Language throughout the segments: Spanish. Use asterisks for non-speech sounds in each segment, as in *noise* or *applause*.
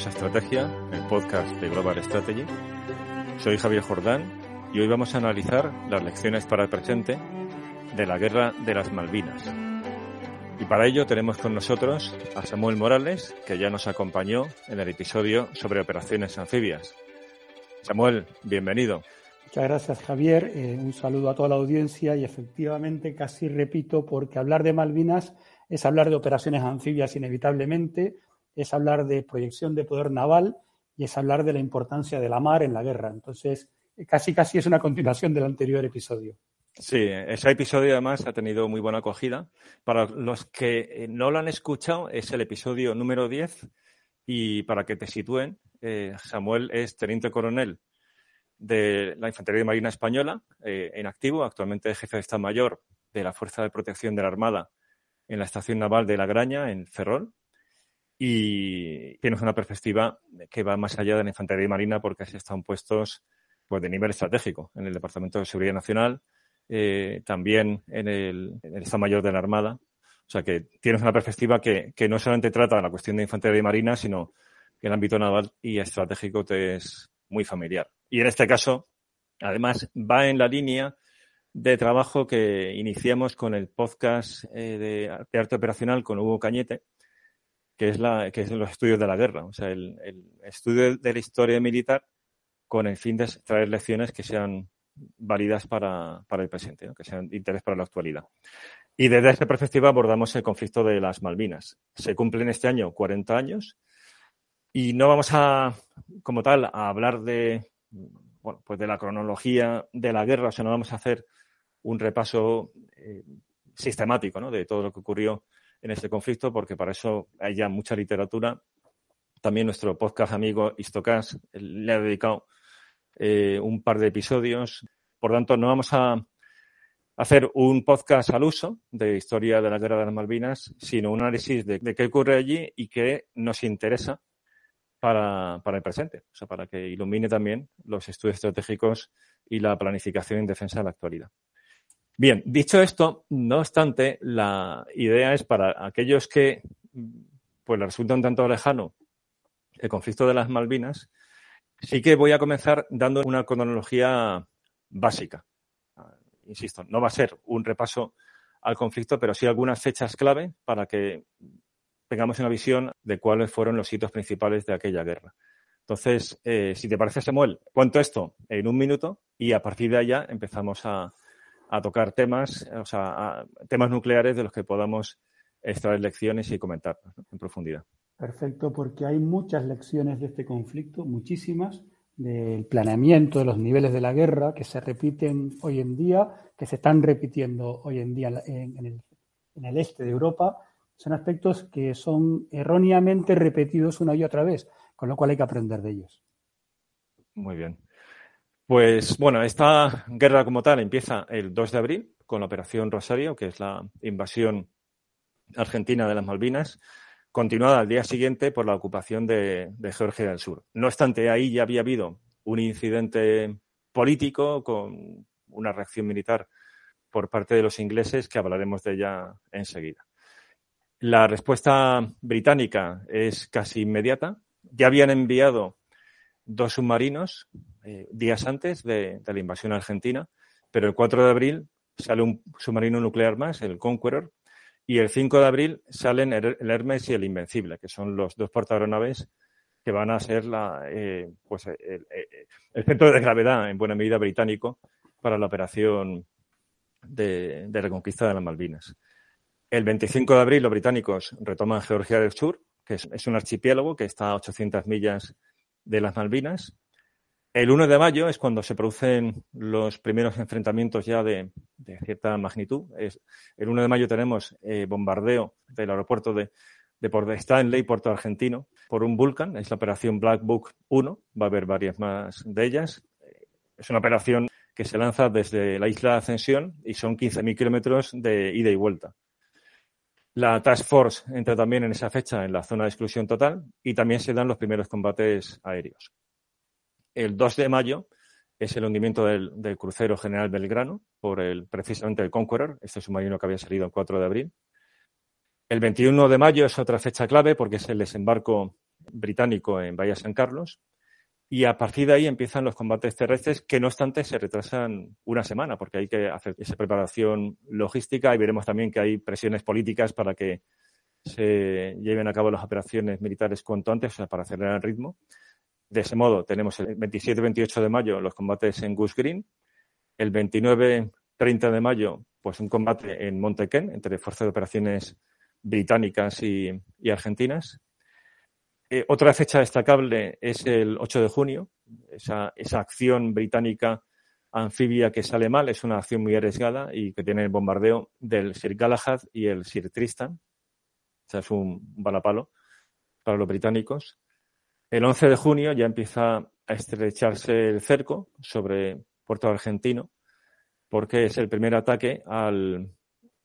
Bienvenidos Estrategia, el podcast de Global Strategy. Soy Javier Jordán y hoy vamos a analizar las lecciones para el presente de la Guerra de las Malvinas. Y para ello tenemos con nosotros a Samuel Morales, que ya nos acompañó en el episodio sobre operaciones anfibias. Samuel, bienvenido. Muchas gracias, Javier. Eh, un saludo a toda la audiencia y efectivamente casi repito porque hablar de Malvinas es hablar de operaciones anfibias inevitablemente, es hablar de proyección de poder naval y es hablar de la importancia de la mar en la guerra. Entonces, casi casi es una continuación del anterior episodio. Sí, ese episodio además ha tenido muy buena acogida. Para los que no lo han escuchado, es el episodio número 10 y para que te sitúen, eh, Samuel es teniente coronel de la Infantería Marina Española eh, en activo, actualmente jefe de Estado Mayor de la Fuerza de Protección de la Armada en la Estación Naval de La Graña, en Ferrol y tienes una perspectiva que va más allá de la infantería marina porque así están puestos pues, de nivel estratégico en el Departamento de Seguridad Nacional, eh, también en el, Estado Mayor de la Armada. O sea que tienes una perspectiva que, no solamente trata la cuestión de infantería marina, sino que el ámbito naval y estratégico te es muy familiar. Y en este caso, además, va en la línea de trabajo que iniciamos con el podcast eh, de arte operacional con Hugo Cañete, que es, los estudios de la guerra, o sea, el, estudio de la historia militar con el fin de traer lecciones que sean válidas para, el presente, que sean de interés para la actualidad. Y desde esa perspectiva abordamos el conflicto de las Malvinas. Se cumplen este año 40 años y no vamos a, como tal, a hablar de, bueno, pues de la cronología de la guerra, o sea, no vamos a hacer un repaso eh, sistemático de todo lo que ocurrió en este conflicto, porque para eso hay ya mucha literatura. También nuestro podcast amigo Istocas le ha dedicado eh, un par de episodios. Por tanto, no vamos a hacer un podcast al uso de historia de la guerra de las Malvinas, sino un análisis de, qué ocurre allí y qué nos interesa para, para, el presente, o sea, para que ilumine también los estudios estratégicos y la planificación en defensa de la actualidad. Bien, dicho esto, no obstante, la idea es para aquellos que pues les resulta un tanto lejano el conflicto de las Malvinas, sí que voy a comenzar dando una cronología básica. Insisto, no va a ser un repaso al conflicto, pero sí algunas fechas clave para que tengamos una visión de cuáles fueron los hitos principales de aquella guerra. Entonces, eh, si te parece, Samuel, cuento esto en un minuto y a partir de allá empezamos a, a tocar temas, o sea, temas nucleares de los que podamos extraer lecciones y comentar en profundidad. Perfecto, porque hay muchas lecciones de este conflicto, muchísimas, del planeamiento de los niveles de la guerra que se repiten hoy en día, que se están repitiendo hoy en día en, el, en el este de Europa. Son aspectos que son erróneamente repetidos una y otra vez, con lo cual hay que aprender de ellos. Muy bien. Pues bueno, esta guerra como tal empieza el 2 de abril con la Operación Rosario, que es la invasión argentina de las Malvinas, continuada al día siguiente por la ocupación de, Georgia del Sur. No obstante, ahí ya había habido un incidente político con una reacción militar por parte de los ingleses que hablaremos de ella enseguida. La respuesta británica es casi inmediata. Ya habían enviado dos submarinos eh, días antes de, la invasión argentina, pero el 4 de abril sale un submarino nuclear más, el Conqueror, y el 5 de abril salen el, Hermes y el Invencible, que son los dos portaavionaves que van a ser la, eh, pues el, centro de gravedad, en buena medida británico, para la operación de, reconquista de las Malvinas. El 25 de abril los británicos retoman Georgia del Sur, que es un archipiélago que está a 800 millas de las Malvinas. El 1 de mayo es cuando se producen los primeros enfrentamientos ya de, cierta magnitud. El 1 de mayo tenemos eh, bombardeo del aeropuerto de, de Port Stanley, Puerto Argentino, por un Vulcan. Es la operación Black Book 1. Va a haber varias más de ellas. Es una operación que se lanza desde la isla de Ascensión y son 15.000 kilómetros de ida y vuelta. La Task Force entra también en esa fecha en la zona de exclusión total y también se dan los primeros combates aéreos. El 2 de mayo es el hundimiento del, crucero General Belgrano por el, precisamente el Conqueror, este submarino que había salido el 4 de abril. El 21 de mayo es otra fecha clave porque es el desembarco británico en Bahía San Carlos. Y a partir de ahí empiezan los combates terrestres que no obstante se retrasan una semana porque hay que hacer esa preparación logística y veremos también que hay presiones políticas para que se lleven a cabo las operaciones militares cuanto antes, o sea, para acelerar el ritmo. De ese modo, tenemos el 27 y 28 de mayo los combates en Goose Green, el 29 30 de mayo, pues un combate en Montequén entre fuerzas de operaciones británicas y, argentinas. Eh, otra fecha destacable es el 8 de junio, esa, esa, acción británica anfibia que sale mal, es una acción muy arriesgada y que tiene el bombardeo del Sir Galahad y el Sir Tristan. O sea, es un balapalo para los británicos. El 11 de junio ya empieza a estrecharse el cerco sobre Puerto Argentino, porque es el primer ataque al,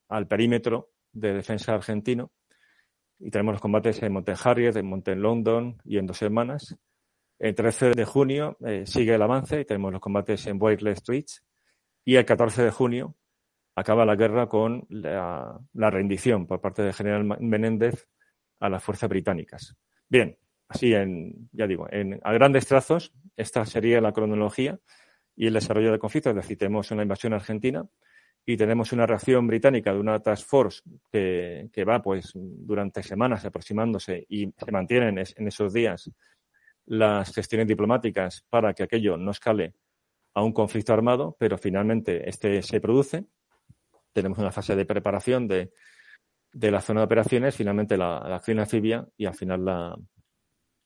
al perímetro de defensa argentino. Y tenemos los combates en Monte Harriet, en Monte London y en dos semanas. El 13 de junio eh, sigue el avance y tenemos los combates en Whiteley Street. Y el 14 de junio acaba la guerra con la, rendición por parte del general Menéndez a las fuerzas británicas. Bien, así en, ya digo, en, a grandes trazos, esta sería la cronología y el desarrollo del conflicto. Es decir, tenemos una invasión argentina, y tenemos una reacción británica de una task force que, que va pues durante semanas aproximándose y se mantienen en esos días las gestiones diplomáticas para que aquello no escale a un conflicto armado, pero finalmente este se produce. Tenemos una fase de preparación de, de la zona de operaciones, finalmente la, acción anfibia y al final la,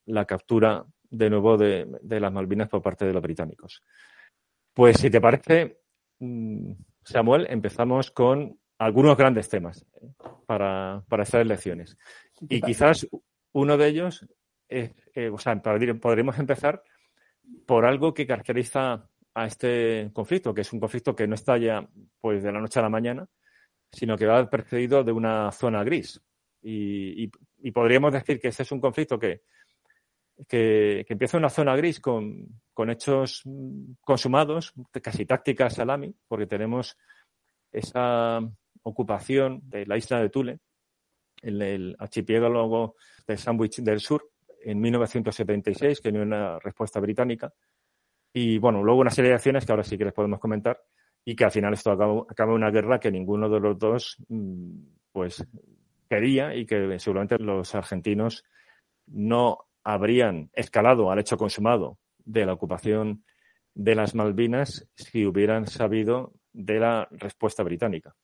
la captura de nuevo de, de, las Malvinas por parte de los británicos. Pues si te parece, mm, Samuel, empezamos con algunos grandes temas ¿eh? para, para estas elecciones. Y quizás uno de ellos, es, eh, o sea, podríamos empezar por algo que caracteriza a este conflicto, que es un conflicto que no estalla pues de la noche a la mañana, sino que va precedido de una zona gris. Y, y, podríamos decir que este es un conflicto que, que, que empieza una zona gris con, con hechos consumados, casi tácticas salami, porque tenemos esa ocupación de la isla de Tule, en el archipiélago de Sandwich del Sur, en 1976, que no una respuesta británica. Y bueno, luego una serie de acciones que ahora sí que les podemos comentar y que al final esto acaba, acaba una guerra que ninguno de los dos mm, pues quería y que seguramente los argentinos no habrían escalado al hecho consumado de la ocupación de las Malvinas si hubieran sabido de la respuesta británica.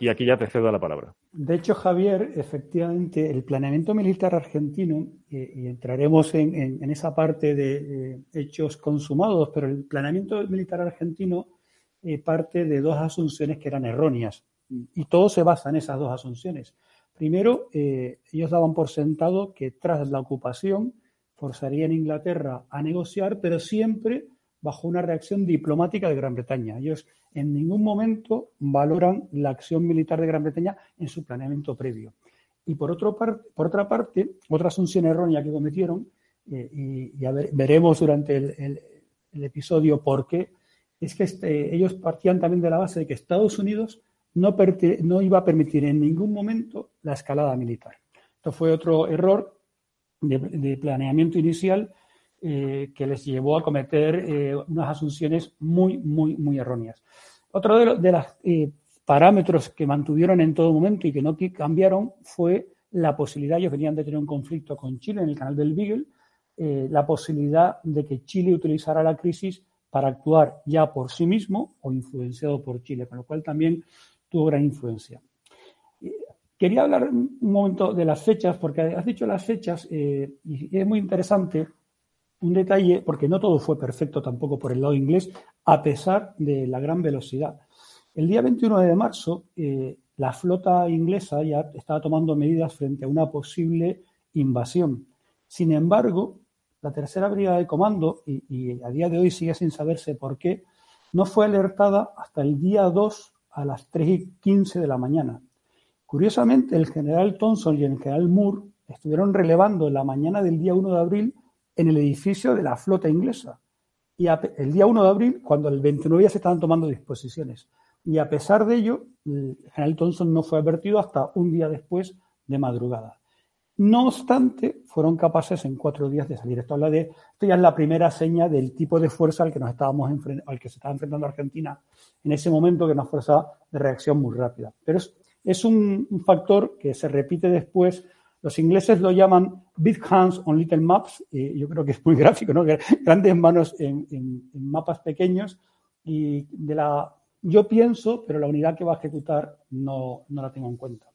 Y aquí ya te cedo la palabra. De hecho, Javier, efectivamente, el planeamiento militar argentino, y entraremos en, esa parte de hechos consumados, pero el planeamiento militar argentino eh, parte de dos asunciones que eran erróneas. Y todo se basa en esas dos asunciones. Primero, eh, ellos daban por sentado que tras la ocupación forzarían a Inglaterra a negociar, pero siempre bajo una reacción diplomática de Gran Bretaña. Ellos en ningún momento valoran la acción militar de Gran Bretaña en su planeamiento previo. Y por, otra parte, otra asunción errónea que cometieron, eh, y, veremos durante el, episodio por qué, es que este, ellos partían también de la base de que Estados Unidos no, iba a permitir en ningún momento la escalada militar. Esto fue otro error de, planeamiento inicial eh, que les llevó a cometer eh, unas asunciones muy, muy, muy erróneas. Otro de, los eh, parámetros que mantuvieron en todo momento y que no cambiaron fue la posibilidad, ellos venían de tener un conflicto con Chile en el canal del Beagle, la posibilidad de que Chile utilizara la crisis para actuar ya por sí mismo o influenciado por Chile, con lo cual también tuvo gran influencia. Quería hablar un momento de las fechas, porque has dicho las fechas eh, y es muy interesante un detalle, porque no todo fue perfecto tampoco por el lado inglés, a pesar de la gran velocidad. El día 21 de marzo, eh, la flota inglesa ya estaba tomando medidas frente a una posible invasión. Sin embargo, la tercera brigada de comando, y, y, a día de hoy sigue sin saberse por qué, no fue alertada hasta el día 2 a las 3 y 15 de la mañana. Curiosamente, el general Thompson y el general Moore estuvieron relevando la mañana del día 1 de abril en el edificio de la flota inglesa. Y el día 1 de abril, cuando el 29 ya se estaban tomando disposiciones. Y a pesar de ello, el general Thompson no fue advertido hasta un día después de madrugada. No obstante, fueron capaces en cuatro días de salir. Esto habla de, esto ya es la primera seña del tipo de fuerza al que nos estábamos al que se estaba enfrentando Argentina en ese momento, que es una fuerza de reacción muy rápida. Pero es, un, factor que se repite después. Los ingleses lo llaman big hands on little maps, y yo creo que es muy *laughs* gráfico, ¿no? *laughs* Grandes manos en, en mapas pequeños. Y de la, yo pienso, pero la unidad que va a ejecutar no, no la tengo en cuenta.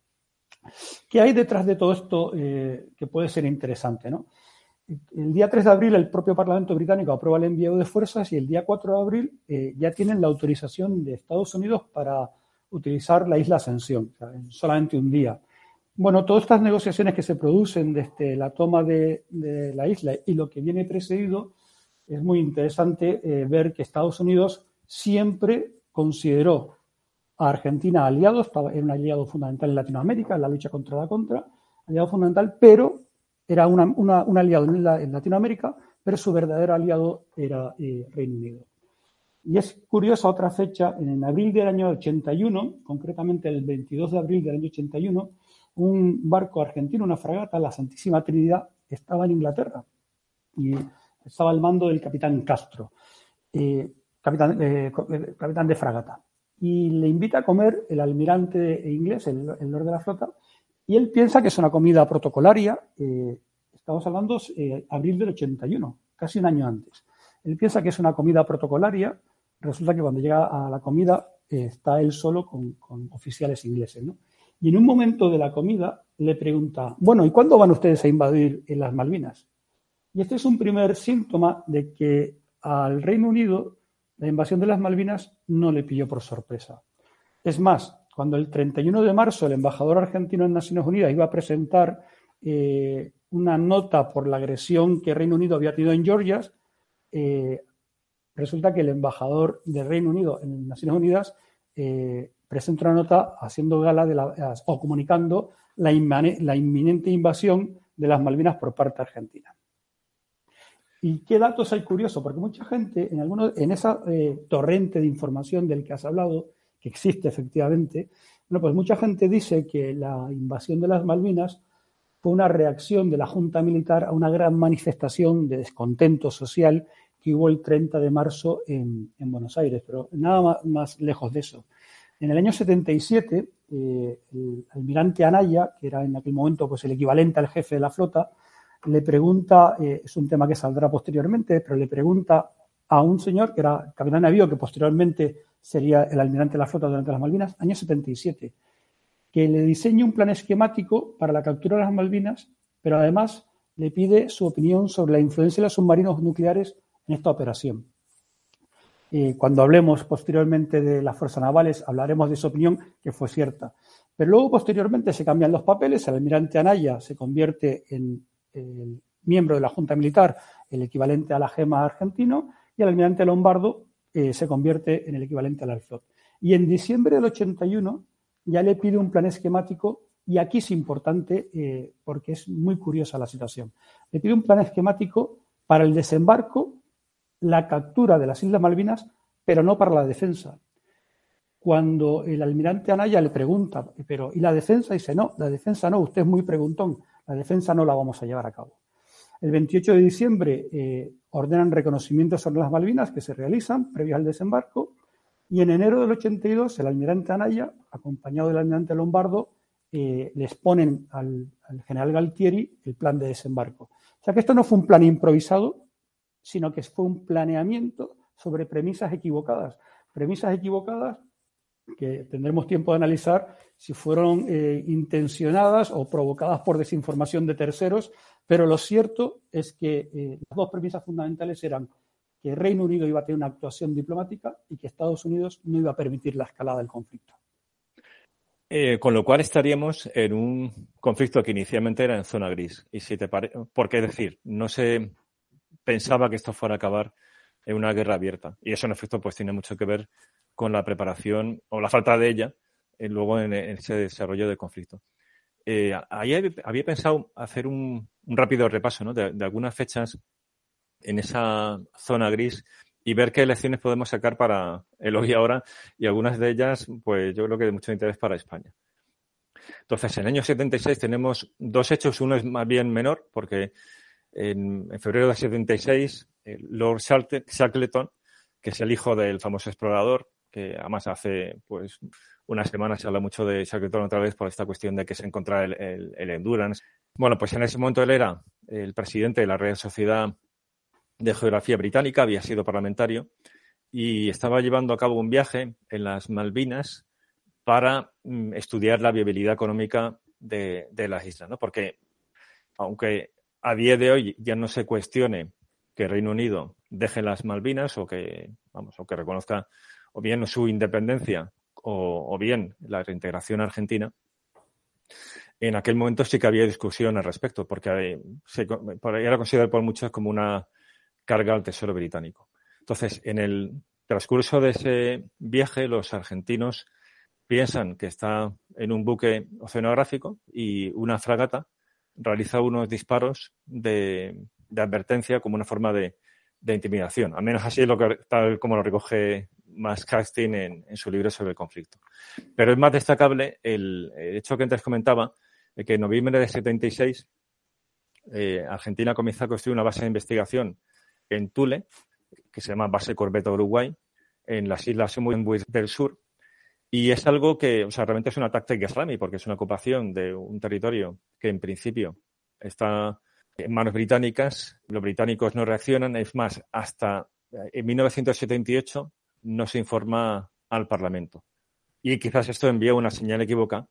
¿Qué hay detrás de todo esto eh, que puede ser interesante? ¿no? El día 3 de abril el propio Parlamento británico aprueba el envío de fuerzas y el día 4 de abril eh, ya tienen la autorización de Estados Unidos para utilizar la isla Ascensión, en solamente un día. Bueno, todas estas negociaciones que se producen desde la toma de, la isla y lo que viene precedido, es muy interesante eh, ver que Estados Unidos siempre consideró Argentina aliado, estaba, era un aliado fundamental en Latinoamérica, en la lucha contra la contra, aliado fundamental, pero era un aliado en, Latinoamérica, pero su verdadero aliado era eh, Reino Unido. Y es curiosa otra fecha, en abril del año 81, concretamente el 22 de abril del año 81, un barco argentino, una fragata, la Santísima Trinidad, estaba en Inglaterra y estaba al mando del capitán Castro, eh, capitán, eh, capitán de fragata y le invita a comer el almirante inglés, el, lord de la flota, y él piensa que es una comida protocolaria. Eh, estamos hablando eh, abril del 81, casi un año antes. Él piensa que es una comida protocolaria. Resulta que cuando llega a la comida eh, está él solo con, oficiales ingleses. Y en un momento de la comida le pregunta, bueno, ¿y cuándo van ustedes a invadir en las Malvinas? Y este es un primer síntoma de que al Reino Unido la invasión de las Malvinas no le pilló por sorpresa. Es más, cuando el 31 de marzo el embajador argentino en Naciones Unidas iba a presentar eh, una nota por la agresión que Reino Unido había tenido en Georgia, eh, resulta que el embajador de Reino Unido en Naciones Unidas eh, presenta una nota haciendo gala de la, o comunicando la inminente invasión de las Malvinas por parte argentina. ¿Y qué datos hay curiosos? Porque mucha gente, en, algunos, en esa eh, torrente de información del que has hablado, que existe efectivamente, bueno, pues mucha gente dice que la invasión de las Malvinas fue una reacción de la Junta Militar a una gran manifestación de descontento social que hubo el 30 de marzo en, Buenos Aires, pero nada más, lejos de eso. En el año 77, eh, el almirante Anaya, que era en aquel momento pues, el equivalente al jefe de la flota, le pregunta, eh, es un tema que saldrá posteriormente, pero le pregunta a un señor que era capitán de navío, que posteriormente sería el almirante de la flota durante las Malvinas, año 77, que le diseñe un plan esquemático para la captura de las Malvinas, pero además le pide su opinión sobre la influencia de los submarinos nucleares en esta operación. Eh, cuando hablemos posteriormente de las fuerzas navales, hablaremos de su opinión, que fue cierta. Pero luego, posteriormente, se cambian los papeles, el almirante Anaya se convierte en el miembro de la Junta Militar, el equivalente a la GEMA argentino, y el almirante Lombardo eh, se convierte en el equivalente al Alflot. Y en diciembre del 81 ya le pide un plan esquemático, y aquí es importante eh, porque es muy curiosa la situación. Le pide un plan esquemático para el desembarco, la captura de las Islas Malvinas, pero no para la defensa. Cuando el almirante Anaya le pregunta, pero ¿y la defensa? Dice, no, la defensa no, usted es muy preguntón. La defensa no la vamos a llevar a cabo. El 28 de diciembre eh, ordenan reconocimientos sobre las Malvinas que se realizan previos al desembarco y en enero del 82 el almirante Anaya, acompañado del almirante Lombardo, eh, les ponen al, general Galtieri el plan de desembarco. O sea que esto no fue un plan improvisado, sino que fue un planeamiento sobre premisas equivocadas. Premisas equivocadas que tendremos tiempo de analizar si fueron eh, intencionadas o provocadas por desinformación de terceros, pero lo cierto es que eh, las dos premisas fundamentales eran que Reino Unido iba a tener una actuación diplomática y que Estados Unidos no iba a permitir la escalada del conflicto. Eh, con lo cual estaríamos en un conflicto que inicialmente era en zona gris. Y si te porque es decir, no se pensaba que esto fuera a acabar en una guerra abierta. Y eso en efecto pues tiene mucho que ver con la preparación o la falta de ella eh, luego en, ese desarrollo del conflicto. Eh, ahí había pensado hacer un, rápido repaso de, algunas fechas en esa zona gris y ver qué lecciones podemos sacar para el hoy y ahora y algunas de ellas, pues yo creo que de mucho interés para España. Entonces, en el año 76 tenemos dos hechos. Uno es más bien menor, porque en, febrero de 76, Lord Shackleton, que es el hijo del famoso explorador, que además hace pues unas semanas se habla mucho de Shackleton otra vez por esta cuestión de que se encontrara el, el, Endurance. Bueno, pues en ese momento él era el presidente de la Real Sociedad de Geografía Británica, había sido parlamentario y estaba llevando a cabo un viaje en las Malvinas para mm, estudiar la viabilidad económica de, de las islas, ¿no? Porque aunque a día de hoy ya no se cuestione que Reino Unido deje las Malvinas o que, vamos, o que reconozca o bien su independencia o, bien la reintegración argentina, en aquel momento sí que había discusión al respecto, porque eh, se, era considerado por muchos como una carga al Tesoro británico. Entonces, en el transcurso de ese viaje, los argentinos piensan que está en un buque oceanográfico y una fragata realiza unos disparos de, advertencia como una forma de, intimidación. Al menos así es lo que, tal como lo recoge más casting en, su libro sobre el conflicto. Pero es más destacable el, hecho que antes comentaba, de que en noviembre de 76 eh, Argentina comienza a construir una base de investigación en Tule, que se llama Base Corbeta Uruguay, en las islas del Sur. Y es algo que, o sea, realmente es una táctica islámica, porque es una ocupación de un territorio que en principio está en manos británicas. Los británicos no reaccionan. Es más, hasta en 1978 no se informa al Parlamento. Y quizás esto envía una señal equívoca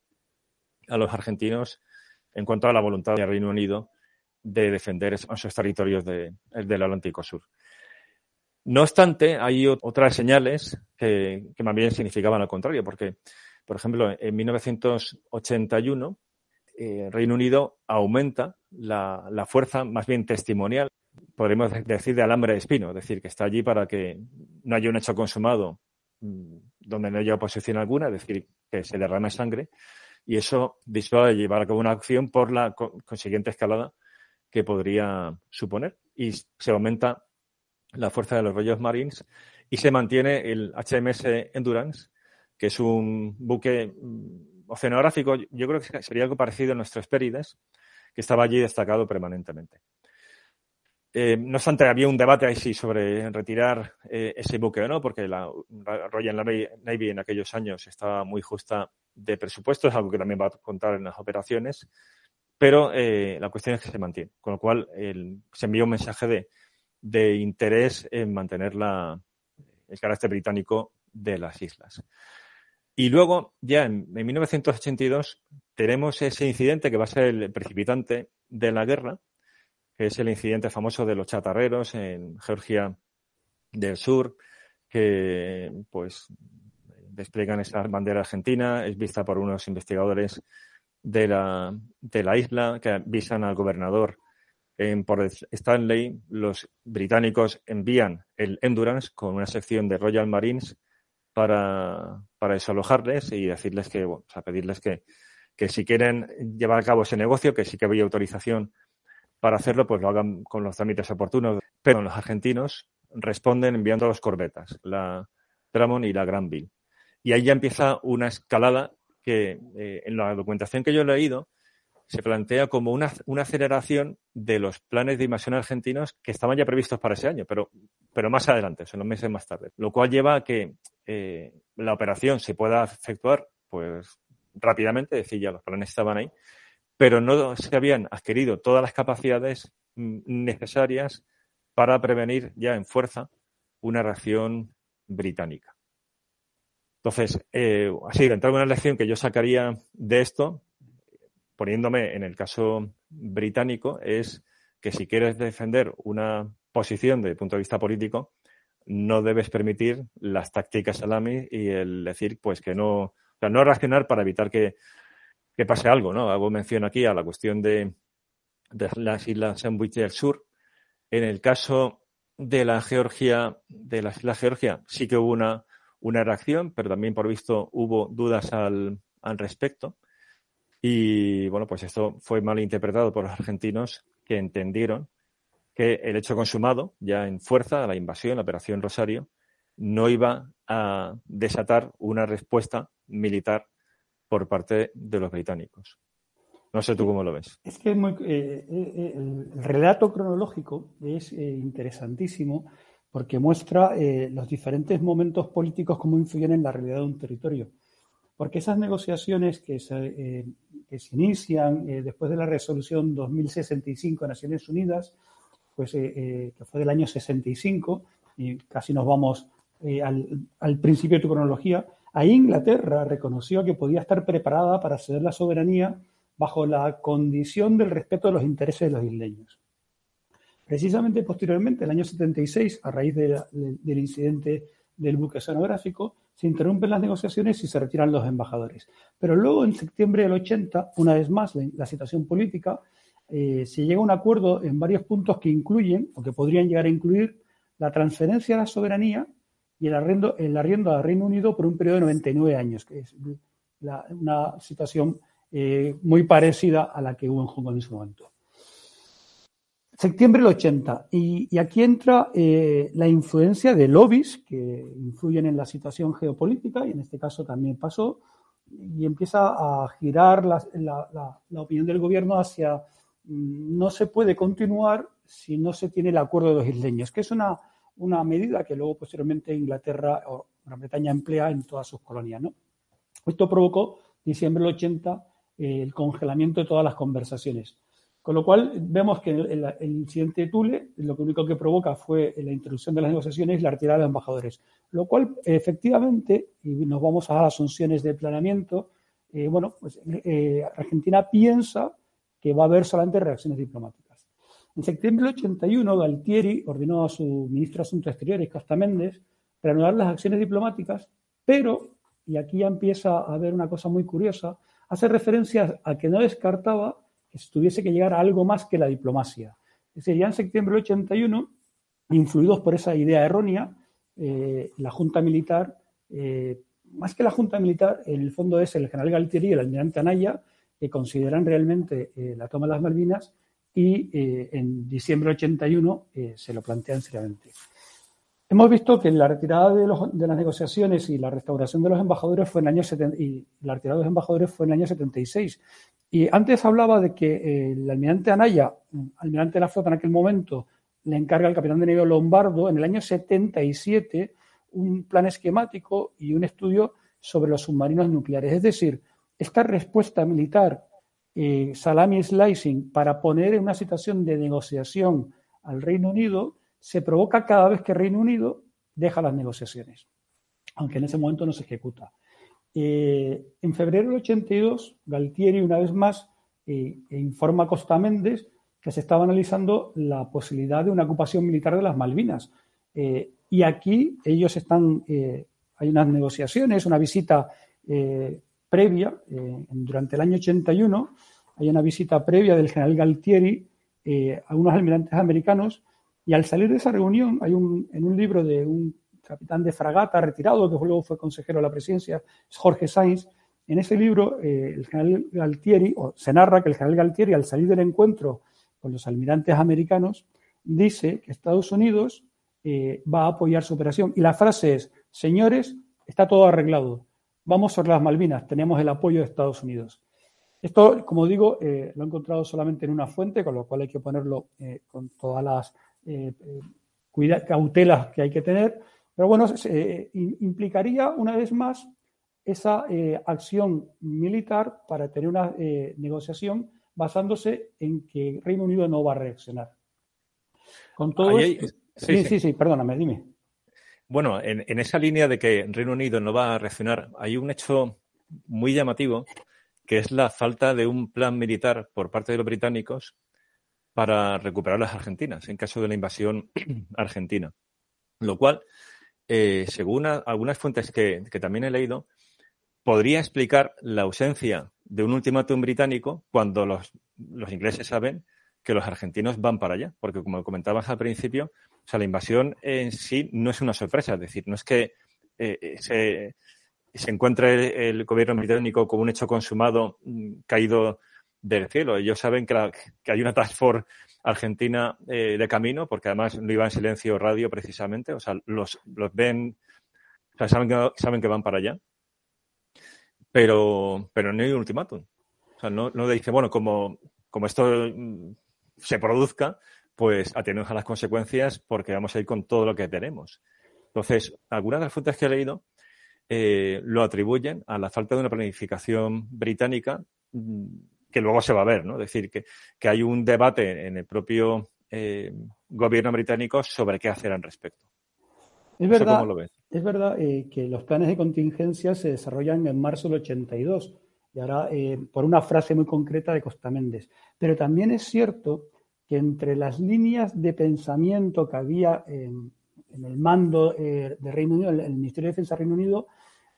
a los argentinos en cuanto a la voluntad del Reino Unido de defender esos territorios del Atlántico Sur. No obstante, hay otras señales que, más bien significaban al contrario, porque, por ejemplo, en 1981, eh, Reino Unido aumenta la, la, fuerza más bien testimonial podríamos decir, de alambre de espino, es decir, que está allí para que no haya un hecho consumado mm, donde no haya oposición alguna, es decir, que se derrame sangre, y eso disuade llevar a cabo una acción por la consiguiente escalada que podría suponer. Y se aumenta la fuerza de los rollos Marines y se mantiene el HMS Endurance, que es un buque mm, oceanográfico, yo creo que sería algo parecido a nuestro Hesperides, que estaba allí destacado permanentemente. Eh, no obstante, había un debate ahí sí sobre retirar eh, ese buque o no, porque la, Royal Navy en aquellos años estaba muy justa de presupuesto, es algo que también va a contar en las operaciones, pero eh, la cuestión es que se mantiene, con lo cual se envía un mensaje de, interés en mantener la, el carácter británico de las islas. Y luego, ya en, en 1982, tenemos ese incidente que va a ser el precipitante de la guerra, que es el incidente famoso de los chatarreros en Georgia del Sur, que pues despliegan esa bandera argentina, es vista por unos investigadores de la, de la isla que avisan al gobernador en por Stanley. Los británicos envían el Endurance con una sección de Royal Marines para, para desalojarles y decirles que, bueno, o sea, pedirles que, que si quieren llevar a cabo ese negocio, que sí que había autorización para hacerlo, pues lo hagan con los trámites oportunos. Pero los argentinos responden enviando los corbetas, la Dramon y la Granville. Y ahí ya empieza una escalada que eh, en la documentación que yo he leído se plantea como una, una, aceleración de los planes de invasión argentinos que estaban ya previstos para ese año, pero, pero más adelante, son los meses más tarde. Lo cual lleva a que eh, la operación se pueda efectuar pues rápidamente, es decir, ya los planes estaban ahí, pero no se habían adquirido todas las capacidades mm, necesarias para prevenir ya en fuerza una reacción británica. Entonces, eh, así, entrar una lección que yo sacaría de esto, poniéndome en el caso británico, es que si quieres defender una posición desde el punto de vista político, no debes permitir las tácticas salami y el decir, pues que no, o sea, no reaccionar para evitar que que pase algo, ¿no? Hago mención aquí a la cuestión de, las islas Sandwich del Sur. En el caso de la Georgia, de las islas Georgia, sí que hubo una, una reacción, pero también por visto hubo dudas al, al respecto. Y bueno, pues esto fue mal interpretado por los argentinos que entendieron que el hecho consumado, ya en fuerza, la invasión, la operación Rosario, no iba a desatar una respuesta militar por parte de los británicos. No sé tú cómo lo ves. Es que muy, eh, eh, el relato cronológico es eh, interesantísimo porque muestra los diferentes momentos políticos cómo influyen en la realidad de un territorio. Porque esas negociaciones que se, que se inician después de la resolución 2065 de Naciones Unidas, pues, que fue del año 65, y casi nos vamos al, principio de tu cronología, ahí Inglaterra reconoció que podía estar preparada para ceder la soberanía bajo la condición del respeto de los intereses de los isleños. Precisamente posteriormente, en el año 76, a raíz del incidente del buque oceanográfico, se interrumpen las negociaciones y se retiran los embajadores. Pero luego, en septiembre del 80, una vez más, la, situación política, eh, se llega a un acuerdo en varios puntos que incluyen, o que podrían llegar a incluir, la transferencia de la soberanía y el arriendo, el arriendo al Reino Unido por un periodo de 99 años, que es una situación eh, muy parecida a la que hubo en Hong Kong en su momento. Septiembre del 80. Y, aquí entra eh, la influencia de lobbies que influyen en la situación geopolítica, y en este caso también pasó, y empieza a girar la, opinión del gobierno hacia mm, no se puede continuar si no se tiene el acuerdo de los isleños, que es una, una medida que luego posteriormente Inglaterra o Gran Bretaña emplea en todas sus colonias. ¿no? Esto provocó, diciembre del 80, el congelamiento de todas las conversaciones. Con lo cual, vemos que el, incidente de Tule lo único que provoca fue la introducción de las negociaciones y la retirada de embajadores. Lo cual, efectivamente, y nos vamos a las funciones de planeamiento, eh, bueno, pues eh, Argentina piensa que va a haber solamente reacciones diplomáticas. En septiembre del 81, Galtieri ordenó a su ministro de Asuntos Exteriores, Costa Méndez, reanudar las acciones diplomáticas, pero, y aquí ya empieza a haber una cosa muy curiosa, hace referencia a que no descartaba que tuviese que llegar a algo más que la diplomacia. Es decir, ya en septiembre del 81, influidos por esa idea errónea, eh, la Junta Militar, eh, más que la Junta Militar, en el fondo es el general Galtieri y el almirante Anaya, que consideran realmente eh, la toma de las Malvinas y en diciembre del 81 se lo plantean seriamente. Hemos visto que la retirada de, las negociaciones y la restauración de los embajadores fue en el año y la retirada de los embajadores fue en el año 76. Y antes hablaba de que eh, el almirante Anaya, almirante de la flota en aquel momento, le encarga al capitán de navío Lombardo en el año 77 un plan esquemático y un estudio sobre los submarinos nucleares. Es decir, esta respuesta militar, eh, salami slicing, para poner en una situación de negociación al Reino Unido, se provoca cada vez que Reino Unido deja las negociaciones, aunque en ese momento no se ejecuta. Eh, en febrero del 82, Galtieri, una vez más, eh, informa a Costa Méndez que se estaba analizando la posibilidad de una ocupación militar de las Malvinas. Eh, y aquí ellos están, hay unas negociaciones, una visita previa, durante el año 81, hay una visita previa del general Galtieri a unos almirantes americanos y al salir de esa reunión, hay un, en un libro de un capitán de fragata retirado, que luego fue consejero de la presidencia, Jorge Sainz, en ese libro eh, el general Galtieri, o se narra que el general Galtieri, al salir del encuentro con los almirantes americanos, dice que Estados Unidos eh, va a apoyar su operación. Y la frase es, señores, está todo arreglado, vamos sobre las Malvinas, tenemos el apoyo de Estados Unidos. Esto, como digo, eh, lo he encontrado solamente en una fuente, con lo cual hay que ponerlo con todas las eh, cautelas que hay que tener, pero bueno, eh, implicaría una vez más esa eh, acción militar para tener una negociación basándose en que Reino Unido no va a reaccionar. Con todo sí, sí, sí, perdóname, dime. Bueno, en, en, esa línea de que Reino Unido no va a reaccionar, hay un hecho muy llamativo que es la falta de un plan militar por parte de los británicos para recuperar las Argentinas en caso de la invasión *clears throat* argentina. Lo cual, eh, según algunas fuentes que, también he leído, podría explicar la ausencia de un ultimátum británico cuando los, ingleses saben que los argentinos van para allá. Porque, como comentabas al principio, o sea, la invasión en sí no es una sorpresa. Es decir, no es que eh, se, se, encuentre el, gobierno británico como un hecho consumado, mm, caído del cielo. Ellos saben que, hay una task argentina eh, de camino, porque además no iba en silencio radio precisamente, o sea, los, los ven, saben que, saben que van para allá. pero, pero no hay un ultimátum. O sea, no, no dice, bueno, como, como esto mm, se produzca, pues atendemos a las consecuencias porque vamos a ir con todo lo que tenemos. Entonces, algunas de las fuentes que he leído eh, lo atribuyen a la falta de una planificación británica mm, que luego se va a ver, ¿no? Es decir, que, que hay un debate en el propio eh, gobierno británico sobre qué hacer al respecto. Es verdad, cómo lo ves? Es verdad eh, que los planes de contingencia se desarrollan en marzo del 82 y ahora eh, por una frase muy concreta de Costa Méndez. Pero también es cierto que entre las líneas de pensamiento que había en, el mando de Reino Unido, el, Ministerio de Defensa de Reino Unido,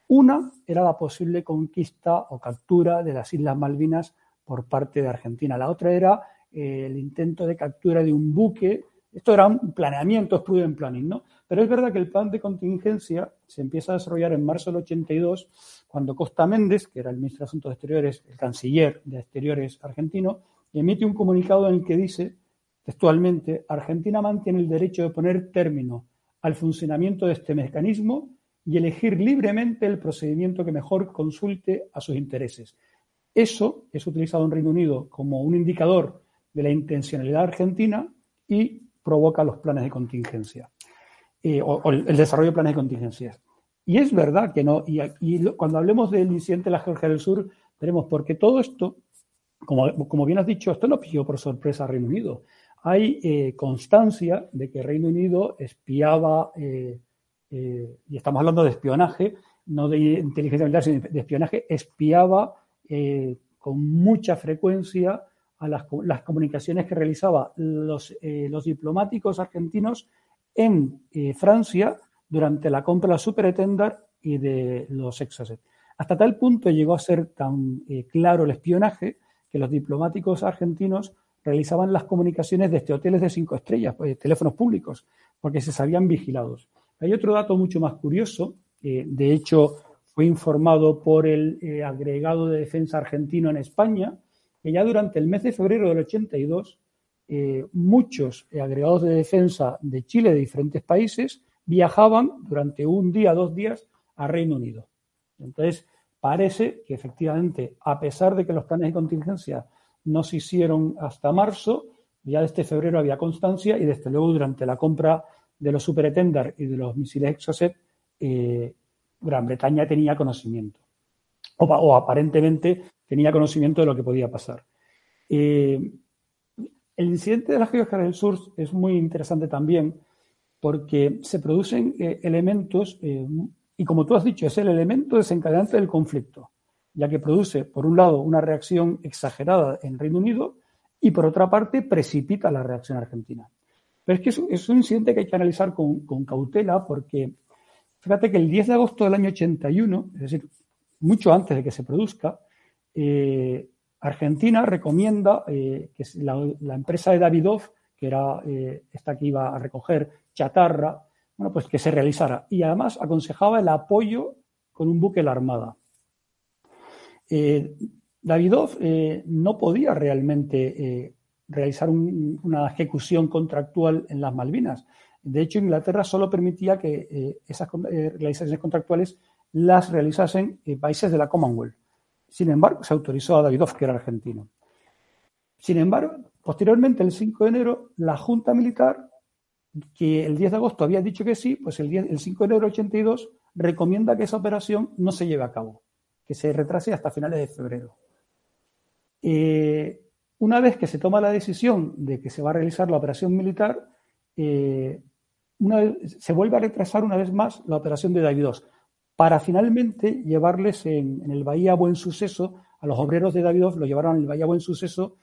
una era la posible conquista o captura de las Islas Malvinas por parte de Argentina. La otra era eh, el intento de captura de un buque. Esto era un planeamiento, es prudent planning, ¿no? Pero es verdad que el plan de contingencia se empieza a desarrollar en marzo del 82, cuando Costa Méndez, que era el ministro de Asuntos Exteriores, el canciller de Exteriores argentino, emite un comunicado en el que dice textualmente, Argentina mantiene el derecho de poner término al funcionamiento de este mecanismo y elegir libremente el procedimiento que mejor consulte a sus intereses. Eso es utilizado en Reino Unido como un indicador de la intencionalidad argentina y provoca los planes de contingencia eh, o, el desarrollo de planes de contingencia. Y es verdad que no, y, cuando hablemos del incidente de la Georgia del Sur, veremos, porque todo esto, como, como bien has dicho, esto no pilló por sorpresa a Reino Unido hay eh, constancia de que Reino Unido espiaba, eh, y estamos hablando de espionaje, no de inteligencia militar, sino de espionaje, espiaba con mucha frecuencia a las, comunicaciones que realizaban los, los, diplomáticos argentinos en Francia durante la compra de la Superetender y de los Exocet. Hasta tal punto llegó a ser tan claro el espionaje que los diplomáticos argentinos realizaban las comunicaciones desde hoteles de cinco estrellas, pues, teléfonos públicos, porque se sabían vigilados. Hay otro dato mucho más curioso, de hecho fue informado por el eh, agregado de defensa argentino en España, que ya durante el mes de febrero del 82, eh, muchos agregados de defensa de Chile de diferentes países viajaban durante un día, dos días a Reino Unido. Entonces, parece que efectivamente, a pesar de que los planes de contingencia no se hicieron hasta marzo, ya desde febrero había constancia y desde luego durante la compra de los Super Etender y de los misiles Exocet, eh, Gran Bretaña tenía conocimiento, o, aparentemente tenía conocimiento de lo que podía pasar. Eh, el incidente de la Georgia del Sur es muy interesante también porque se producen eh, elementos, y como tú has dicho, es el elemento desencadenante del conflicto ya que produce, por un lado, una reacción exagerada en Reino Unido y, por otra parte, precipita la reacción argentina. Pero es que es, un incidente que hay que analizar con, cautela porque, fíjate que el 10 de agosto del año 81, es decir, mucho antes de que se produzca, eh, Argentina recomienda eh, que la, empresa de Davidoff, que era eh, esta que iba a recoger chatarra, bueno, pues que se realizara. Y además aconsejaba el apoyo con un buque de la Armada. Davidov no podía realmente realizar una ejecución contractual en las Malvinas. De hecho, Inglaterra solo permitía que esas realizaciones contractuales las realizasen países de la Commonwealth. Sin embargo, se autorizó a Davidov, que era argentino. Sin embargo, posteriormente, el 5 de enero, la Junta Militar, que el 10 de agosto había dicho que sí, pues el, el 5 de enero del 82 recomienda que esa operación no se lleve a cabo que se retrase hasta finales de febrero. Eh, una vez que se toma la decisión de que se va a realizar la operación militar, eh, se vuelve a retrasar una vez más la operación de Davidos para finalmente llevarles en, el Bahía Buen Suceso, a los obreros de Davidos lo llevaron al Bahía Buen Suceso,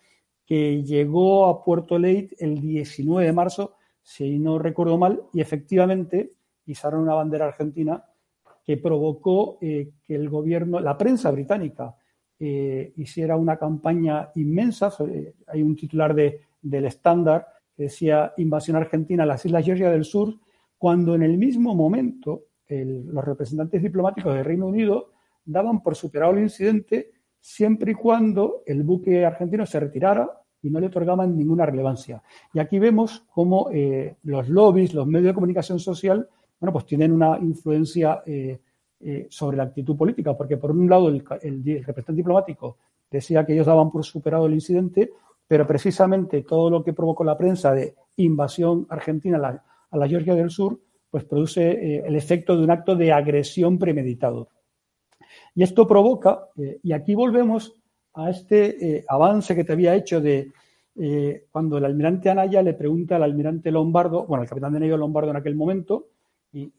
que llegó a Puerto Leit el 19 de marzo, si no recuerdo mal, y efectivamente izaron una bandera argentina que provocó eh, que el gobierno, la prensa británica, eh, hiciera una campaña inmensa. hay un titular de, del estándar decía invasión argentina a las Islas Georgia del Sur, cuando en el mismo momento los representantes diplomáticos del Reino Unido daban por superado el incidente siempre y cuando el buque argentino se retirara y no le otorgaban ninguna relevancia. Y aquí vemos cómo eh, los lobbies, los medios de comunicación social, bueno, pues tienen una influencia eh, eh, sobre la actitud política, porque por un lado el, representante diplomático decía que ellos daban por superado el incidente, pero precisamente todo lo que provocó la prensa de invasión argentina a la, Georgia del Sur, pues produce eh, el efecto de un acto de agresión premeditado. Y esto provoca, eh, y aquí volvemos a este avance que te había hecho de cuando el almirante Anaya le pregunta al almirante Lombardo, bueno, el capitán de navío Lombardo en aquel momento, y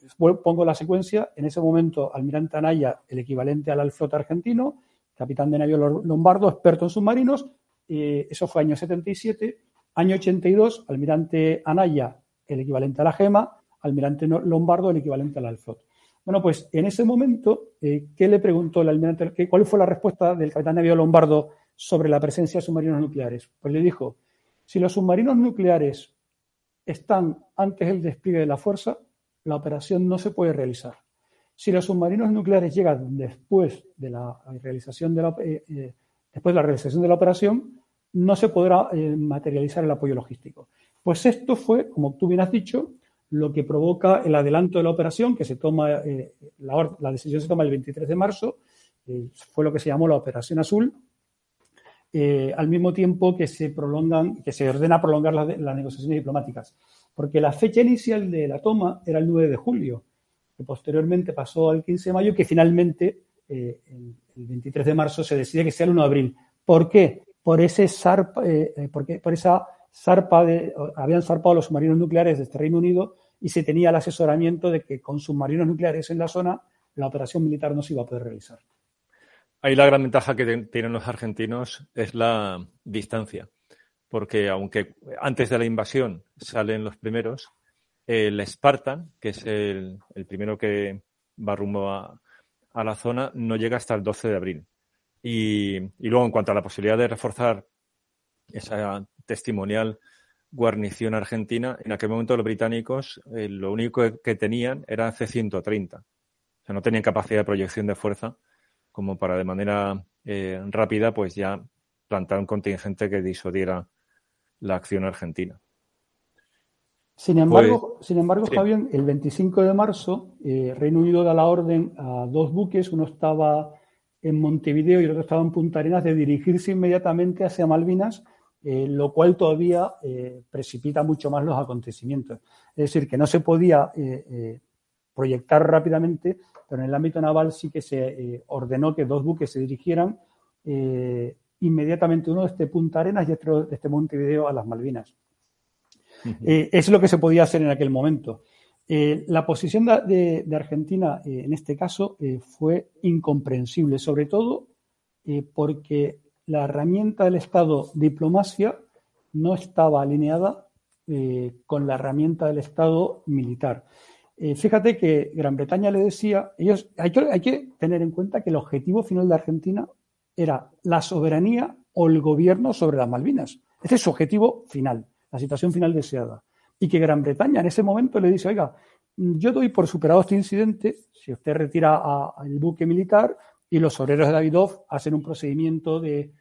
pongo la secuencia, en ese momento, almirante Anaya, el equivalente al flota argentino, capitán de navío Lombardo, experto en submarinos, eso fue año 77. Año 82, almirante Anaya, el equivalente a la GEMA, almirante Lombardo, el equivalente al Alflot. Bueno, pues en ese momento, eh, ¿qué le preguntó el almirante? ¿Cuál fue la respuesta del capitán navío Lombardo sobre la presencia de submarinos nucleares? Pues le dijo, si los submarinos nucleares están antes del despliegue de la fuerza, la operación no se puede realizar. Si los submarinos nucleares llegan después de la realización de la, eh, eh, después de la realización de la operación, no se podrá eh, materializar el apoyo logístico. Pues esto fue, como tú bien has dicho, lo que provoca el adelanto de la operación, que se toma, la, decisión se toma el 23 de marzo, fue lo que se llamó la Operación Azul, al mismo tiempo que se prolongan, que se ordena prolongar las negociaciones diplomáticas porque la fecha inicial de la toma era el 9 de julio, que posteriormente pasó al 15 de mayo, que finalmente eh, el, 23 de marzo se decide que sea el 1 de abril. ¿Por qué? Por ese zarpa, eh, eh, porque, por esa zarpa de, habían zarpado los submarinos nucleares de este Reino Unido y se tenía el asesoramiento de que con submarinos nucleares en la zona la operación militar no se iba a poder realizar. Ahí la gran ventaja que tienen los argentinos es la distancia porque aunque antes de la invasión salen los primeros, el Spartan, que es el, primero que va rumbo a, la zona, no llega hasta el 12 de abril. Y, luego, en cuanto a la posibilidad de reforzar esa testimonial guarnición argentina, en aquel momento los británicos eh, lo único que tenían era C-130. O sea, no tenían capacidad de proyección de fuerza como para de manera eh, rápida pues ya plantar un contingente que disuadiera la acción argentina. Sin embargo, sin embargo Fabián, el 25 de marzo, eh, Reino Unido da la orden a dos buques, uno estaba en Montevideo y el otro estaba en Punta Arenas, de dirigirse inmediatamente hacia Malvinas, eh, lo cual todavía eh, precipita mucho más los acontecimientos. Es decir, que no se podía proyectar rápidamente, pero en el ámbito naval sí que se ordenó que dos buques se dirigieran inmediatamente uno de este Punta Arenas y otro de este Montevideo a las Malvinas. Eh, es lo que se podía hacer en aquel momento. Eh, la posición de, Argentina eh, en este caso fue incomprensible, sobre todo porque la herramienta del Estado diplomacia no estaba alineada con la herramienta del Estado militar. fíjate que Gran Bretaña le decía, ellos, hay que tener en cuenta que el objetivo final de Argentina era la soberanía o el gobierno sobre las Malvinas. Ese es su objetivo final, la situación final deseada. Y que Gran Bretaña en ese momento le dice, oiga, yo doy por superado este incidente si usted retira el buque militar y los obreros de Davidov hacen un procedimiento de,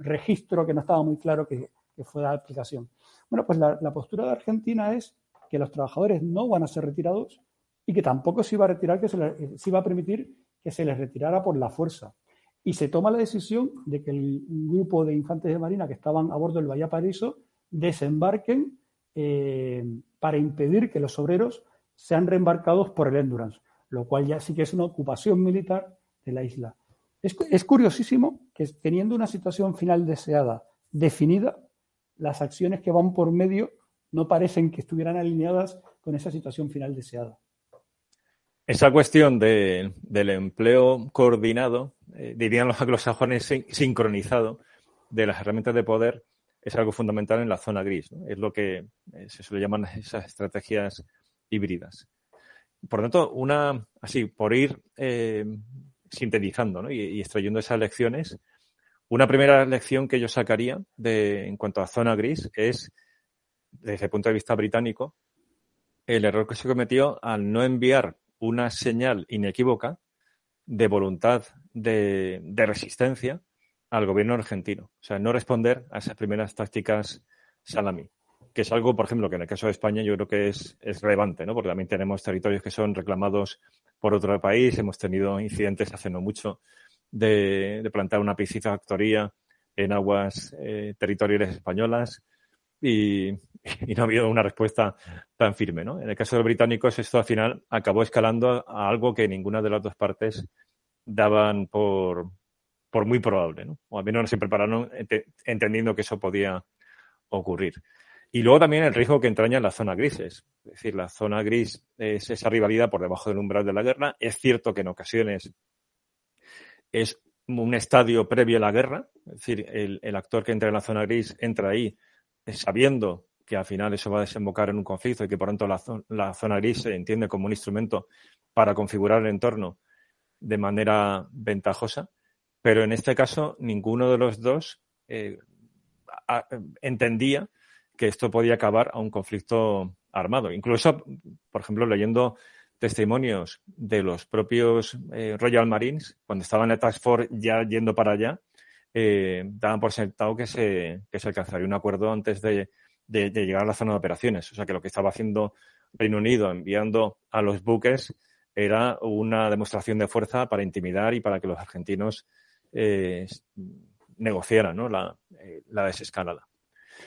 registro que no estaba muy claro que, fuera de aplicación. Bueno, pues la, postura de Argentina es que los trabajadores no van a ser retirados y que tampoco se iba a retirar, que se, se iba a permitir que se les retirara por la fuerza y se toma la decisión de que el grupo de infantes de marina que estaban a bordo del Paraíso desembarquen eh, para impedir que los obreros sean reembarcados por el Endurance, lo cual ya sí que es una ocupación militar de la isla. Es, curiosísimo que teniendo una situación final deseada definida, las acciones que van por medio no parecen que estuvieran alineadas con esa situación final deseada. Esa cuestión del empleo coordinado, eh, dirían los anglosajones sincronizado, de las herramientas de poder, es algo fundamental en la zona gris. Es lo que eh, se suele llamar *laughs* esas estrategias híbridas. Por lo tanto, una, así, por ir eh, sintetizando y, extrayendo esas lecciones, una primera lección que yo sacaría de, en cuanto a zona gris es, desde el punto de vista británico, el error que se cometió al no enviar una señal inequívoca de voluntad de, resistencia al gobierno argentino. O sea, no responder a esas primeras tácticas salami, que es algo, por ejemplo, que en el caso de España yo creo que es, relevante, ¿no? porque también tenemos territorios que son reclamados por otro país. Hemos tenido incidentes hace no mucho de, plantar una piscifactoría en aguas eh, territoriales españolas y, no ha habido una respuesta tan firme. ¿no? En el caso de los británicos, esto al final acabó escalando a algo que ninguna de las dos partes daban por, por muy probable, ¿no? o al menos se prepararon entendiendo que eso podía ocurrir. Y luego también el riesgo que entraña en las zonas grises. Es decir, la zona gris es esa rivalidad por debajo del umbral de la guerra. Es cierto que en ocasiones es un estadio previo a la guerra. Es decir, el, actor que entra en la zona gris entra ahí sabiendo que al final eso va a desembocar en un conflicto y que por tanto la, zona gris se entiende como un instrumento para configurar el entorno de manera ventajosa. Pero en este caso, ninguno de los dos eh, entendía que esto podía acabar a un conflicto armado. Incluso, por ejemplo, leyendo testimonios de los propios eh, Royal Marines, cuando estaban en Task Force ya yendo para allá, eh, daban por sentado que se, que se alcanzaría un acuerdo antes de, de, llegar a la zona de operaciones. O sea que lo que estaba haciendo Reino Unido enviando a los buques era una demostración de fuerza para intimidar y para que los argentinos eh, negociaran ¿no? la, eh, la desescalada.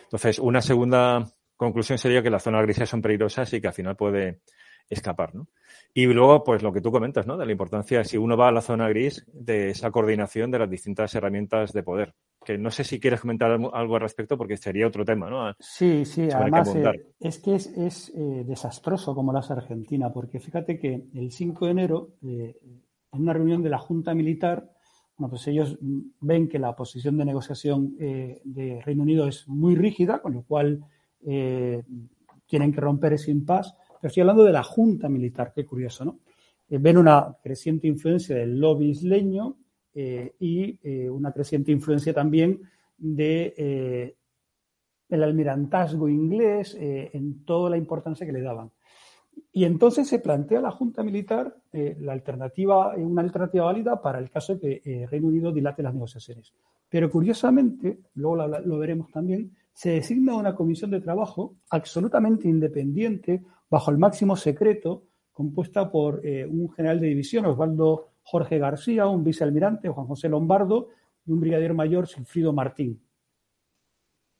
Entonces, una segunda conclusión sería que las zonas grises son peligrosas y que al final puede escapar, ¿no? Y luego, pues lo que tú comentas, ¿no? De la importancia, si uno va a la zona gris, de esa coordinación de las distintas herramientas de poder. Que no sé si quieres comentar algo al respecto porque sería otro tema, ¿no? Sí, sí, además eh, es que es, eh, desastroso como lo hace Argentina, porque fíjate que el 5 de enero, en una reunión de la Junta Militar, bueno, pues ellos ven que la posición de negociación eh, de Reino Unido es muy rígida, con lo cual eh, tienen que romper ese impasse. Pero estoy hablando de la Junta Militar, qué curioso, ¿no? Eh, ven una creciente influencia del lobby isleño y una creciente influencia también de el almirantazgo inglés en toda la importancia que le daban. Y entonces se plantea la Junta Militar eh, la alternativa, eh, una alternativa válida para el caso de que eh, Reino Unido dilate las negociaciones. Pero curiosamente, luego lo, veremos también, se designa una comisión de trabajo absolutamente independiente, bajo el máximo secreto, compuesta por un general de división, Osvaldo Jorge García, un vicealmirante, Juan José Lombardo, y un brigadier mayor, Silfrido Martín,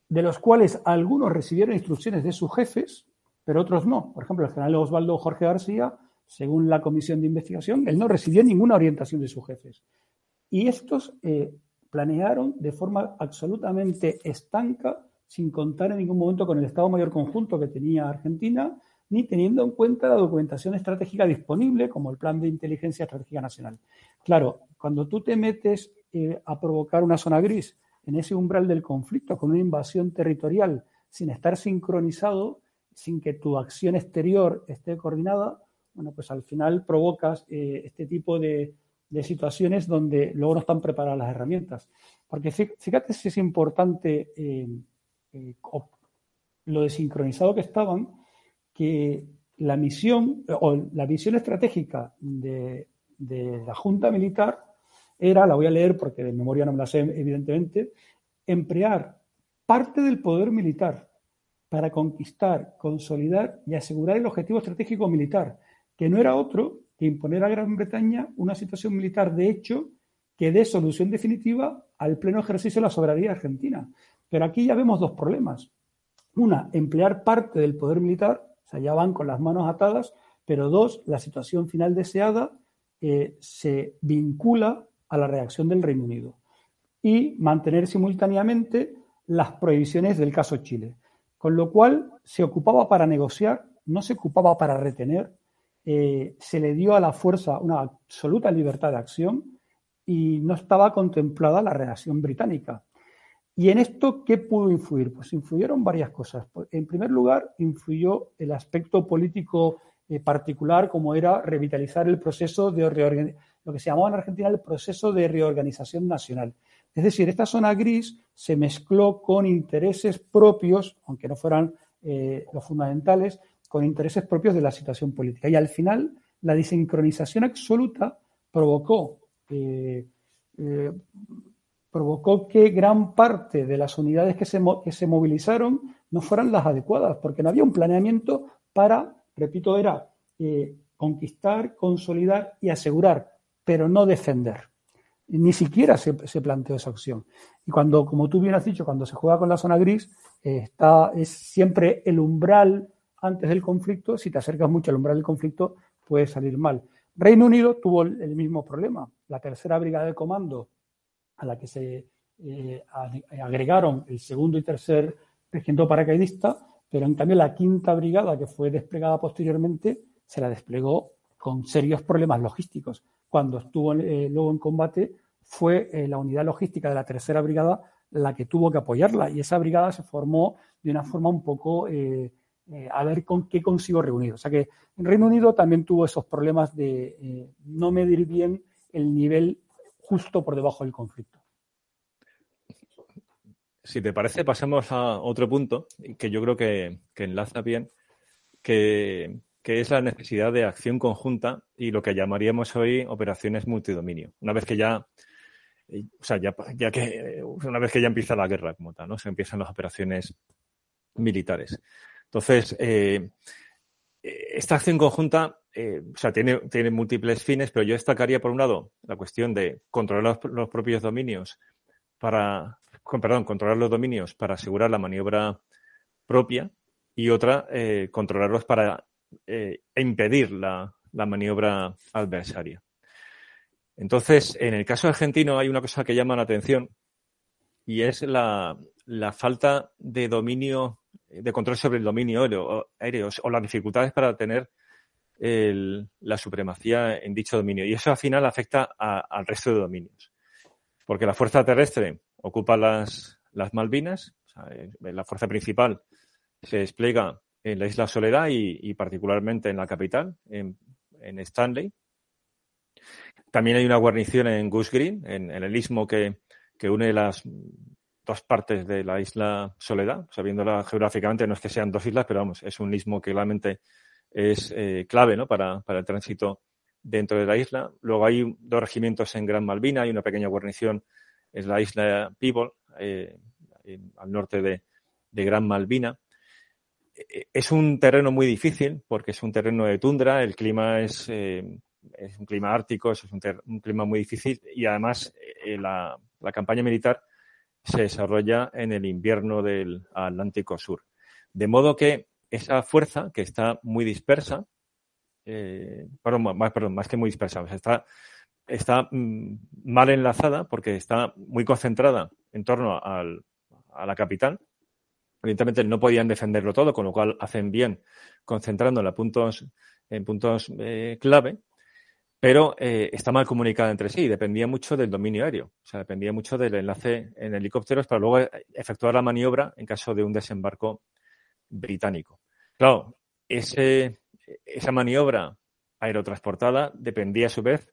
de los cuales algunos recibieron instrucciones de sus jefes pero otros no. Por ejemplo, el general Osvaldo Jorge García, según la comisión de investigación, él no recibió ninguna orientación de sus jefes. Y estos eh, planearon de forma absolutamente estanca, sin contar en ningún momento con el Estado Mayor Conjunto que tenía Argentina, ni teniendo en cuenta la documentación estratégica disponible, como el Plan de Inteligencia Estratégica Nacional. Claro, cuando tú te metes eh, a provocar una zona gris en ese umbral del conflicto con una invasión territorial sin estar sincronizado, sin que tu acción exterior esté coordinada, bueno, pues al final provocas eh, este tipo de, situaciones donde luego no están preparadas las herramientas. Porque fíjate si es importante eh, eh, lo desincronizado que estaban, que la misión o la visión estratégica de, de la Junta Militar era, la voy a leer porque de memoria no me la sé evidentemente, emplear parte del poder militar para conquistar, consolidar y asegurar el objetivo estratégico militar, que no era otro que imponer a Gran Bretaña una situación militar de hecho que dé solución definitiva al pleno ejercicio de la soberanía argentina. Pero aquí ya vemos dos problemas. Una, emplear parte del poder militar, o sea, ya van con las manos atadas, pero dos, la situación final deseada eh, se vincula a la reacción del Reino Unido y mantener simultáneamente las prohibiciones del caso Chile. Con lo cual se ocupaba para negociar, no se ocupaba para retener, eh, se le dio a la fuerza una absoluta libertad de acción y no estaba contemplada la reacción británica. ¿Y en esto qué pudo influir? Pues influyeron varias cosas. En primer lugar, influyó el aspecto político eh, particular, como era revitalizar el proceso de lo que se llamaba en Argentina el proceso de reorganización nacional. Es decir, esta zona gris se mezcló con intereses propios, aunque no fueran eh, los fundamentales, con intereses propios de la situación política. Y al final, la desincronización absoluta provocó, eh, eh, provocó que gran parte de las unidades que se, que se movilizaron no fueran las adecuadas, porque no había un planeamiento para, repito, era conquistar, consolidar y asegurar, pero no defender. Ni siquiera se, planteó esa opción. Y cuando, como tú bien has dicho, cuando se juega con la zona gris, eh, está, es siempre el umbral antes del conflicto. Si te acercas mucho al umbral del conflicto, puede salir mal. Reino Unido tuvo el mismo problema. La tercera brigada de comando a la que se eh, agregaron el segundo y tercer regimiento paracaidista, pero en cambio la quinta brigada que fue desplegada posteriormente se la desplegó con serios problemas logísticos. Cuando estuvo eh, luego en combate fue eh, la unidad logística de la tercera brigada la que tuvo que apoyarla y esa brigada se formó de una forma un poco a ver con qué consigo reunir. O sea que Reino Unido también tuvo esos problemas de no medir bien el nivel justo por debajo del conflicto. Si te parece, pasemos a otro punto que yo creo que, enlaza bien, que, es la necesidad de acción conjunta y lo que llamaríamos hoy operaciones multidominio. Una vez que ya, o sea, ya, que una vez que ya empieza la guerra como tal, ¿no? Se empiezan las operaciones militares. Entonces, eh, esta acción conjunta, eh, o sea, tiene, tiene múltiples fines, pero yo destacaría por un lado la cuestión de controlar los propios dominios para, perdón, controlar los dominios para asegurar la maniobra propia y otra, eh, controlarlos para eh, impedir la, maniobra adversaria. Entonces, en el caso argentino hay una cosa que llama la atención y es la, falta de dominio, de control sobre el dominio aéreo, o las dificultades para tener la supremacía en dicho dominio. Y eso al final afecta al resto de dominios. Porque la fuerza terrestre ocupa las, Malvinas, eh, la fuerza principal se despliega en la isla Soledad y, particularmente en la capital, en, Stanley. También hay una guarnición en Goose Green, en, el istmo que, une las dos partes de la isla Soledad. Sabiéndola geográficamente, no es que sean dos islas, pero vamos, es un istmo que realmente es eh, clave ¿no? para, el tránsito dentro de la isla. Luego hay dos regimientos en Gran Malvina y una pequeña guarnición es la isla People, eh, al norte de, Gran Malvina. Eh, es un terreno muy difícil porque es un terreno de tundra, el clima es, eh, es un clima ártico, es un, clima muy difícil y además la, campaña militar se desarrolla en el invierno del Atlántico Sur. De modo que esa fuerza que está muy dispersa, perdón, más, perdón, más que muy dispersa, está está mm, mal enlazada porque está muy concentrada en torno a la capital. Evidentemente no podían defenderlo todo, con lo cual hacen bien concentrándola puntos, en puntos eh, clave, pero eh, está mal comunicada entre sí. Dependía mucho del dominio aéreo, o sea, dependía mucho del enlace en helicópteros para luego eh, efectuar la maniobra en caso de un desembarco británico. Claro, ese, esa maniobra aerotransportada dependía a su vez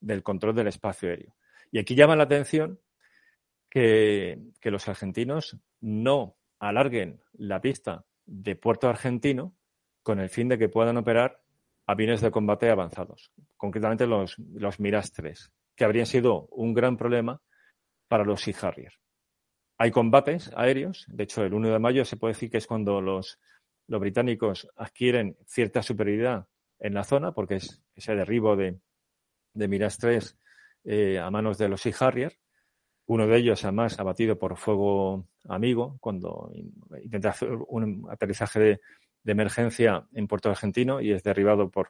del control del espacio aéreo. Y aquí llama la atención que, los argentinos no alarguen la pista de puerto argentino con el fin de que puedan operar aviones de combate avanzados, concretamente los, los Miras 3, que habrían sido un gran problema para los Sea Harrier. Hay combates aéreos, de hecho el 1 de mayo se puede decir que es cuando los, los británicos adquieren cierta superioridad en la zona, porque es ese derribo de, de Miras 3 eh, a manos de los Sea Harrier. Uno de ellos, además, abatido por fuego amigo cuando intenta hacer un aterrizaje de, emergencia en Puerto Argentino y es derribado por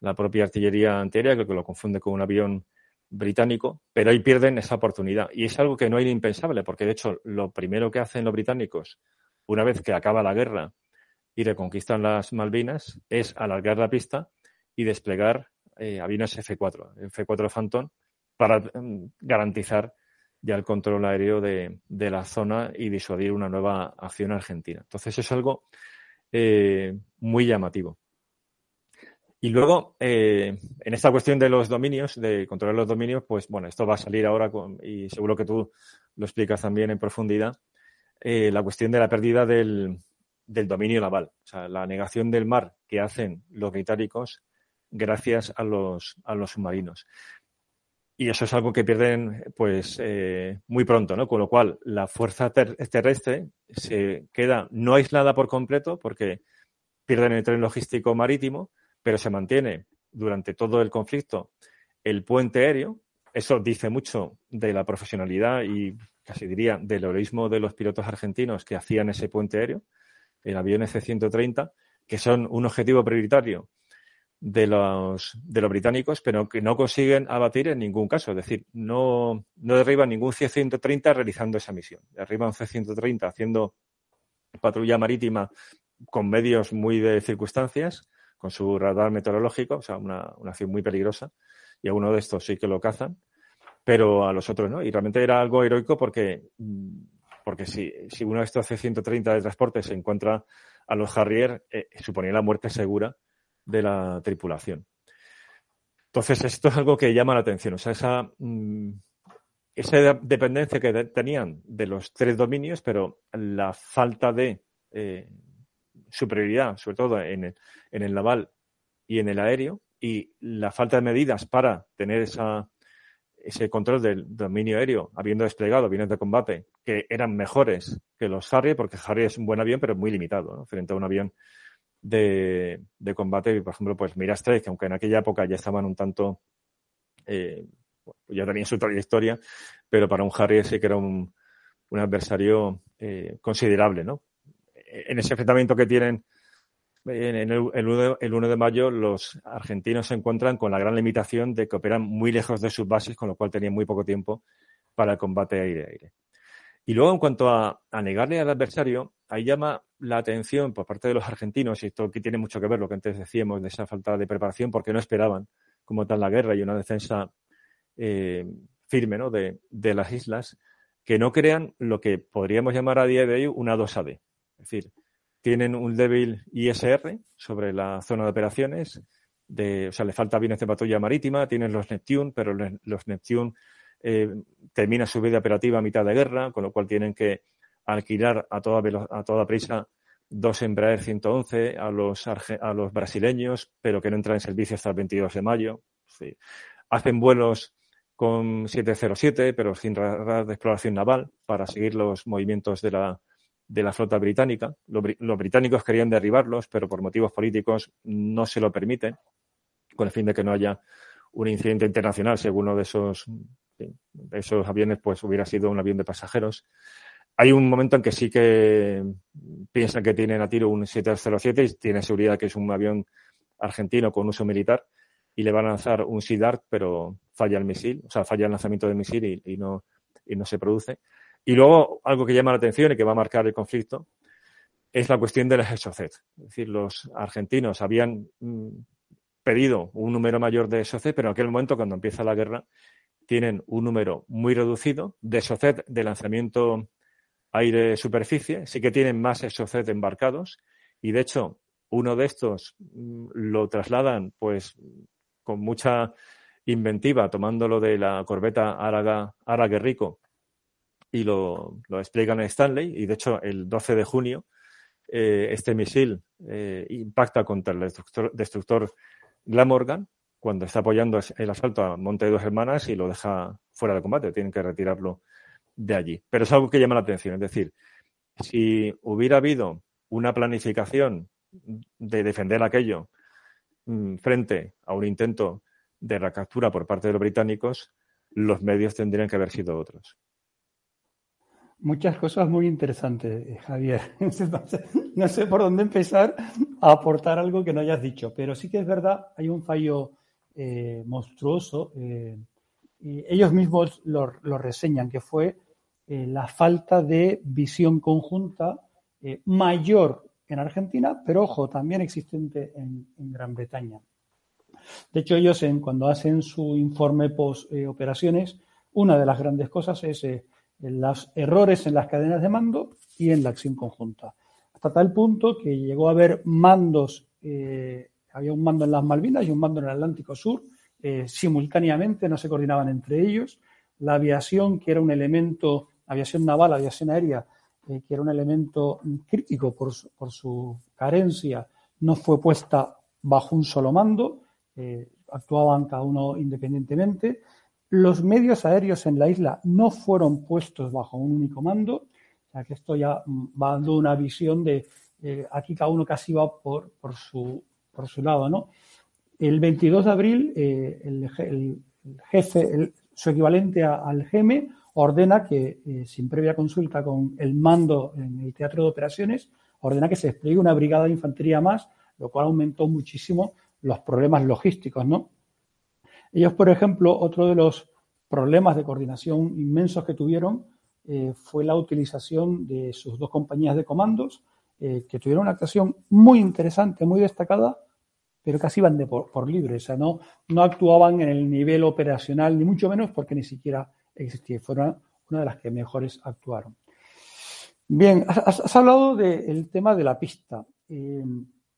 la propia artillería antiaérea, que lo confunde con un avión británico, pero ahí pierden esa oportunidad. Y es algo que no era impensable, porque de hecho lo primero que hacen los británicos, una vez que acaba la guerra y reconquistan las Malvinas, es alargar la pista y desplegar eh, aviones F4, F4 Phantom, para mm, garantizar ya el control aéreo de, la zona y disuadir una nueva acción argentina. Entonces es algo eh, muy llamativo. Y luego, eh, en esta cuestión de los dominios, de controlar los dominios, pues bueno, esto va a salir ahora y seguro que tú lo explicas también en profundidad, la cuestión de la pérdida del, del, dominio naval, o sea, la negación del mar que hacen los británicos gracias a los, a los submarinos. Y eso es algo que pierden pues eh, muy pronto, ¿no? Con lo cual la fuerza terrestre se queda no aislada por completo porque pierden el tren logístico marítimo, pero se mantiene durante todo el conflicto el puente aéreo. Eso dice mucho de la profesionalidad y casi diría del heroísmo de los pilotos argentinos que hacían ese puente aéreo, el avión C-130, que son un objetivo prioritario de los, de los británicos, pero que no consiguen abatir en ningún caso. Es decir, no, no derriban ningún C-130 realizando esa misión. Derriban un C-130 haciendo patrulla marítima con medios muy de circunstancias, con su radar meteorológico, o sea, una, una acción muy peligrosa, y a uno de estos sí que lo cazan, pero a los otros no. Y realmente era algo heroico porque, porque si, si uno de estos C-130 de transporte se encuentra a los Harrier, eh, suponía la muerte segura de la tripulación. Entonces, esto es algo que llama la atención. O sea, esa, mm, esa dependencia que tenían de los tres dominios, pero la falta de eh, superioridad, sobre todo en el, en el naval y en el aéreo, y la falta de medidas para tener esa, ese control del dominio aéreo, habiendo desplegado aviones de combate que eran mejores que los Harrier, porque Harrier es un buen avión, pero muy limitado, frente a un avión de, de combate, por ejemplo, pues Mirage que aunque en aquella época ya estaban un tanto, eh, ya tenían su trayectoria, pero para un Harrier sí que era un, un adversario eh, considerable, ¿no? En ese enfrentamiento que tienen en el, el, 1 de, el 1 de mayo, los argentinos se encuentran con la gran limitación de que operan muy lejos de sus bases, con lo cual tenían muy poco tiempo para el combate aire-aire. Y luego, en cuanto a, a, negarle al adversario, ahí llama la atención por parte de los argentinos, y esto que tiene mucho que ver lo que antes decíamos de esa falta de preparación, porque no esperaban como tal la guerra y una defensa eh, firme ¿no? de, de, las islas, que no crean lo que podríamos llamar a día de hoy una 2AD. Es decir, tienen un débil ISR sobre la zona de operaciones, de, o sea, le falta aviones de patrulla marítima, tienen los Neptune, pero los Neptune eh, termina su vida operativa a mitad de guerra, con lo cual tienen que alquilar a toda, a toda prisa dos Embraer 111 a los, a los brasileños, pero que no entran en servicio hasta el 22 de mayo. Hacen vuelos con 707, pero sin radar de exploración naval, para seguir los movimientos de la, de la flota británica. Los, británicos querían derribarlos, pero por motivos políticos no se lo permiten, con el fin de que no haya un incidente internacional si alguno de esos esos aviones pues hubiera sido un avión de pasajeros. Hay un momento en que sí que piensan que tienen a tiro un 707 y tienen seguridad que es un avión argentino con uso militar y le van a lanzar un Sea pero falla el misil, o sea, falla el lanzamiento del misil y, no, y no se produce. Y luego, algo que llama la atención y que va a marcar el conflicto es la cuestión de las SOCET. Es decir, los argentinos habían mm, pedido un número mayor de SOCET, pero en aquel momento, cuando empieza la guerra, tienen un número muy reducido de SOCET de lanzamiento aire-superficie, sí que tienen más SOCET embarcados y de hecho uno de estos mm, lo trasladan pues con mucha inventiva tomándolo de la corbeta Araga, Arague Rico y lo, lo, explican en Stanley y de hecho el 12 de junio eh, este misil eh, impacta contra el destructor, destructor Glamorgan cuando está apoyando el asalto a Monte de Dos Hermanas y lo deja fuera de combate. Tienen que retirarlo de allí. Pero es algo que llama la atención. Es decir, si hubiera habido una planificación de defender aquello mm, frente a un intento de recaptura por parte de los británicos, los medios tendrían que haber sido otros. Muchas cosas muy interesantes, eh, Javier. *laughs* No sé por dónde empezar a aportar algo que no hayas dicho, pero sí que es verdad, hay un fallo eh, monstruoso. Eh, y ellos mismos lo, reseñan, que fue eh, la falta de visión conjunta eh, mayor en Argentina, pero ojo, también existente en, Gran Bretaña. De hecho, ellos en, cuando hacen su informe post eh, operaciones, una de las grandes cosas es los errores en las cadenas de mando y en la acción conjunta. Hasta tal punto que llegó a haber mandos había un mando en las Malvinas y un mando en el Atlántico Sur, simultáneamente, no se coordinaban entre ellos. La aviación, que era un elemento, aviación naval, aviación aérea, eh, que era un elemento crítico por su, por su, carencia, no fue puesta bajo un solo mando, eh, actuaban cada uno independientemente. Los medios aéreos en la isla no fueron puestos bajo un único mando, o sea que esto ya va dando una visión de aquí cada uno casi va por, por su por su lado, ¿no? El 22 de abril, eh, el, jefe, su equivalente al GEME, ordena que, eh, sin previa consulta con el mando en el teatro de operaciones, ordena que se despliegue una brigada de infantería más, lo cual aumentó muchísimo los problemas logísticos, ¿no? Ellos, por ejemplo, otro de los problemas de coordinación inmensos que tuvieron eh, fue la utilización de sus dos compañías de comandos, eh, que tuvieron una actuación muy interesante, muy destacada, pero casi iban de por, libre, o sea, no, no actuaban en el nivel operacional, ni mucho menos porque ni siquiera existía, fueron una de las que mejores actuaron. Bien, has, hablado del tema de la pista. Eh,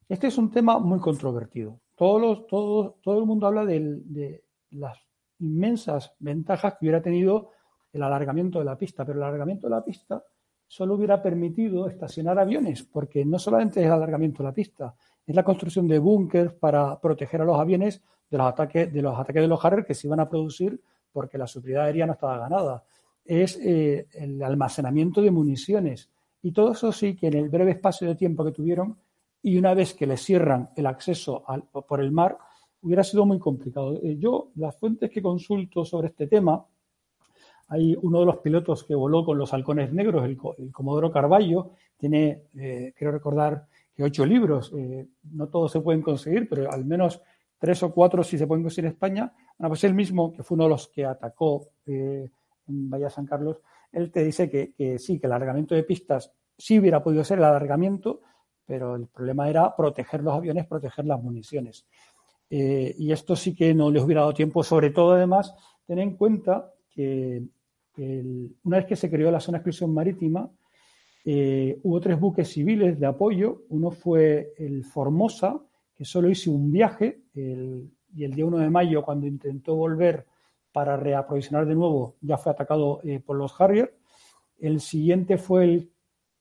este es un tema muy controvertido. Todos los, todo, todo el mundo habla de las inmensas ventajas que hubiera tenido el alargamiento de la pista, pero el alargamiento de la pista solo hubiera permitido estacionar aviones, porque no solamente es el alargamiento de la pista, es la construcción de búnkers para proteger a los aviones de los ataques de los ataques de los que se iban a producir porque la superioridad aérea no estaba ganada. Es eh, el almacenamiento de municiones. Y todo eso sí que en el breve espacio de tiempo que tuvieron y una vez que les cierran el acceso por el mar, hubiera sido muy complicado. Eh, yo, las fuentes que consulto sobre este tema, hay uno de los pilotos que voló con los halcones negros, el, Comodoro Carballo, tiene, eh, creo recordar, que ocho libros. Eh, no todos se pueden conseguir, pero al menos tres o cuatro sí se pueden conseguir en España. Bueno, pues él mismo, que fue uno de los que atacó en Bahía San Carlos, él te dice que, que, sí, que el alargamiento de pistas sí hubiera podido ser el alargamiento, pero el problema era proteger los aviones, proteger las municiones. Eh, y esto sí que no les hubiera dado tiempo, sobre todo además, tener en cuenta que una vez que se creó la zona de exclusión marítima, eh, hubo tres buques civiles de apoyo. Uno fue el Formosa, que solo hizo un viaje, y el día 1 de mayo, cuando intentó volver para reaprovisionar de nuevo, ya fue atacado eh, por los Harrier. El siguiente fue el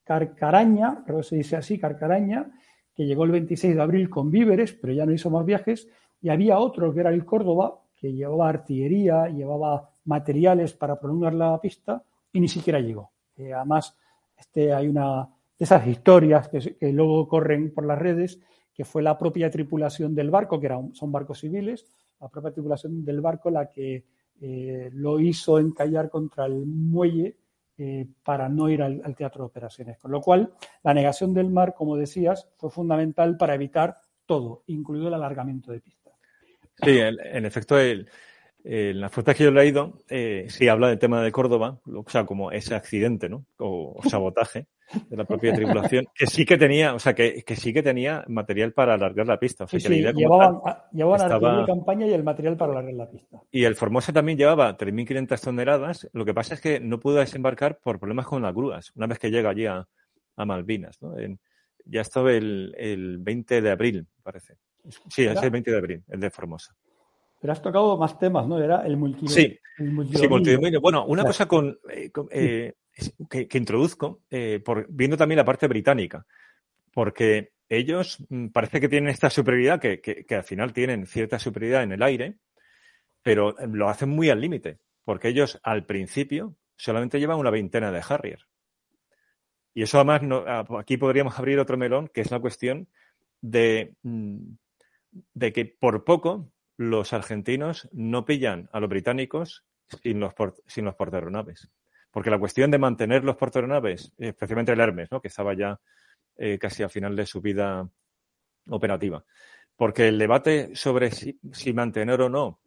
Carcaraña, creo que se dice así, Carcaraña, que llegó el 26 de abril con víveres, pero ya no hizo más viajes, y había otro que era el Córdoba, que llevaba artillería, llevaba materiales para prolongar la pista, y ni siquiera llegó. Eh, además, este, hay una de esas historias que, luego corren por las redes, que fue la propia tripulación del barco, que era son barcos civiles, la propia tripulación del barco la que eh, lo hizo encallar contra el muelle eh, para no ir al, teatro de operaciones. Con lo cual, la negación del mar, como decías, fue fundamental para evitar todo, incluido el alargamiento de pistas. Sí, en efecto, el, en las fuentes que yo he leído, eh, sí habla del tema de Córdoba, o sea, como ese accidente, ¿no? O, sabotaje de la propia tripulación, que sí que tenía, o sea, que, que, sí que tenía material para alargar la pista. O sea, sí, llevaban, llevaban campaña y el material para alargar la pista. Y el Formosa también llevaba 3.500 toneladas. Lo que pasa es que no pudo desembarcar por problemas con las grúas, una vez que llega allí a, Malvinas, ¿no? ya estaba el, el 20 de abril, parece. Sí, es el 20 de abril, el de Formosa. Pero has tocado más temas, ¿no? Era el multidominio. Sí, sí multidominio. Bueno, una cosa con, eh, eh, que, introduzco, eh, por, viendo también la parte británica, porque ellos mm, parece que tienen esta superioridad, que, que, al final tienen cierta superioridad en el aire, pero lo hacen muy al límite, porque ellos al principio solamente llevan una veintena de Harrier. Y eso además, no, aquí podríamos abrir otro melón, que es la cuestión de, mm, de que por poco los argentinos no pillan a los británicos sin los, sin los. Porque la cuestión de mantener los portaeronaves, especialmente el Hermes, ¿no? que estaba ya eh, casi al final de su vida operativa. Porque el debate sobre si, mantener o no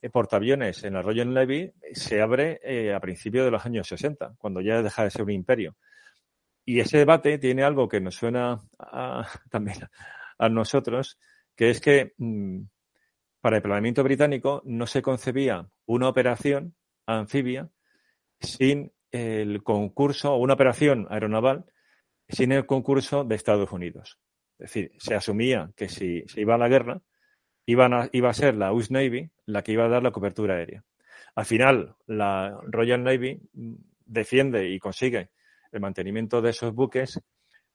eh, portaaviones en la Royal Navy se abre eh, a principios de los años 60, cuando ya deja de ser un imperio. Y ese debate tiene algo que nos suena *laughs* también a nosotros, que es que mm, para el planeamiento británico no se concebía una operación anfibia sin el concurso una operación aeronaval sin el concurso de Estados Unidos. Es decir, se asumía que si se iba a la guerra, iba a ser la US Navy la que iba a dar la cobertura aérea. Al final, la Royal Navy defiende y consigue el mantenimiento de esos buques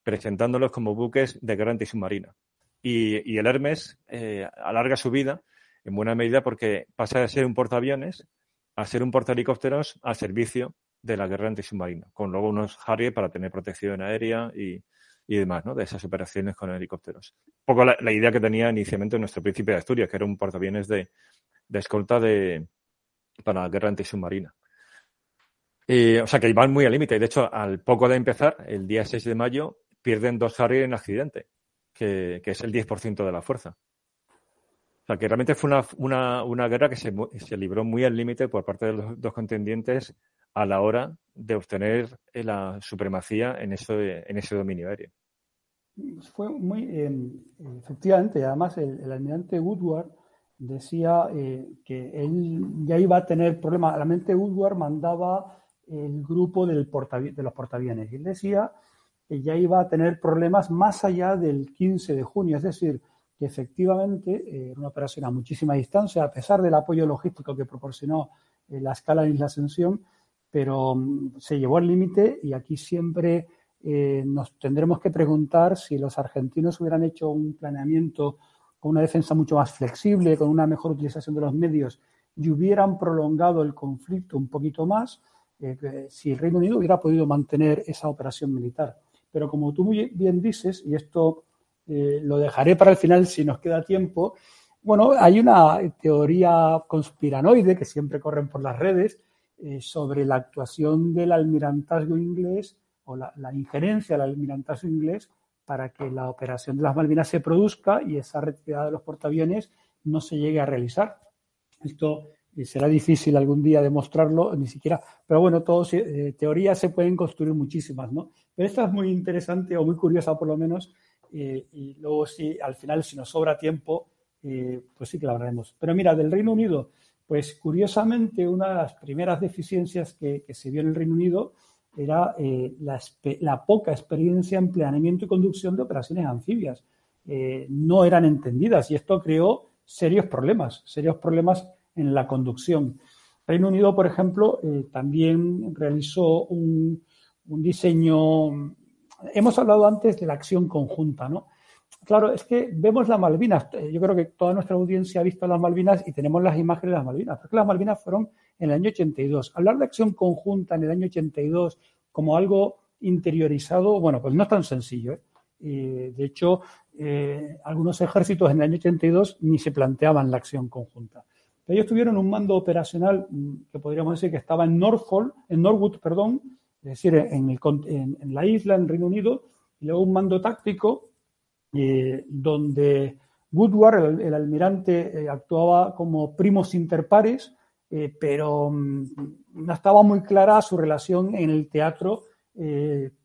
presentándolos como buques de guerra antisubmarina. Y, y el Hermes eh, alarga su vida en buena medida porque pasa de ser un portaaviones a ser un portahelicópteros al servicio de la guerra antisubmarina, con luego unos Harrier para tener protección aérea y, y demás, ¿no? De esas operaciones con helicópteros. Un poco la, idea que tenía inicialmente nuestro príncipe de Asturias, que era un portaaviones de, escolta de, para la guerra antisubmarina. Y, o sea, que iban muy al límite. De hecho, al poco de empezar, el día 6 de mayo, pierden dos Harrier en accidente, que, que es el 10% de la fuerza. O sea, que realmente fue una, una, una guerra que se, se libró muy al límite por parte de los dos contendientes a la hora de obtener eh, la supremacía en, eso en ese dominio aéreo. Fue muy, eh, efectivamente, además el, el, almirante Woodward decía eh, que él ya iba a tener problemas. El almirante Woodward mandaba el grupo del de los portaaviones y él decía que ya iba a tener problemas más allá del 15 de junio, es decir, que efectivamente era una operación a muchísima distancia, a pesar del apoyo logístico que proporcionó la escala y la ascensión, pero mm, se llevó al límite y aquí siempre eh, nos tendremos que preguntar si los argentinos hubieran hecho un planeamiento con una defensa mucho más flexible, con una mejor utilización de los medios y hubieran prolongado el conflicto un poquito más, eh, si el Reino Unido hubiera podido mantener esa operación militar. Pero como tú muy bien dices, y esto eh, lo dejaré para el final si nos queda tiempo, bueno, hay una teoría conspiranoide que siempre corren por las redes, eh, sobre la actuación del almirantazgo inglés o la, injerencia del almirantazgo inglés para que la operación de las Malvinas se produzca y esa retirada de los portaaviones no se llegue a realizar. Esto eh, será difícil algún día demostrarlo, ni siquiera, pero bueno, todas eh, teorías se pueden construir muchísimas, ¿no? Pero esta es muy interesante o muy curiosa por lo menos, y luego si al final si nos sobra tiempo, pues sí que la hablaremos. Pero mira, del Reino Unido, pues curiosamente, una de las primeras deficiencias que, se vio en el Reino Unido era eh, la, poca experiencia en planeamiento y conducción de operaciones anfibias. Eh, no eran entendidas y esto creó serios problemas, serios problemas en la conducción. Reino Unido, por ejemplo, eh, también realizó un, un, diseño. Hemos hablado antes de la acción conjunta, ¿no? Claro, es que vemos las Malvinas. Yo creo que toda nuestra audiencia ha visto las Malvinas y tenemos las imágenes de las Malvinas. Porque las Malvinas fueron en el año 82. Hablar de acción conjunta en el año 82 como algo interiorizado, bueno, pues no es tan sencillo. ¿eh? de hecho, eh, algunos ejércitos en el año 82 ni se planteaban la acción conjunta. Pero ellos tuvieron un mando operacional mm, que podríamos decir que estaba en Norfolk, en Norwood, perdón, es decir, en, la isla, en Reino Unido, y luego un mando táctico eh, donde Woodward, el, almirante, eh, actuaba como primos interpares, eh, pero mm, no estaba muy clara su relación en el teatro,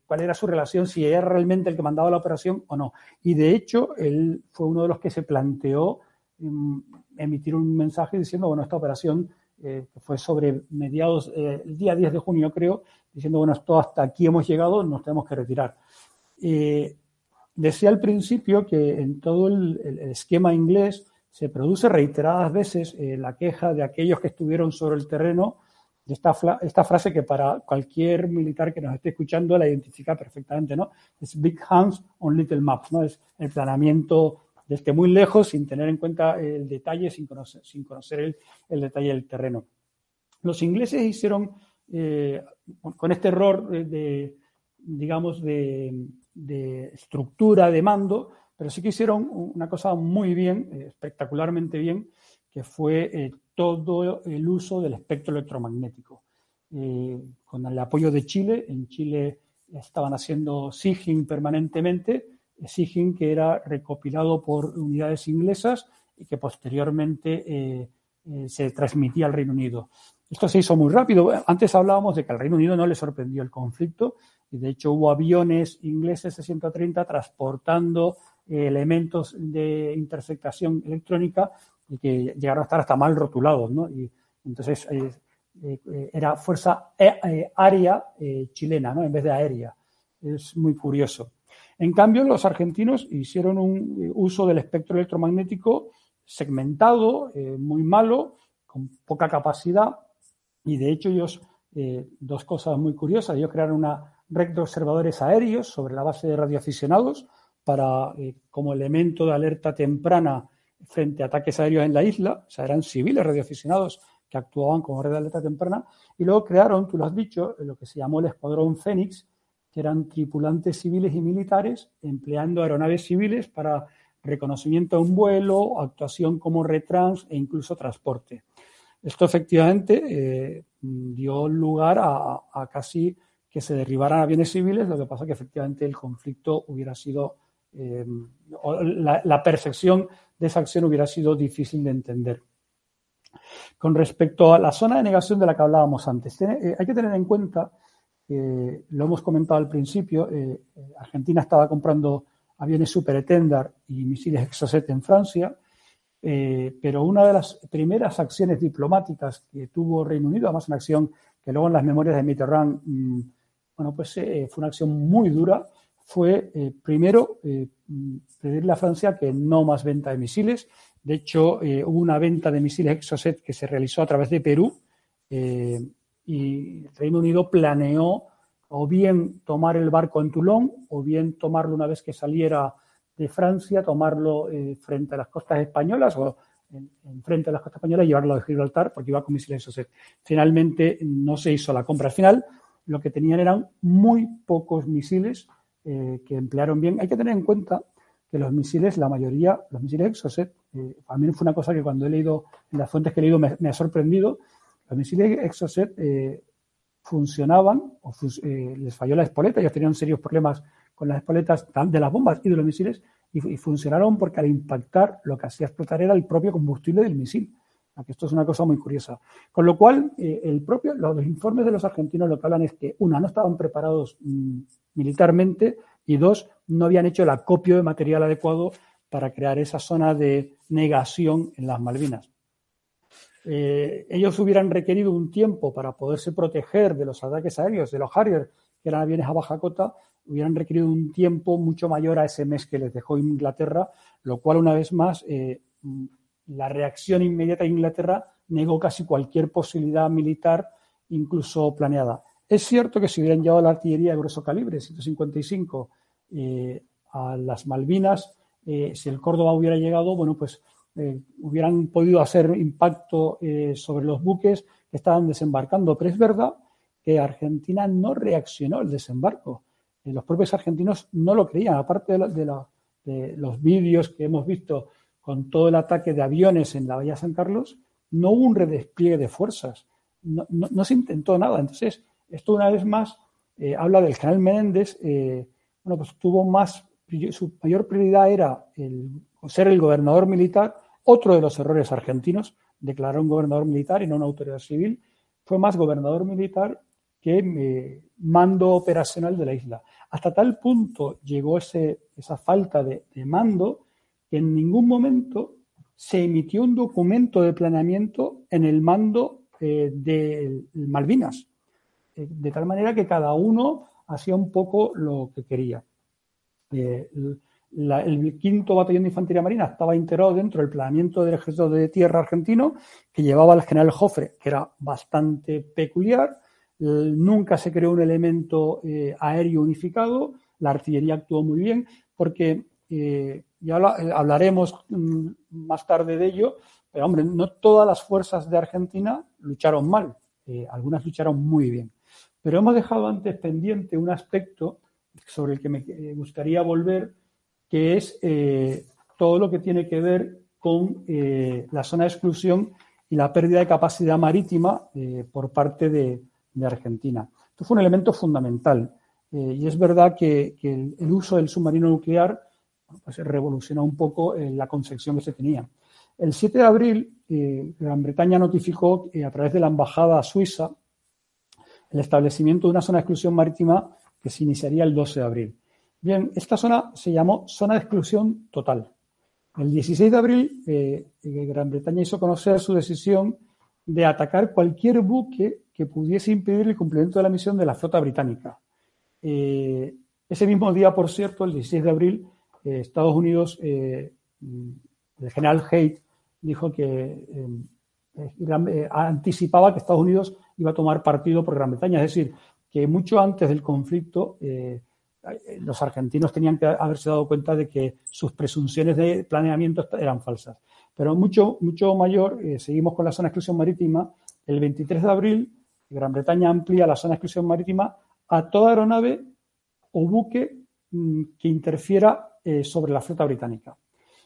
cuál era su relación, si era realmente el que mandaba la operación o no. Y de hecho, él fue uno de los que se planteó mm, emitir un mensaje diciendo, bueno, esta operación que fue sobre mediados, el día 10 de junio creo, diciendo, bueno, esto hasta aquí hemos llegado, nos tenemos que retirar. Decía al principio que en todo el, esquema inglés se produce reiteradas veces eh, la queja de aquellos que estuvieron sobre el terreno de esta, esta frase que para cualquier militar que nos esté escuchando la identifica perfectamente, ¿no? Es Big Hands on Little Maps, ¿no? Es el planeamiento desde muy lejos sin tener en cuenta el detalle, sin conocer, sin conocer el, el detalle del terreno. Los ingleses hicieron, eh, con este error de digamos, de, de estructura de mando, pero sí que hicieron una cosa muy bien, eh, espectacularmente bien, que fue eh, todo el uso del espectro electromagnético. Eh, con el apoyo de Chile, en Chile estaban haciendo SIGING permanentemente, SIGING que era recopilado por unidades inglesas y que posteriormente se transmitía al Reino Unido. Esto se hizo muy rápido. Antes hablábamos de que al Reino Unido no le sorprendió el conflicto y de hecho hubo aviones ingleses de 130 transportando eh, elementos de interceptación electrónica y que llegaron a estar hasta mal rotulados, ¿no? Entonces eh, eh, era fuerza aérea chilena, ¿no? En vez de aérea. Es muy curioso. En cambio, los argentinos hicieron un uso del espectro electromagnético segmentado, muy malo, con poca capacidad, y de hecho ellos, dos cosas muy curiosas, ellos crearon una red de observadores aéreos sobre la base de radioaficionados para, eh, como elemento de alerta temprana frente a ataques aéreos en la isla, o sea, eran civiles radioaficionados que actuaban como red de alerta temprana, y luego crearon, tú lo has dicho, lo que se llamó el Escuadrón Fénix, que eran tripulantes civiles y militares empleando aeronaves civiles para reconocimiento de un vuelo, actuación como retrans e incluso transporte. Esto efectivamente eh, dio lugar a, casi que se derribaran aviones civiles, lo que pasa que efectivamente el conflicto hubiera sido, eh, la, la, percepción de esa acción hubiera sido difícil de entender. Con respecto a la zona de negación de la que hablábamos antes, eh, hay que tener en cuenta, lo hemos comentado al principio, Argentina estaba comprando aviones Super Etendard y misiles Exocet en Francia, eh, pero una de las primeras acciones diplomáticas que tuvo Reino Unido, además una acción que luego en las memorias de Mitterrand, mm, bueno, pues eh, fue una acción muy dura, fue eh, primero pedirle a Francia que no más venta de misiles. De hecho, hubo una venta de misiles Exocet que se realizó a través de Perú y Reino Unido planeó o bien tomar el barco en Toulon o bien tomarlo una vez que saliera de Francia, tomarlo eh, frente a las costas españolas o en, frente a las costas españolas y llevarlo a Gibraltar porque iba con misiles SOSET. Finalmente no se hizo la compra. Al final lo que tenían eran muy pocos misiles eh, que emplearon bien. Hay que tener en cuenta que los misiles, la mayoría, los misiles Exocet, eh, a mí fue una cosa que cuando he leído, en las fuentes que he leído me, ha sorprendido, los misiles Exocet funcionaban, o les falló la espoleta, ellos tenían serios problemas con las espoletas de las bombas y de los misiles y, funcionaron porque al impactar lo que hacía explotar era el propio combustible del misil. esto es una cosa muy curiosa. Con lo cual, eh, el propio, los, informes de los argentinos lo que hablan es que, una, no estaban preparados mm, militarmente y dos, no habían hecho el acopio de material adecuado para crear esa zona de negación en las Malvinas. Eh, ellos hubieran requerido un tiempo para poderse proteger de los ataques aéreos de los Harrier, que eran aviones a baja cota, hubieran requerido un tiempo mucho mayor a ese mes que les dejó Inglaterra, lo cual, una vez más, eh, la reacción inmediata de Inglaterra negó casi cualquier posibilidad militar, incluso planeada. Es cierto que si hubieran llevado la artillería de grueso calibre, 155, eh, a las Malvinas, si el Córdoba hubiera llegado, bueno, pues hubieran podido hacer impacto sobre los buques que estaban desembarcando. Pero es verdad que Argentina no reaccionó al desembarco los propios argentinos no lo creían. Aparte de, los vídeos que hemos visto con todo el ataque de aviones en la Bahía San Carlos, no hubo un redespliegue de fuerzas. No, se intentó nada. Entonces, esto una vez más eh, habla del general Menéndez. Eh, bueno, pues tuvo más, su mayor prioridad era ser el gobernador militar. Otro de los errores argentinos, declarar un gobernador militar y no una autoridad civil, fue más gobernador militar que eh, mando operacional de la isla. Hasta tal punto llegó esa falta de, mando que en ningún momento se emitió un documento de planeamiento en el mando eh, de Malvinas, eh, de tal manera que cada uno hacía un poco lo que quería. El quinto batallón de infantería marina estaba integrado dentro del planeamiento del ejército de tierra argentino que llevaba al general Jofre, que era bastante peculiar, Nunca se creó un elemento eh, aéreo unificado, la artillería actuó muy bien, porque eh, ya eh, hablaremos mm, más tarde de ello, pero hombre, no todas las fuerzas de Argentina lucharon mal, algunas lucharon muy bien. Pero hemos dejado antes pendiente un aspecto sobre el que me gustaría volver, que es todo lo que tiene que ver con la zona de exclusión y la pérdida de capacidad marítima por parte de, Argentina. Esto fue un elemento fundamental. Eh, y es verdad que, el, uso del submarino nuclear pues revolucionó un poco eh, la concepción que se tenía. El 7 de abril, eh, Gran Bretaña notificó a través de la embajada suiza el establecimiento de una zona de exclusión marítima que se iniciaría el 12 de abril. Bien, esta zona se llamó zona de exclusión total. El 16 de abril, Gran Bretaña hizo conocer su decisión de atacar cualquier buque que pudiese impedir el cumplimiento de la misión de la flota británica. Eh, ese mismo día, por cierto, el 16 de abril, eh, Estados Unidos, eh, el general Haidt dijo que anticipaba que Estados Unidos iba a tomar partido por Gran Bretaña, es decir, que mucho antes del conflicto los argentinos tenían que haberse dado cuenta de que sus presunciones de planeamiento eran falsas. Pero mucho, mucho mayor, seguimos con la zona de exclusión marítima, el 23 de abril Gran Bretaña amplía la zona de exclusión marítima a toda aeronave o buque mm, que interfiera eh, sobre la flota británica.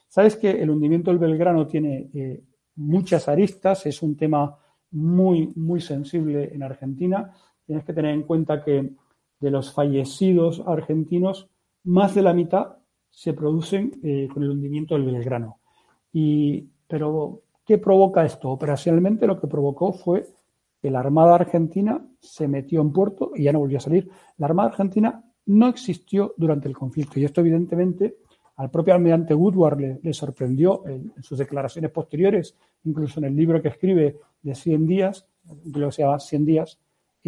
Sabes que el hundimiento del Belgrano tiene eh, muchas aristas, es un tema muy, muy sensible en Argentina. Tienes que tener en cuenta que de los fallecidos argentinos, más de la mitad se producen eh, con el hundimiento del Belgrano. Y, pero, ¿qué provoca esto? Operacionalmente lo que provocó fue que la Armada Argentina se metió en puerto y ya no volvió a salir. La Armada Argentina no existió durante el conflicto y esto evidentemente al propio almirante Woodward le, sorprendió en, sus declaraciones posteriores, incluso en el libro que escribe de 100 días, que se llama 100 días,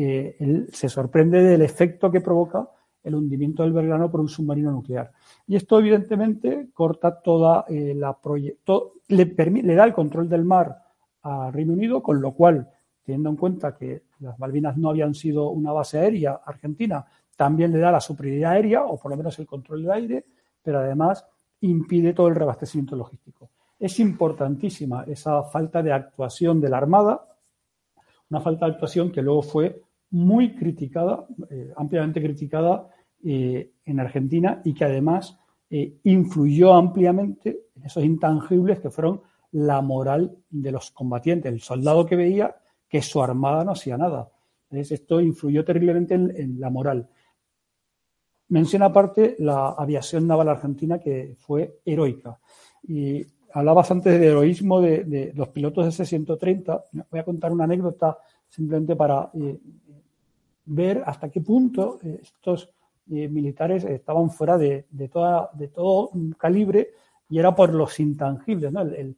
él se sorprende del efecto que provoca el hundimiento del Belgrano por un submarino nuclear. Y esto evidentemente corta toda eh, la proyecto, le, le da el control del mar a Reino Unido, con lo cual, teniendo en cuenta que las Malvinas no habían sido una base aérea argentina, también le da la superioridad aérea, o por lo menos el control del aire, pero además impide todo el reabastecimiento logístico. Es importantísima esa falta de actuación de la Armada, una falta de actuación que luego fue muy criticada, eh, ampliamente criticada eh, en Argentina y que además eh, influyó ampliamente en esos intangibles que fueron la moral de los combatientes, el soldado que veía que su armada no hacía nada. esto influyó terriblemente en la moral. Menciona aparte la aviación naval argentina que fue heroica. Y hablabas antes del heroísmo de, los pilotos de C-130. Voy a contar una anécdota simplemente para ver hasta qué punto eh, estos eh, militares estaban fuera de, toda, todo calibre y era por los intangibles, ¿no? el,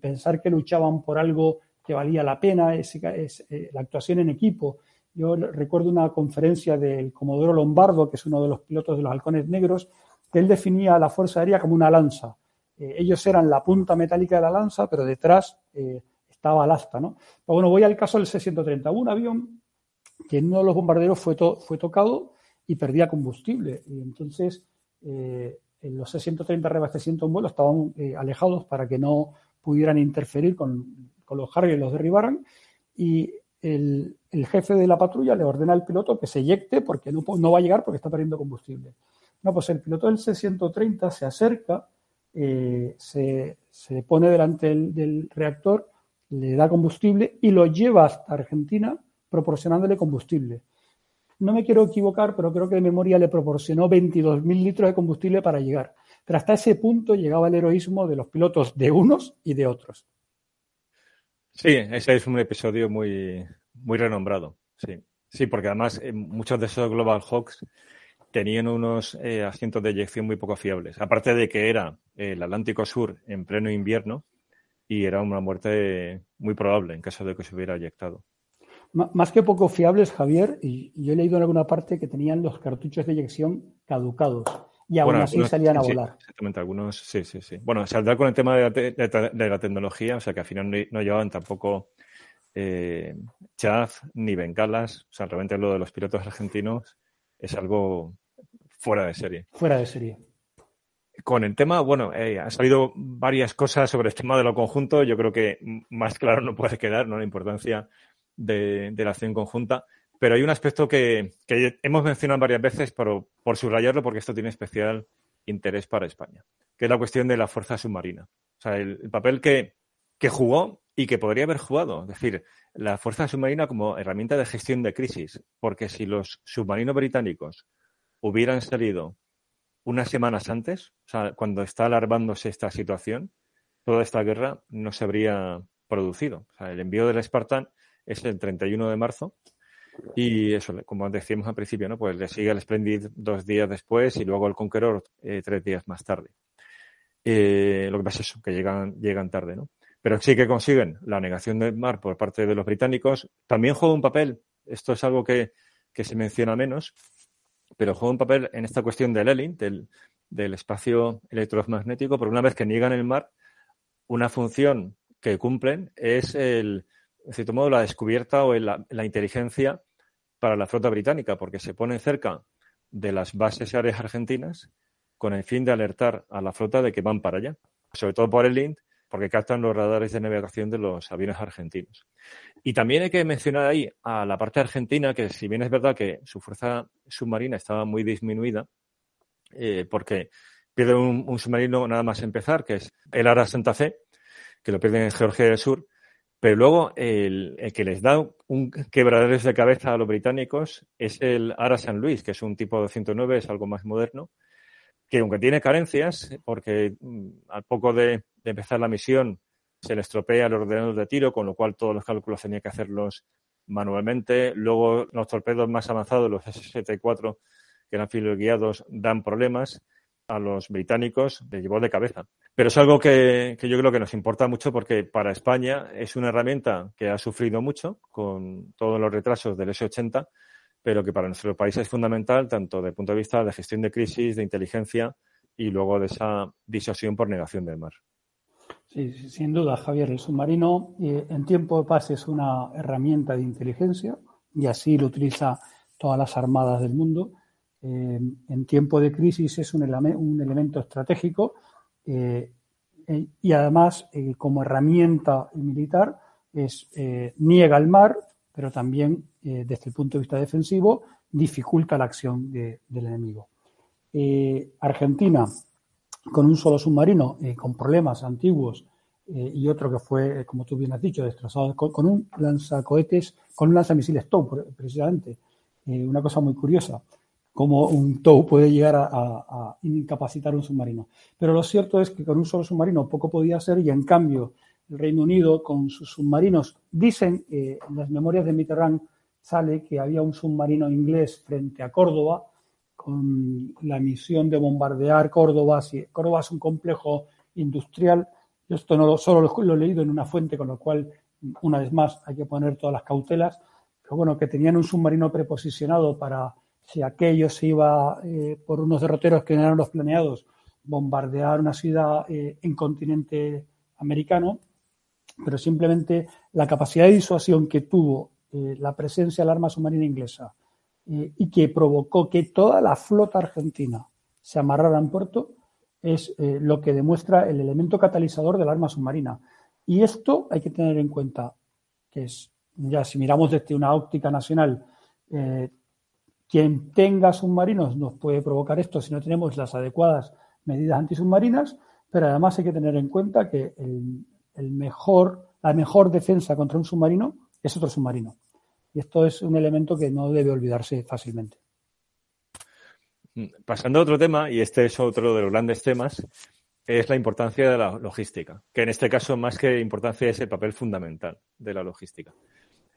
pensar que luchaban por algo que valía la pena, la actuación en equipo, yo recuerdo una conferencia del Comodoro Lombardo, que es uno de los pilotos de los halcones negros, que él definía a la Fuerza Aérea como una lanza. Eh, ellos eran la punta metálica de la lanza, pero detrás eh, estaba el asta. ¿no? Pero bueno, voy al caso del C-130. un avión que en uno de los bombarderos fue, fue tocado y perdía combustible. Y entonces eh, los C-130 reabastecimientos en vuelo estaban alejados para que no pudieran interferir con, con los Harrier y los derribaran. Y el, jefe de la patrulla le ordena al piloto que se eyecte porque no, no va a llegar porque está perdiendo combustible. No, pues el piloto del C-130 se acerca, eh, se, pone delante del, reactor, le da combustible y lo lleva hasta Argentina proporcionándole combustible. No me quiero equivocar, pero creo que de memoria le proporcionó 22.000 litros de combustible para llegar. Pero hasta ese punto llegaba el heroísmo de los pilotos de unos y de otros. Sí, ese es un episodio muy, muy renombrado. Sí, sí, porque además eh, muchos de esos Global Hawks tenían unos eh, asientos de eyección muy poco fiables. Aparte de que era el Atlántico Sur en pleno invierno y era una muerte muy probable en caso de que se hubiera eyectado. Más que poco fiables, Javier, y yo he leído en alguna parte que tenían los cartuchos de eyección caducados y aún así salían a volar. exactamente, algunos, sí, sí, sí. Bueno, saldrá con el tema de la, tecnología, o sea que al final no, llevaban tampoco eh, chaff ni bengalas, o sea, realmente lo de los pilotos argentinos es algo fuera de serie. Fuera de serie. Con el tema, bueno, eh, han salido varias cosas sobre el tema de lo conjunto. Yo creo que más claro no puede quedar, ¿no? La importancia de, de la acción conjunta. Pero hay un aspecto que, hemos mencionado varias veces por, por subrayarlo porque esto tiene especial interés para España, que es la cuestión de la fuerza submarina. O sea, el, papel que, que, jugó y que podría haber jugado. Es decir, la fuerza submarina como herramienta de gestión de crisis. Porque si los submarinos británicos hubieran salido unas semanas antes, o sea, cuando está alarmándose esta situación, toda esta guerra no se habría producido. O sea, el envío del Spartan es el 31 de marzo y eso, como decíamos al principio, ¿no? Pues le sigue el Splendid dos días después y luego el Conqueror eh, tres días más tarde. Eh, lo que pasa es eso, que llegan, llegan tarde, ¿no? Pero sí que consiguen la negación del mar por parte de los británicos. También juega un papel, esto es algo que, que se menciona menos, pero juega un papel en esta cuestión del Elling, del, del espacio electromagnético, porque una vez que niegan el mar, una función que cumplen es el, en cierto modo, la descubierta o la, inteligencia para la flota británica, porque se ponen cerca de las bases y áreas argentinas con el fin de alertar a la flota de que van para allá. Sobre todo por el Lind, porque captan los radares de navegación de los aviones argentinos. Y también hay que mencionar ahí a la parte argentina, que si bien es verdad que su fuerza submarina estaba muy disminuida, eh, porque pierde un, submarino nada más empezar, que es el Ara Santa Fe, que lo pierden en Georgia del Sur, pero luego el, que les da un quebradero de cabeza a los británicos es el Ara San Luis, que es un tipo 209, es algo más moderno, que aunque tiene carencias, porque mm, al poco de, empezar la misión se le estropea el ordenador de tiro, con lo cual todos los cálculos tenía que hacerlos manualmente. Luego los torpedos más avanzados, los S-74, que eran guiados, dan problemas a los británicos le llevó de cabeza. Pero es algo que, yo creo que nos importa mucho porque para España es una herramienta que ha sufrido mucho con todos los retrasos del S-80, pero que para nuestro país es fundamental tanto desde el punto de vista de gestión de crisis, de inteligencia y luego de esa disuasión por negación del mar. Sí, sin duda, Javier. El submarino eh, en tiempo de paz es una herramienta de inteligencia y así lo utiliza todas las armadas del mundo eh, en tiempo de crisis es un, elemento estratégico eh, eh, y además como herramienta militar niega el mar, pero también desde el punto de vista defensivo dificulta la acción del enemigo. Argentina, con un solo submarino, con problemas antiguos y otro que fue, como tú bien has dicho, destrozado con, un lanzacohetes, con un lanzamisiles TOW, precisamente. una cosa muy curiosa cómo un tow puede llegar a, incapacitar un submarino. Pero lo cierto es que con un solo submarino poco podía hacer y en cambio el Reino Unido con sus submarinos, dicen en las memorias de Mitterrand sale que había un submarino inglés frente a Córdoba con la misión de bombardear Córdoba. Córdoba es un complejo industrial. Esto no lo, solo lo he leído en una fuente, con lo cual, una vez más, hay que poner todas las cautelas. Pero bueno, que tenían un submarino preposicionado para si aquello se iba eh, por unos derroteros que no eran los planeados, bombardear una ciudad eh, en continente americano, pero simplemente la capacidad de disuasión que tuvo eh, la presencia del arma submarina inglesa y que provocó que toda la flota argentina se amarrara en puerto, es lo que demuestra el elemento catalizador del arma submarina. Y esto hay que tener en cuenta, que es, ya si miramos desde una óptica nacional, quien tenga submarinos nos puede provocar esto si no tenemos las adecuadas medidas antisubmarinas, pero además hay que tener en cuenta que la mejor defensa contra un submarino es otro submarino. Y esto es un elemento que no debe olvidarse fácilmente. Pasando a otro tema, y este es otro de los grandes temas, es la importancia de la logística, que en este caso más que importancia es el papel fundamental de la logística.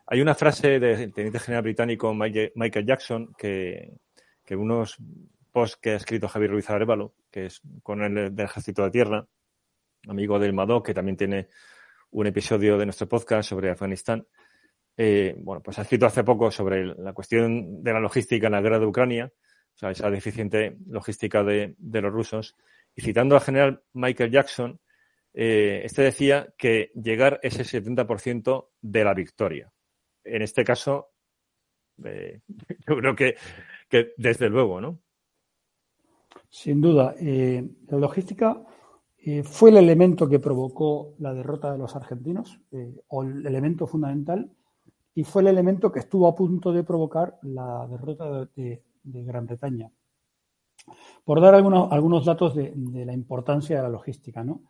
Hay una frase del teniente general británico Michael Jackson que, que unos posts que ha escrito Javier Ruiz Arevalo, que es con el del Ejército de Tierra, amigo del Madoc, que también tiene un episodio de nuestro podcast sobre Afganistán. Eh, bueno, pues ha escrito hace poco sobre la cuestión de la logística en la guerra de Ucrania, o sea, esa deficiente logística de, los rusos. Y citando al general Michael Jackson, eh, este decía que llegar es el 70% de la victoria en este caso, eh, *laughs* yo creo que, desde luego, ¿no? Sin duda. Eh, la logística eh, fue el elemento que provocó la derrota de los argentinos, o el elemento fundamental, y fue el elemento que estuvo a punto de provocar la derrota de, Gran Bretaña. Por dar algunos, algunos datos de, la importancia de la logística, ¿no?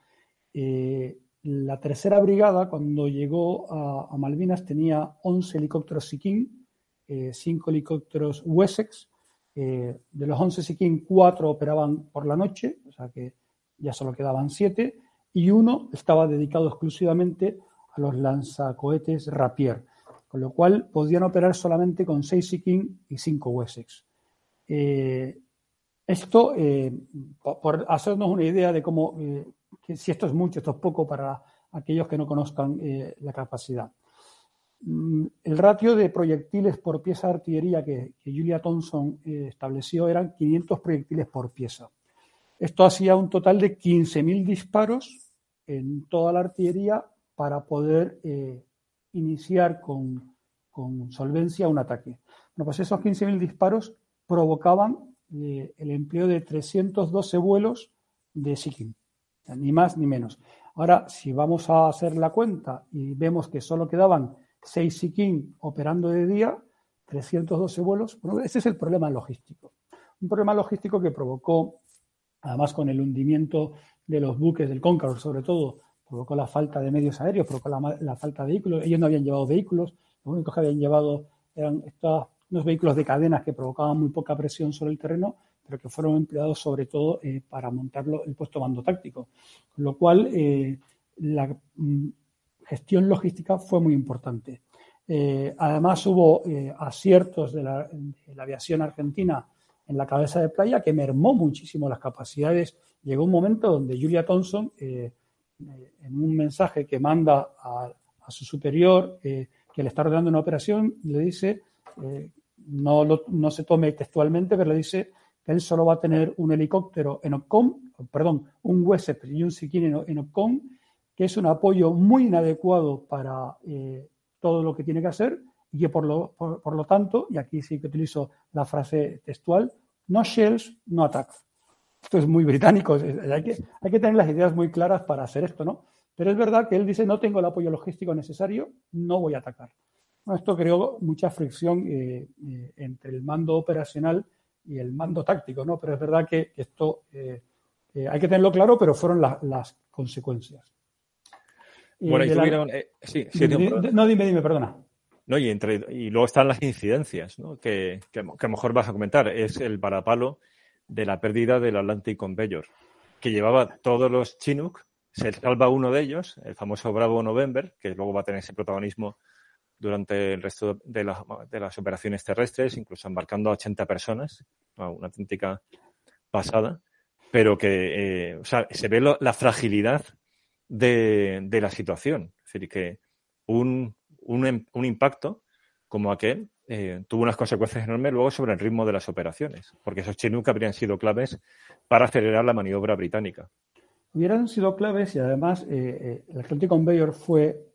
La tercera brigada, cuando llegó a, Malvinas, tenía 11 helicópteros Sikin, 5 eh, helicópteros Wessex. Eh, de los 11 Sikin, 4 operaban por la noche, o sea que ya solo quedaban 7, y uno estaba dedicado exclusivamente a los lanzacohetes Rapier, con lo cual podían operar solamente con 6 Sikin y 5 Wessex. Eh, esto, por hacernos una idea de cómo que si esto es mucho, esto es poco para aquellos que no conozcan eh, la capacidad. Mm, el ratio de proyectiles por pieza de artillería que, Julia Thompson eh, estableció eran 500 proyectiles por pieza. Esto hacía un total de 15.000 disparos en toda la artillería para poder eh, iniciar con, con, solvencia un ataque. Bueno, pues esos 15.000 disparos provocaban el empleo de 312 vuelos de Sikkim ni más ni menos. Ahora, si vamos a hacer la cuenta y vemos que solo quedaban 6 Sikin operando de día, 312 vuelos, bueno, ese es el problema logístico. Un problema logístico que provocó, además con el hundimiento de los buques del Conqueror, sobre todo, provocó la falta de medios aéreos, provocó la, falta de vehículos. Ellos no habían llevado vehículos, los únicos que habían llevado eran estos, unos vehículos de cadenas que provocaban muy poca presión sobre el terreno, pero que fueron empleados sobre todo eh, para montar el puesto mando táctico. Con lo cual, eh, la mm, gestión logística fue muy importante. Eh, además, hubo aciertos de la, aviación argentina en la cabeza de playa que mermó muchísimo las capacidades. Llegó un momento donde Julia Thompson, en un mensaje que manda a, su superior, que le está ordenando una operación, le dice, no, no se tome textualmente, pero le dice él solo va a tener un helicóptero en Opcom, perdón, un WESEP y un Sikin en Opcom, que es un apoyo muy inadecuado para eh, todo lo que tiene que hacer y que por lo, por, lo tanto, y aquí sí que utilizo la frase textual, no shells, no attack. Esto es muy británico, hay que, hay que tener las ideas muy claras para hacer esto, ¿no? Pero es verdad que él dice, no tengo el apoyo logístico necesario, no voy a atacar. esto creó mucha fricción eh, eh, entre el mando operacional y el mando táctico, ¿no? Pero es verdad que, esto eh, eh, hay que tenerlo claro, pero fueron las consecuencias. Bueno, y tuvieron, eh, sí, sí, no, dime, dime, perdona. No, y, entre, y luego están las incidencias, ¿no? Que, que, a lo mejor vas a comentar. Es el parapalo de la pérdida del Atlantic Conveyor, que llevaba todos los Chinook, se salva uno de ellos, el famoso Bravo November, que luego va a tener ese protagonismo durante el resto de, las operaciones terrestres, incluso embarcando a 80 personas, una auténtica pasada, pero que eh, se ve la fragilidad de, la situación. Es decir, que un, un, impacto como aquel eh, tuvo unas consecuencias enormes luego sobre el ritmo de las operaciones, porque esos Chinook habrían sido claves para acelerar la maniobra británica. Hubieran sido claves y además eh, el Atlantic Conveyor fue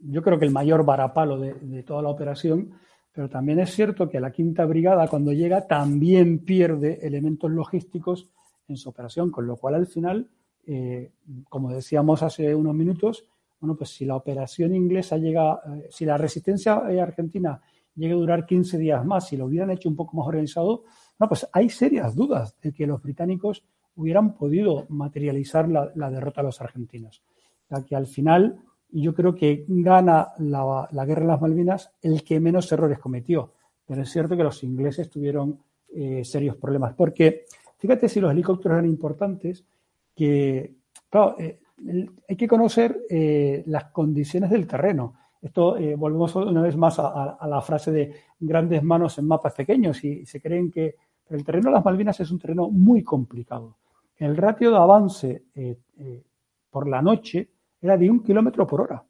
yo creo que el mayor varapalo de, toda la operación, pero también es cierto que la quinta brigada cuando llega también pierde elementos logísticos en su operación, con lo cual al final, eh, como decíamos hace unos minutos, bueno, pues si la operación inglesa llega, eh, si la resistencia eh, argentina llega a durar 15 días más, si lo hubieran hecho un poco más organizado, no, pues hay serias dudas de que los británicos hubieran podido materializar la, la derrota a los argentinos. Ya que al final y yo creo que gana la, guerra de las Malvinas el que menos errores cometió. Pero es cierto que los ingleses tuvieron eh, serios problemas. Porque fíjate si los helicópteros eran importantes, que claro, eh, hay que conocer eh, las condiciones del terreno. Esto volvemos una vez más a, la frase de grandes manos en mapas pequeños y se creen que el terreno de las Malvinas es un terreno muy complicado. El ratio de avance por la noche era de un kilómetro por hora,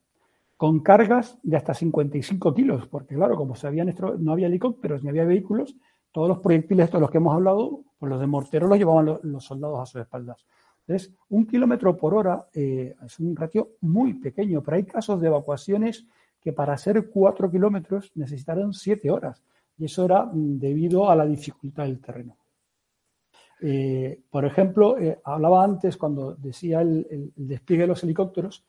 con cargas de hasta 55 kilos, porque claro, como se no había helicópteros ni había vehículos, todos los proyectiles de los que hemos hablado, pues los de mortero los llevaban los, soldados a sus espaldas. Entonces, un kilómetro por hora eh, es un ratio muy pequeño, pero hay casos de evacuaciones que para hacer cuatro kilómetros necesitaron siete horas, y eso era mm, debido a la dificultad del terreno. Eh, por ejemplo, eh, hablaba antes cuando decía el, despliegue de los helicópteros,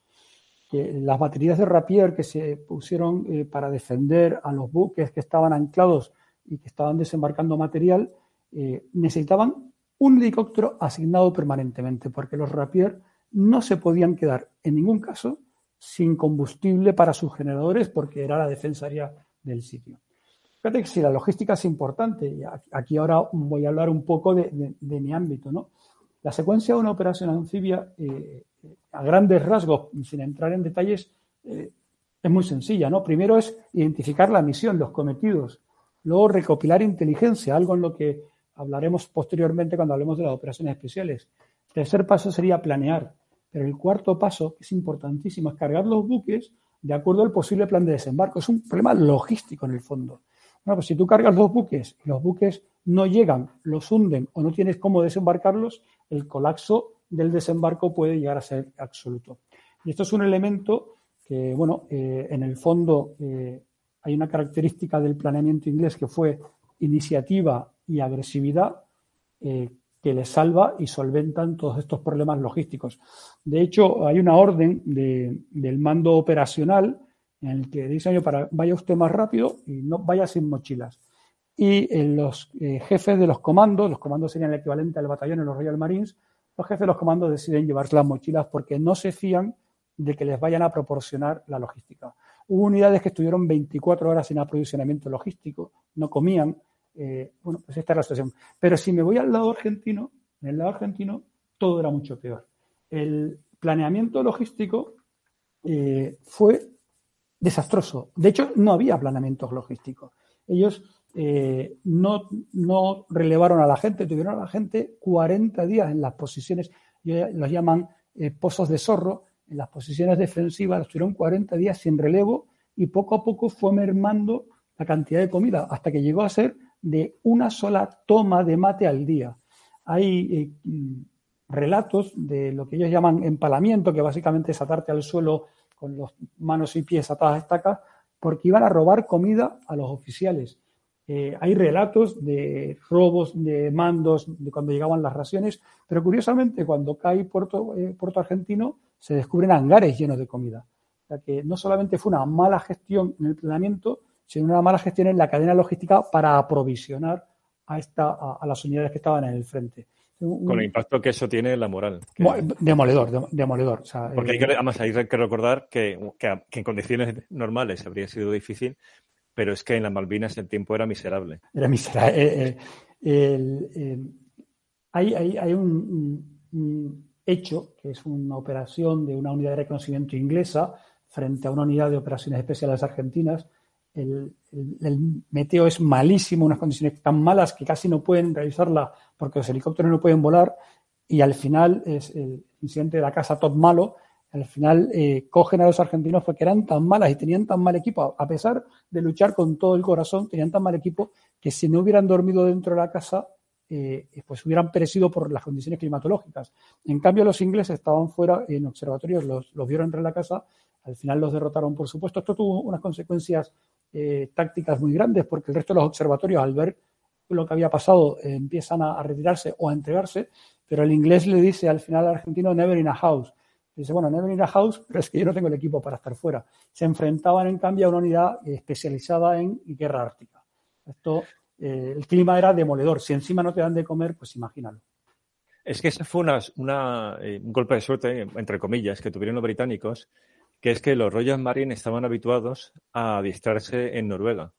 que las baterías de Rapier que se pusieron eh, para defender a los buques que estaban anclados y que estaban desembarcando material, necesitaban un helicóptero asignado permanentemente, porque los Rapier no se podían quedar en ningún caso sin combustible para sus generadores, porque era la defensaria del sitio. Fíjate que si la logística es importante, aquí ahora voy a hablar un poco de, mi ámbito, ¿no? La secuencia de una operación anfibia, eh, a grandes rasgos, sin entrar en detalles, eh, es muy sencilla, ¿no? Primero es identificar la misión, los cometidos, luego recopilar inteligencia, algo en lo que hablaremos posteriormente cuando hablemos de las operaciones especiales. El tercer paso sería planear, pero el cuarto paso, que es importantísimo, es cargar los buques de acuerdo al posible plan de desembarco. Es un problema logístico en el fondo. Bueno, pues si tú cargas dos buques y los buques no llegan, los hunden o no tienes cómo desembarcarlos, el colapso del desembarco puede llegar a ser absoluto. Y esto es un elemento que, bueno, eh, en el fondo eh, hay una característica del planeamiento inglés que fue iniciativa y agresividad, eh, que les salva y solventan todos estos problemas logísticos. De hecho, hay una orden del mando operacional en el que dice, para, vaya usted más rápido y no vaya sin mochilas. Y eh, los eh, jefes de los comandos, los comandos serían el equivalente al batallón en los Royal Marines, los jefes de los comandos deciden llevarse las mochilas porque no se fían de que les vayan a proporcionar la logística. Hubo unidades que estuvieron 24 horas sin aprovisionamiento logístico, no comían, eh, bueno, pues esta es la situación. Pero si me voy al lado argentino, en el lado argentino todo era mucho peor. El planeamiento logístico fue desastroso. De hecho, no había planeamientos logísticos. Ellos eh, no, no, relevaron a la gente, tuvieron a la gente 40 días en las posiciones, los llaman pozos de zorro, en las posiciones defensivas, estuvieron 40 días sin relevo y poco a poco fue mermando la cantidad de comida hasta que llegó a ser de una sola toma de mate al día. Hay eh, relatos de lo que ellos llaman empalamiento, que básicamente es atarte al suelo con las manos y pies atadas a estacas, porque iban a robar comida a los oficiales. Eh, hay relatos de robos de mandos de cuando llegaban las raciones, pero curiosamente cuando cae Puerto, eh, Puerto Argentino se descubren hangares llenos de comida. O sea que no solamente fue una mala gestión en el planeamiento, sino una mala gestión en la cadena logística para aprovisionar a, esta, a, las unidades que estaban en el frente. Con el impacto que eso tiene en la moral. Demoledor, demoledor. Porque hay que, eh, además hay que recordar que, en condiciones normales habría sido difícil, pero es que en las Malvinas el tiempo era miserable. Era miserable. Eh, eh, hay, un, hecho, que es una operación de una unidad de reconocimiento inglesa frente a una unidad de operaciones especiales argentinas, el, meteo es malísimo, unas condiciones tan malas que casi no pueden realizarla porque los helicópteros no pueden volar y al final es el incidente de la casa Top Malo, al final eh, cogen a los argentinos porque eran tan malas y tenían tan mal equipo, a pesar de luchar con todo el corazón, tenían tan mal equipo que si no hubieran dormido dentro de la casa, eh, pues hubieran perecido por las condiciones climatológicas. En cambio, los ingleses estaban fuera en observatorios, los, los vieron entrar en la casa, al final los derrotaron, por supuesto. Esto tuvo unas consecuencias eh, tácticas muy grandes porque el resto de los observatorios, al ver lo que había pasado, eh, empiezan a, retirarse o a entregarse, pero el inglés le dice al final al argentino, never in a house. Dice, bueno, never in a house, *laughs* pero es que yo no tengo el equipo para estar fuera. Se enfrentaban, en cambio, a una unidad especializada en guerra ártica. Esto, eh, el clima era demoledor. Si encima no te dan de comer, pues imagínalo. Es que ese fue una, un golpe de suerte, entre comillas, que tuvieron los británicos, que es que los Royal Marines estaban habituados a adiestrarse en Noruega,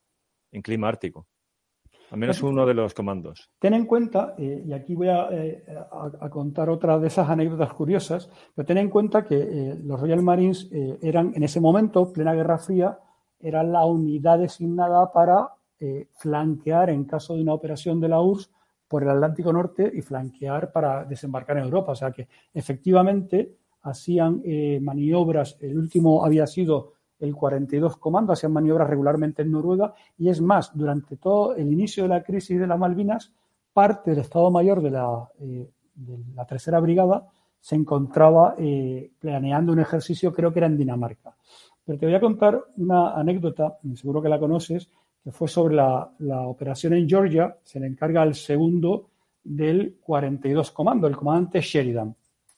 en clima ártico. Al menos uno de los comandos. Ten en cuenta, eh, y aquí voy eh, a, contar otra de esas anécdotas curiosas, pero ten en cuenta que eh, los Royal Marines eran, en ese momento, plena Guerra Fría, eran la unidad designada para flanquear en caso de una operación de la URSS por el Atlántico Norte y flanquear para desembarcar en Europa. O sea que efectivamente hacían eh, maniobras, el último había sido el 42 Comando, hacían maniobras regularmente en Noruega y es más, durante todo el inicio de la crisis de las Malvinas, parte del Estado Mayor de la, eh, de la Tercera Brigada se encontraba eh, planeando un ejercicio, creo que era en Dinamarca. Pero te voy a contar una anécdota, seguro que la conoces, que fue sobre la, la operación en Georgia, se le encarga al segundo del 42 Comando, el comandante Sheridan.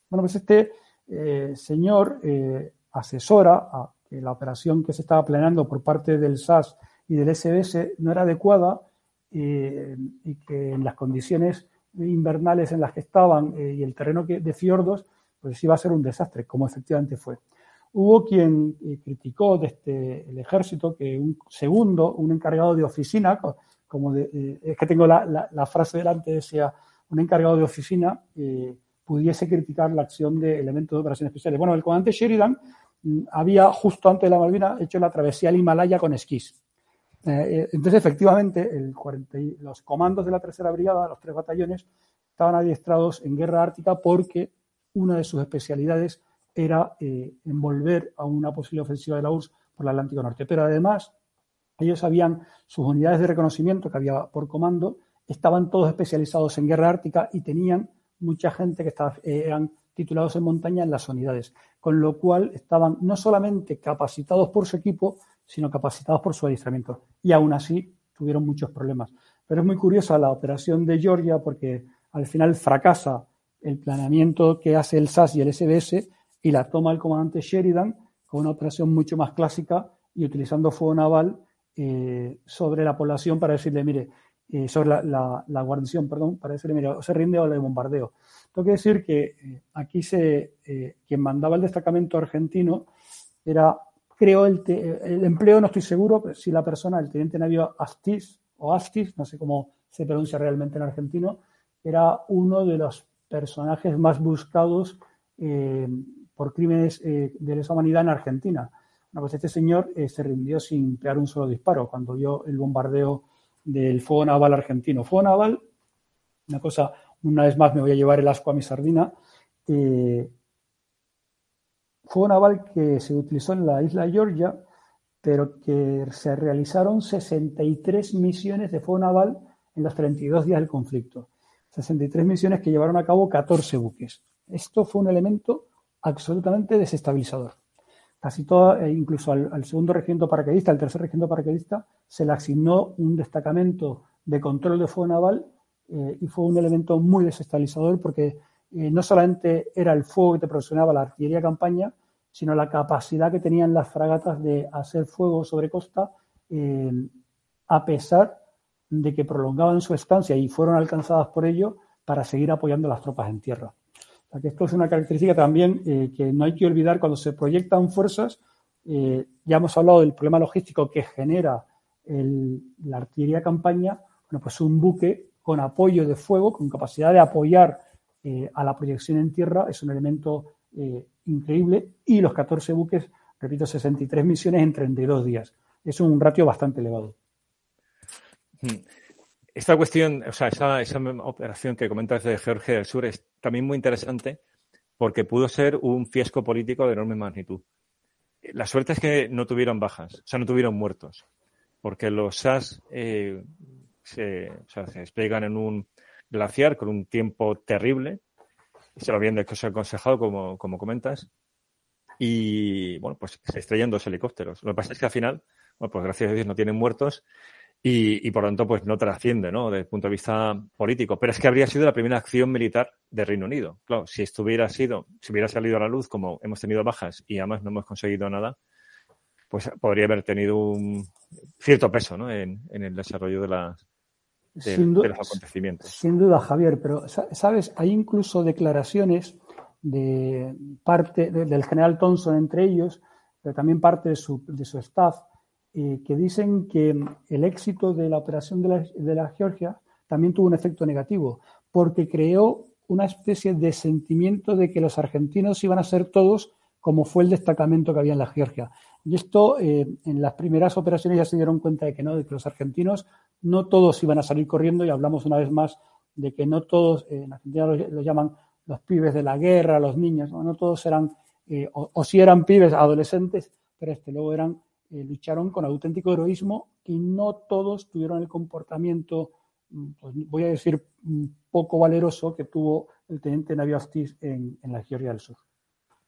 Bueno, pues este eh, señor eh, asesora que la operación que se estaba planeando por parte del SAS y del SBS no era adecuada eh, y que en las condiciones invernales en las que estaban y el terreno de fiordos, pues iba a ser un desastre, como efectivamente fue. Hubo quien criticó desde este, el ejército que un segundo, un encargado de oficina, como es que tengo la, la, frase delante, decía, un encargado de oficina pudiese criticar la acción de elementos de operaciones especiales. Bueno, el comandante Sheridan mm, había justo antes de la Malvina hecho la travesía al Himalaya con esquís. Eh, eh, entonces, efectivamente, los comandos de la tercera brigada, los tres batallones, estaban adiestrados en guerra ártica porque una de sus especialidades era eh, envolver a una posible ofensiva de la URSS por el Atlántico Norte. Pero además, ellos habían sus unidades de reconocimiento que había por comando, estaban todos especializados en guerra ártica y tenían mucha gente que estaba, eh, eran titulados en montaña en las unidades, con lo cual estaban no solamente capacitados por su equipo, sino capacitados por su adiestramiento. Y aún así tuvieron muchos problemas. Pero es muy curiosa la operación de Georgia porque al final fracasa el planeamiento que hace el SAS y el SBS y la toma el comandante Sheridan con una operación mucho más clásica y utilizando fuego naval eh, sobre la población para decirle, mire, eh, sobre la, guarnición, perdón, para decirle, mire, o se rinde o le bombardeo. Tengo que decir que eh, aquí se, quien mandaba el destacamento argentino era, creo, el, el, empleo, no estoy seguro, si la persona, el teniente navío Astis, o Astis, no sé cómo se pronuncia realmente en argentino, era uno de los personajes más buscados por crímenes de lesa humanidad en Argentina pues este señor eh, se rindió sin pegar un solo disparo cuando vio el bombardeo del fuego naval argentino. Fuego naval, una cosa, una vez más me voy a llevar el asco a mi sardina. Eh, fuego naval que se utilizó en la isla Georgia, pero que se realizaron 63 misiones de fuego naval en los 32 días del conflicto. 63 misiones que llevaron a cabo 14 buques. Esto fue un elemento absolutamente desestabilizador casi todo, e incluso al, segundo regimiento paracaidista, al tercer regimiento paracaidista, se le asignó un destacamento de control de fuego naval eh, y fue un elemento muy desestabilizador porque eh, no solamente era el fuego que te proporcionaba la artillería campaña, sino la capacidad que tenían las fragatas de hacer fuego sobre costa eh, a pesar de que prolongaban su estancia y fueron alcanzadas por ello para seguir apoyando a las tropas en tierra que esto es una característica también eh, que no hay que olvidar cuando se proyectan fuerzas. Eh, ya hemos hablado del problema logístico que genera la artillería campaña. Bueno, pues un buque con apoyo de fuego, con capacidad de apoyar eh, a la proyección en tierra, es un elemento increíble. Y los 14 buques, repito, 63 misiones en 32 días. Es un ratio bastante elevado. Hmm. Esta cuestión, o sea, esa, esa operación que comentas de Georgia del Sur es también muy interesante porque pudo ser un fiasco político de enorme magnitud. La suerte es que no tuvieron bajas, o sea, no tuvieron muertos, porque los SAS eh, se, o despegan en un glaciar con un tiempo terrible, se lo habían aconsejado, como, como comentas, y bueno, pues se estrellan dos helicópteros. Lo que pasa es que al final, bueno, pues gracias a Dios no tienen muertos y, por lo tanto pues no trasciende, ¿no? Desde el punto de vista político. Pero es que habría sido la primera acción militar de Reino Unido. Claro, si estuviera sido, si hubiera salido a la luz como hemos tenido bajas y además no hemos conseguido nada, pues podría haber tenido un cierto peso, ¿no? En, el desarrollo de, las, de, los acontecimientos. Sin duda, Javier, pero sabes, hay incluso declaraciones de parte del general Thompson entre ellos, pero también parte de su, de su staff, eh, que dicen que el éxito de la operación de la, Georgia también tuvo un efecto negativo, porque creó una especie de sentimiento de que los argentinos iban a ser todos como fue el destacamento que había en la Georgia. Y esto, eh, en las primeras operaciones ya se dieron cuenta de que no, de que los argentinos no todos iban a salir corriendo y hablamos una vez más de que no todos, eh, en Argentina lo, llaman los pibes de la guerra, los niños, no, todos eran, o, o si eran pibes, adolescentes, pero este, luego eran eh, lucharon con auténtico heroísmo y no todos tuvieron el comportamiento, mm, pues, voy a decir, mm, poco valeroso que tuvo el teniente Navío Astiz en, la Georgia del Sur.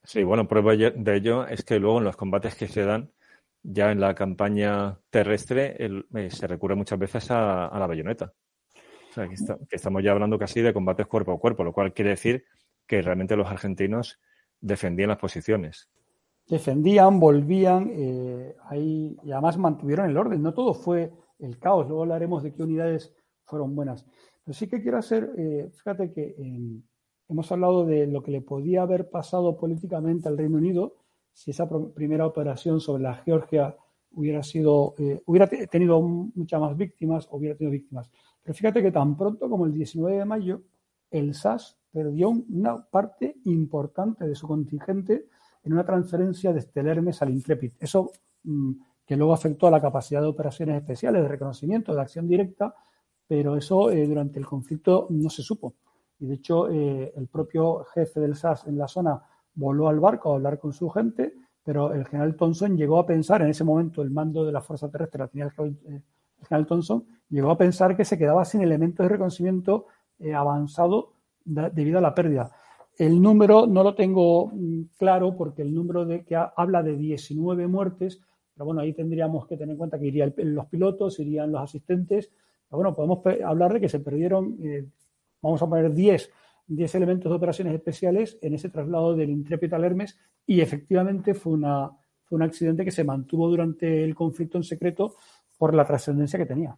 Sí, bueno, prueba de ello es que luego en los combates que se dan, ya en la campaña terrestre, eh, se recurre muchas veces a, la bayoneta. O sea, que, estamos ya hablando casi de combates cuerpo a cuerpo, lo cual quiere decir que realmente los argentinos defendían las posiciones defendían, volvían, eh, ahí, y además mantuvieron el orden. No todo fue el caos, luego hablaremos de qué unidades fueron buenas. Pero sí que quiero hacer, eh, fíjate que hemos hablado de lo que le podía haber pasado políticamente al Reino Unido si esa primera operación sobre la Georgia hubiera sido, eh, hubiera tenido muchas más víctimas, hubiera tenido víctimas. Pero fíjate que tan pronto como el 19 de mayo, el SAS perdió una parte importante de su contingente en una transferencia desde el Hermes al Intrepid. Eso mm, que luego afectó a la capacidad de operaciones especiales, de reconocimiento, de acción directa, pero eso eh, durante el conflicto no se supo. Y de hecho, eh, el propio jefe del SAS en la zona voló al barco a hablar con su gente, pero el general Thompson llegó a pensar, en ese momento el mando de la Fuerza Terrestre la tenía el, eh, general Thompson, llegó a pensar que se quedaba sin elementos de reconocimiento avanzado debido a la pérdida. El número no lo tengo mm, claro porque el número de, que habla de 19 muertes, pero bueno, ahí tendríamos que tener en cuenta que irían los pilotos, irían los asistentes. Pero bueno, podemos hablar de que se perdieron eh, vamos a poner 10, 10 elementos de operaciones especiales en ese traslado del Intrepid al Hermes y efectivamente fue, una, fue un accidente que se mantuvo durante el conflicto en secreto por la trascendencia que tenía.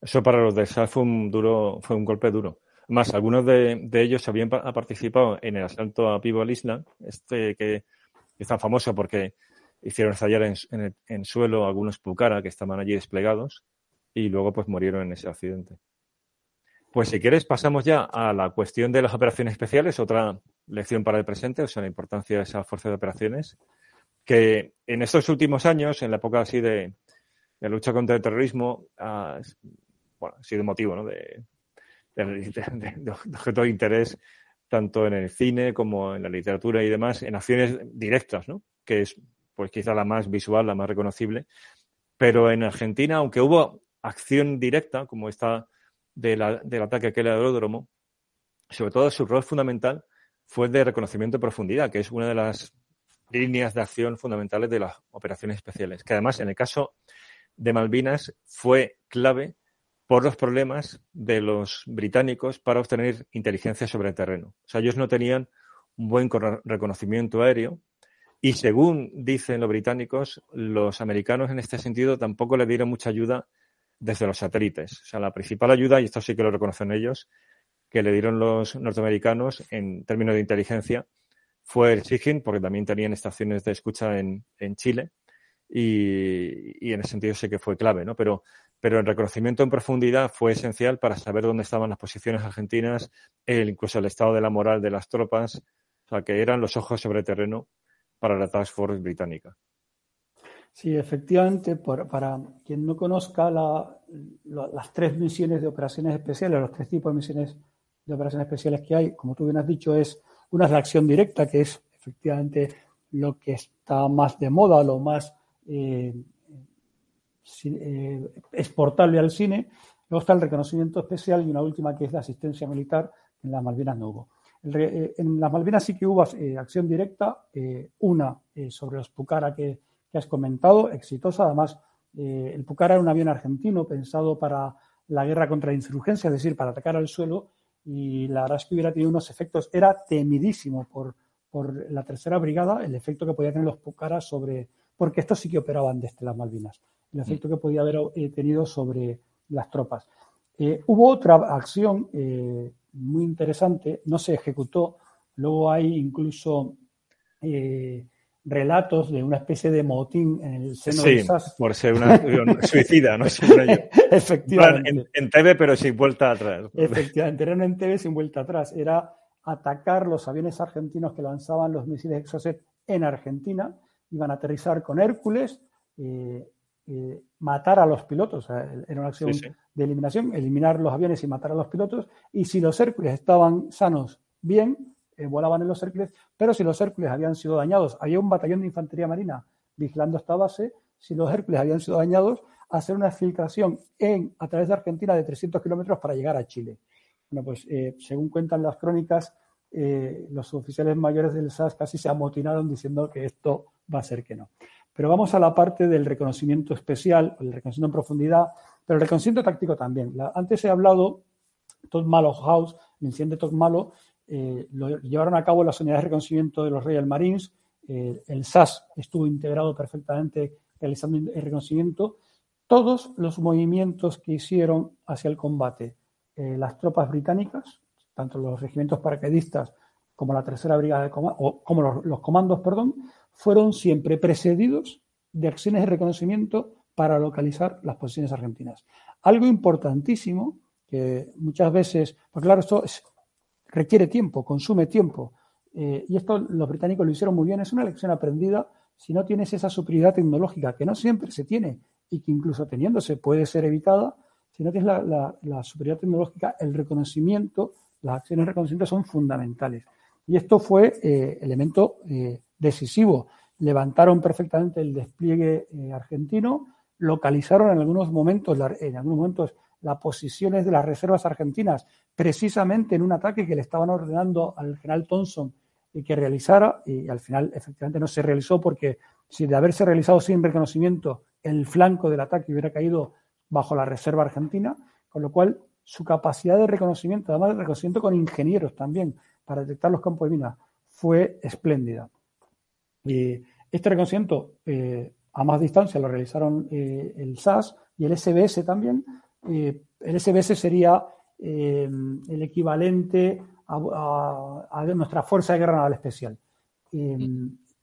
Eso para los de SAS fue un, duro, fue un golpe duro. Más, algunos de, ellos habían participado en el asalto a Pivo Island, este que es tan famoso porque hicieron estallar en, en, suelo algunos Pucara que estaban allí desplegados y luego pues murieron en ese accidente. Pues si quieres pasamos ya a la cuestión de las operaciones especiales, otra lección para el presente, o sea, la importancia de esa fuerza de operaciones, que en estos últimos años, en la época así de, de lucha contra el terrorismo, ha, bueno, ha sido motivo ¿no? de, de, objeto de interés tanto en el cine como en la literatura y demás, en acciones directas, ¿no? que es pues quizá la más visual, la más reconocible. Pero en Argentina, aunque hubo acción directa, como esta del ataque aquel aeródromo, sobre todo su rol fundamental fue de reconocimiento de profundidad, que es una de las líneas de acción fundamentales de las operaciones especiales, que además en el caso de Malvinas fue clave por los problemas de los británicos para obtener inteligencia sobre el terreno. O sea, ellos no tenían un buen reconocimiento aéreo y según dicen los británicos, los americanos en este sentido tampoco le dieron mucha ayuda desde los satélites. O sea, la principal ayuda, y esto sí que lo reconocen ellos, que le dieron los norteamericanos en términos de inteligencia fue el SIGINT, porque también tenían estaciones de escucha en, en Chile, y, y, en ese sentido sé que fue clave, ¿no? Pero, pero el reconocimiento en profundidad fue esencial para saber dónde estaban las posiciones argentinas, el, incluso el estado de la moral de las tropas, o sea, que eran los ojos sobre terreno para la Task Force británica. Sí, efectivamente, para quien no conozca las tres misiones de operaciones especiales, los tres tipos de misiones de operaciones especiales que hay, como tú bien has dicho, es una es la acción directa, que es efectivamente lo que está más de moda, lo más eh, eh, exportable al cine. Luego está el reconocimiento especial y una última que es la asistencia militar, en las Malvinas no hubo. Eh, en las Malvinas sí que hubo eh, acción directa, eh, una sobre los Pucara que, has comentado, exitosa. Además, el Pucara era un avión argentino pensado para la guerra contra la insurgencia, es decir, para atacar al suelo, y la verdad es que hubiera tenido unos efectos, era temidísimo por, por la tercera brigada el efecto que podían tener los Pucara sobre, porque estos sí que operaban desde las Malvinas, el efecto que podía haber tenido sobre las tropas. hubo otra acción muy interesante, no se ejecutó. Luego hay incluso eh, relatos de una especie de motín en el seno de SAS. por ser una *laughs* suicida, ¿no? Efectivamente. En, TV, pero sin vuelta atrás. Efectivamente, era en TV sin vuelta atrás. Era atacar los aviones argentinos que lanzaban los misiles Exocet en Argentina. Iban a aterrizar con Hércules, eh, eh, matar a los pilotos. era una acción de eliminación, eliminar los aviones y matar a los pilotos. Y si los Hércules estaban sanos, bien, eh, volaban en los Hércules, pero si los Hércules habían sido dañados, había un batallón de infantería marina vigilando esta base, si los Hércules habían sido dañados, hacer una filtración en, a través de Argentina de 300 kilómetros para llegar a Chile. Bueno, pues eh, según cuentan las crónicas, los oficiales mayores del SAS casi se amotinaron diciendo que esto va a ser que no. Pero vamos a la parte del reconocimiento especial, el reconocimiento en profundidad, pero el reconocimiento táctico también. antes he hablado, Todd Malo House, el incidente Todd Malo, eh, lo llevaron a cabo las unidades de reconocimiento de los Royal Marines, eh, el SAS estuvo integrado perfectamente realizando el reconocimiento. Todos los movimientos que hicieron hacia el combate eh, las tropas británicas, tanto los regimientos paracaidistas como la tercera brigada de o como los, comandos, perdón, fueron siempre precedidos de acciones de reconocimiento para localizar las posiciones argentinas. Algo importantísimo que muchas veces, pues claro, esto requiere tiempo, consume tiempo, eh, y esto los británicos lo hicieron muy bien, es una lección aprendida si no tienes esa superioridad tecnológica, que no siempre se tiene y que incluso teniéndose puede ser evitada, si no tienes la superioridad tecnológica, el reconocimiento, las acciones de reconocimiento son fundamentales. Y esto fue eh, elemento eh, decisivo. Levantaron perfectamente el despliegue eh, argentino, localizaron en algunos momentos, en algunos momentos las posiciones de las reservas argentinas, precisamente en un ataque que le estaban ordenando al general Thompson que realizara, y al final efectivamente no se realizó porque si de haberse realizado sin reconocimiento, el flanco del ataque hubiera caído bajo la reserva argentina, con lo cual su capacidad de reconocimiento, además de reconocimiento con ingenieros también, para detectar los campos de minas, fue espléndida. Este reconocimiento eh, a más distancia lo realizaron eh, el SAS y el SBS también. Eh, el SBS sería el equivalente a, nuestra Fuerza de Guerra Naval Especial.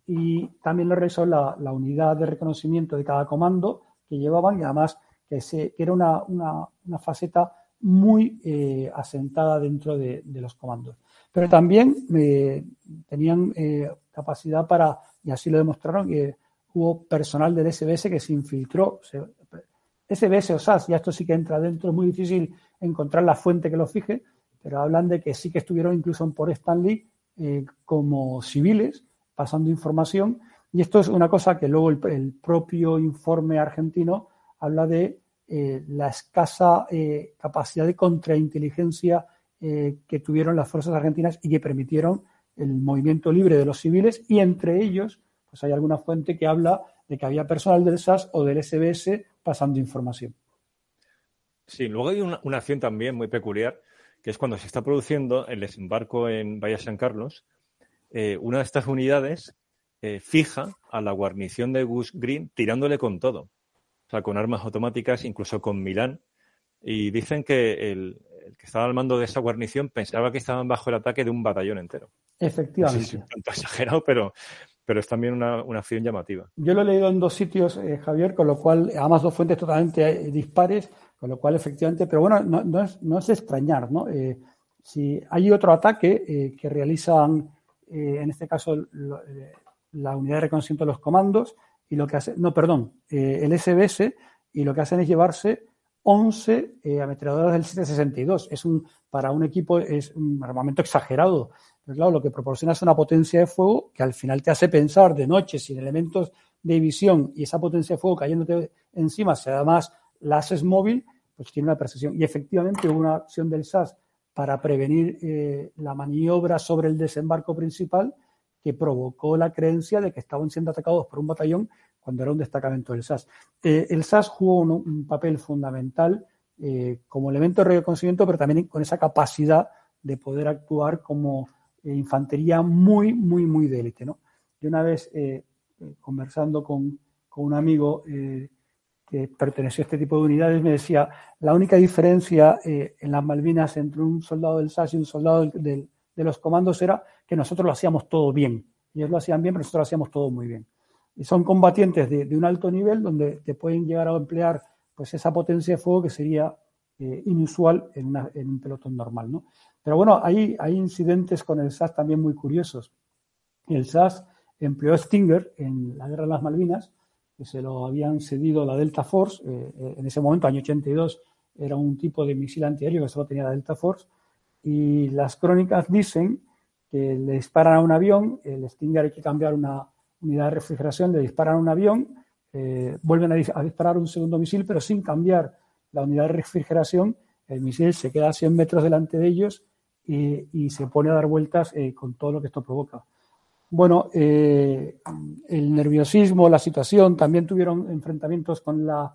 y también lo realizó la, unidad de reconocimiento de cada comando que llevaban y además que, se, era una, una faceta muy eh, asentada dentro de, los comandos. Pero también eh, tenían eh, capacidad para, y así lo demostraron, que hubo personal del SBS que se infiltró. SBS o SAS, ya esto sí que entra dentro, es muy difícil encontrar la fuente que lo fije, pero hablan de que sí que estuvieron incluso en por Stanley como civiles pasando información. Y esto es una cosa que luego el propio informe argentino habla de eh, la escasa eh, capacidad de contrainteligencia eh, que tuvieron las fuerzas argentinas y que permitieron el movimiento libre de los civiles y entre ellos pues hay alguna fuente que habla de que había personal del SAS o del SBS pasando información. Sí, luego hay una, acción también muy peculiar, que es cuando se está produciendo el desembarco en Bahía San Carlos, una de estas unidades fija a la guarnición de Gus Green tirándole con todo o sea, con armas automáticas, incluso con Milán. Y dicen que el, que estaba al mando de esa guarnición pensaba que estaban bajo el ataque de un batallón entero. Efectivamente. un tanto *laughs* exagerado, pero, pero es también una, acción llamativa. Yo lo he leído en dos sitios, eh, Javier, con lo cual, además dos fuentes totalmente eh, dispares, con lo cual efectivamente, pero bueno, no, es, no es, extrañar, ¿no? Eh, si hay otro ataque que realizan, en este caso, la unidad de reconocimiento de los comandos, y lo que hace, no, perdón, eh, el SBS y lo que hacen es llevarse 11 eh, ametralladoras del 762. Es un, para un equipo es un armamento exagerado. Pero claro, lo que proporciona es una potencia de fuego que al final te hace pensar de noche sin elementos de visión y esa potencia de fuego cayéndote encima, si además la haces móvil, pues tiene una percepción. Y efectivamente hubo una acción del SAS para prevenir eh, la maniobra sobre el desembarco principal que provocó la creencia de que estaban siendo atacados por un batallón cuando era un destacamento del SAS. Eh, el SAS jugó un, papel fundamental eh, como elemento de reconocimiento, pero también con esa capacidad de poder actuar como eh, infantería muy, muy, muy de élite. ¿no? Yo una vez, conversando con, un amigo que perteneció a este tipo de unidades, me decía, la única diferencia en las Malvinas entre un soldado del SAS y un soldado de los comandos era que nosotros lo hacíamos todo bien. Ellos lo hacían bien, pero nosotros lo hacíamos todo muy bien. Son combatientes de, un alto nivel donde te pueden llegar a emplear pues esa potencia de fuego que sería eh, inusual en, un pelotón normal. ¿no? Pero bueno, hay, hay incidentes con el SAS también muy curiosos. El SAS empleó Stinger en la guerra de las Malvinas, que se lo habían cedido la Delta Force. Eh, eh, en ese momento, año 82, era un tipo de misil antiaéreo que solo tenía la Delta Force y las crónicas dicen que le disparan a un avión, el Stinger hay que cambiar una unidad de refrigeración, le disparan un avión, eh, vuelven a, disparar un segundo misil, pero sin cambiar la unidad de refrigeración, el misil se queda a 100 metros delante de ellos y, se pone a dar vueltas eh, con todo lo que esto provoca. Bueno, eh, el nerviosismo, la situación, también tuvieron enfrentamientos con las,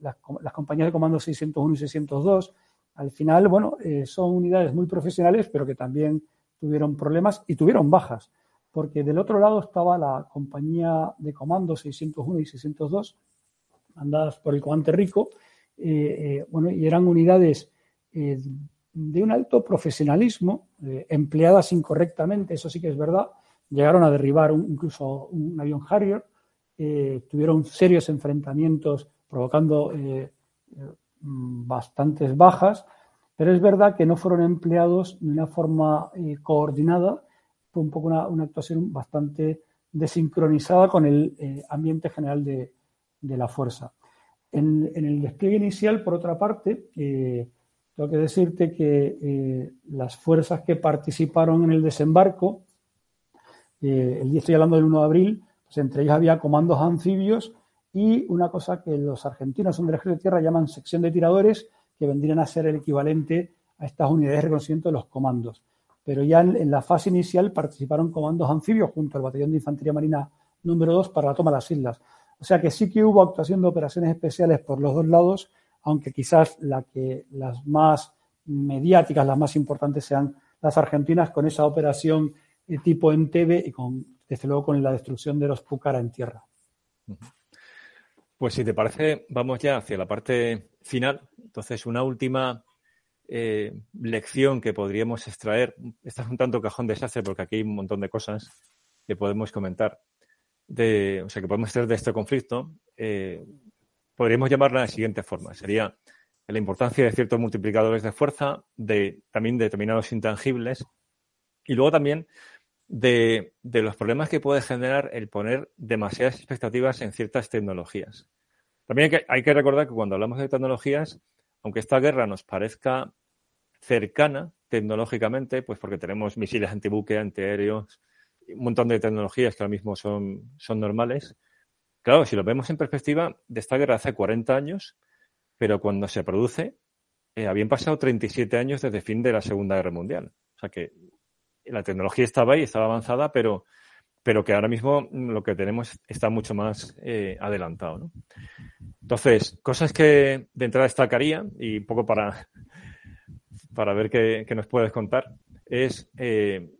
las compañías de comando 601 y 602, al final, bueno, eh, son unidades muy profesionales, pero que también tuvieron problemas y tuvieron bajas, porque del otro lado estaba la compañía de comando 601 y 602, mandadas por el comandante Rico, eh, eh, bueno, y eran unidades de un alto profesionalismo, empleadas incorrectamente, eso sí que es verdad, llegaron a derribar incluso un avión Harrier, tuvieron serios enfrentamientos provocando bastantes bajas, pero es verdad que no fueron empleados de una forma eh, coordinada, fue un poco una, actuación bastante desincronizada con el eh, ambiente general de, la fuerza. En, el despliegue inicial, por otra parte, eh, tengo que decirte que las fuerzas que participaron en el desembarco, el día estoy hablando del 1 de abril, pues entre ellos había comandos anfibios y una cosa que los argentinos son del ejército de tierra llaman sección de tiradores, que vendrían a ser el equivalente a estas unidades de reconocimiento de los comandos. Pero ya en, la fase inicial participaron comandos anfibios junto al Batallón de Infantería Marina número 2 para la toma de las islas. O sea que sí que hubo actuación de operaciones especiales por los dos lados, aunque quizás las más mediáticas, las más importantes sean las argentinas con esa operación eh, tipo Entebbe y con, desde luego con la destrucción de los Pucara en tierra. Pues si te parece, vamos ya hacia la parte final. Entonces, una última eh, lección que podríamos extraer. Esta es un tanto cajón desastre porque aquí hay un montón de cosas que podemos comentar. De, o sea, que podemos extraer de este conflicto. Eh, podríamos llamarla de la siguiente forma. Sería la importancia de ciertos multiplicadores de fuerza, de también determinados intangibles, y luego también de, los problemas que puede generar el poner demasiadas expectativas en ciertas tecnologías. También hay que, hay que recordar que cuando hablamos de tecnologías, aunque esta guerra nos parezca cercana tecnológicamente, pues porque tenemos *laughs* misiles antibuque, antiaéreos, un montón de tecnologías que ahora mismo son, son normales. Claro, si lo vemos en perspectiva, de esta guerra hace 40 años, pero cuando se produce, eh, habían pasado 37 años desde el fin de la Segunda Guerra Mundial. O sea que la tecnología estaba ahí, estaba avanzada, pero, pero que ahora mismo lo que tenemos está mucho más eh, adelantado. ¿no? Entonces, cosas que de entrada destacaría, y un poco para, *laughs* para ver qué, nos puedes contar, es eh,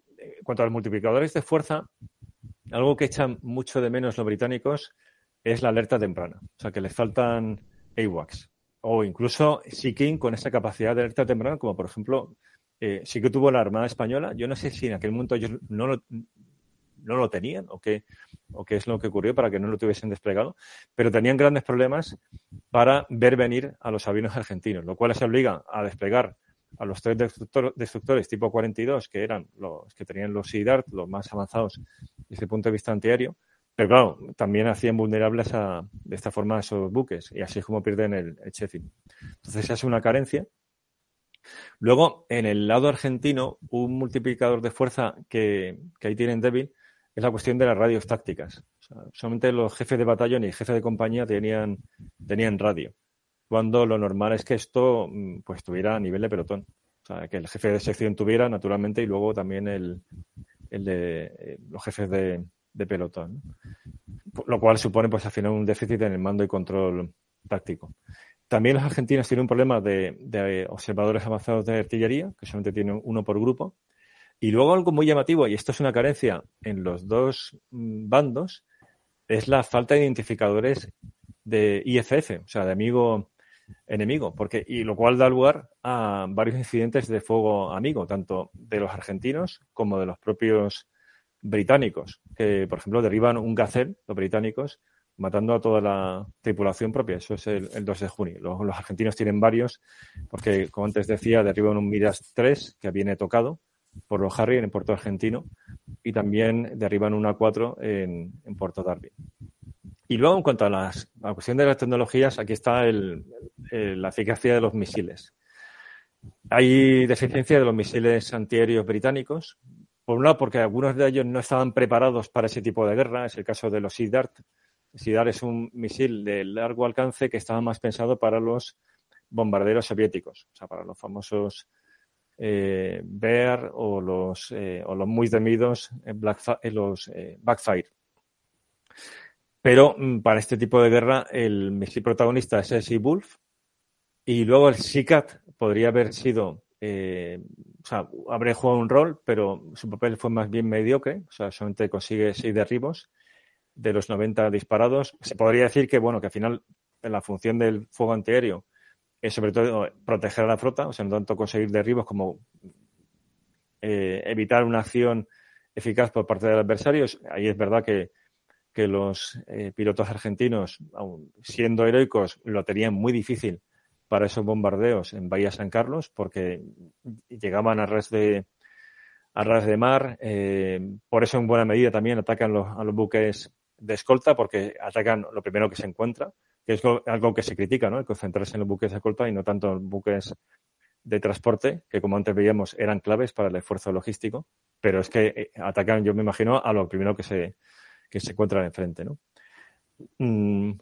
cuanto a los multiplicadores de fuerza, algo que echan mucho de menos los británicos es la alerta temprana. O sea, que les faltan AWACS o incluso Seeking con esa capacidad de alerta temprana, como por ejemplo, eh, sí que tuvo la Armada Española. Yo no sé si en aquel momento ellos no lo, no lo tenían o qué, o qué es lo que ocurrió para que no lo tuviesen desplegado, pero tenían grandes problemas para ver venir a los aviones *laughs* argentinos, lo cual les obliga a desplegar a los tres destructores tipo 42, que eran los que tenían los SIDART, los más avanzados desde el punto de vista antiaéreo, pero claro, también hacían vulnerables a, de esta forma a esos buques y así es como pierden el, el. Entonces, es una carencia. Luego, en el lado argentino, un multiplicador de fuerza que, ahí tienen débil es la cuestión de las radios tácticas. solamente los jefes de batallón y jefes de compañía tenían, tenían radio, cuando lo normal es que esto mm, pues estuviera a nivel de pelotón. O sea, que el jefe de sección tuviera, naturalmente, y luego también el, el de eh, los jefes de, de pelotón. Lo cual supone, pues, al final un déficit en el mando y control táctico. También los argentinos tienen un problema de, observadores avanzados de artillería, que solamente tienen uno por grupo. Y luego algo muy llamativo, y esto es una carencia en los dos mm, bandos, es la falta de identificadores de IFF, o sea, de amigo enemigo, porque y lo cual da lugar a varios incidentes de fuego amigo, tanto de los argentinos como de los propios británicos, que por ejemplo derriban un Gazelle, los británicos, matando a toda la tripulación propia. Eso es el, 2 de junio. Los, argentinos tienen varios, porque como antes decía, derriban un Miras 3 que viene tocado por los Harry en Puerto Argentino y también derriban un A4 en, en Puerto Darby. Y luego, en cuanto a, las, la cuestión de las tecnologías, aquí está el, la eficacia de los misiles. Hay deficiencia de los misiles antiaéreos británicos, por un lado, porque algunos de ellos no estaban preparados para ese tipo de guerra. Es el caso de los SIDART. SIDART es un misil de largo alcance que estaba más pensado para los bombarderos soviéticos, o sea, para los famosos eh, Bear o los, eh, o los muy temidos eh, Black, eh, los Backfire. Pero mm, para este tipo de guerra el misil protagonista es el Sea-Wolf y luego el SICAT podría haber sido eh, o sea, habría jugado un rol, pero su papel fue más bien mediocre, o sea, solamente consigue seis derribos de los 90 disparados. Se podría decir que, bueno, que al final la función del fuego antiaéreo es sobre todo proteger a la flota, o sea, no tanto conseguir derribos como eh, evitar una acción eficaz por parte del adversario. Ahí es verdad que, que los eh, pilotos argentinos, siendo heroicos, lo tenían muy difícil para esos bombardeos en Bahía San Carlos, porque llegaban a ras de, a ras de mar. Eh, por eso, en buena medida, también atacan los, a los buques de escolta, porque atacan lo primero que se encuentra, que es algo que se critica, ¿no? El concentrarse en los buques de escolta y no tanto en buques de transporte, que como antes veíamos eran claves para el esfuerzo logístico, pero es que eh, atacan, yo me imagino, a lo primero que se, que se encuentra enfrente, ¿no? Mm,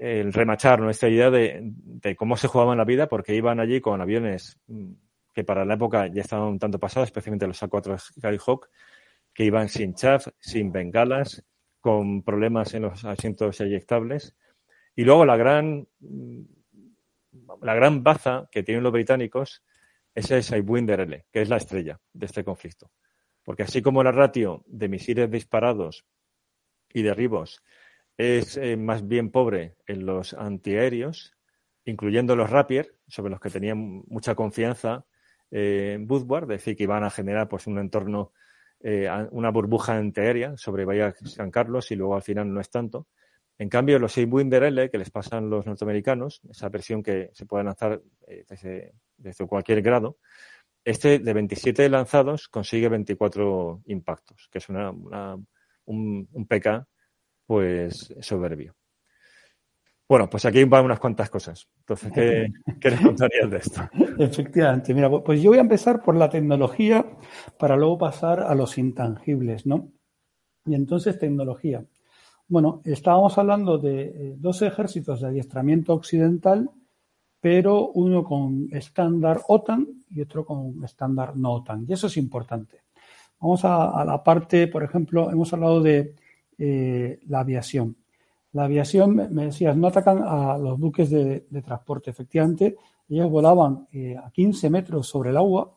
el remachar nuestra idea de, cómo se jugaba en la vida, porque iban allí con aviones mm, que para la época ya estaban un tanto pasados, especialmente los A4 Skyhawk, que iban sin chaff, sin bengalas, con problemas en los asientos eyectables. Y luego la gran la gran baza que tienen los británicos es el Sidewinder que es la estrella de este conflicto. Porque así como la ratio de misiles disparados y derribos es eh, más bien pobre en los antiaéreos, incluyendo los Rapier, sobre los que tenían mucha confianza eh, en es decir, que iban a generar pues, un entorno, eh, una burbuja antiaérea sobre Bahía San Carlos y luego al final no es tanto. En cambio, los 6 Winder L que les pasan los norteamericanos, esa versión que se puede lanzar desde, desde, cualquier grado, este de 27 lanzados consigue 24 impactos, que es una, un, un PK pues soberbio. Bueno, pues aquí van unas cuantas cosas. Entonces, ¿qué, *laughs* ¿qué les contarías de esto? Efectivamente, mira, pues yo voy a empezar por la tecnología para luego pasar a los intangibles, ¿no? Y entonces, tecnología. Bueno, estábamos hablando de eh, dos ejércitos de adiestramiento occidental, pero uno con estándar OTAN y otro con estándar no OTAN. Y eso es importante. Vamos a la parte, por ejemplo, hemos hablado de eh, la aviación. La aviación, me decías, no atacan a los buques de, transporte. Efectivamente, ellos volaban eh, a 15 metros sobre el agua,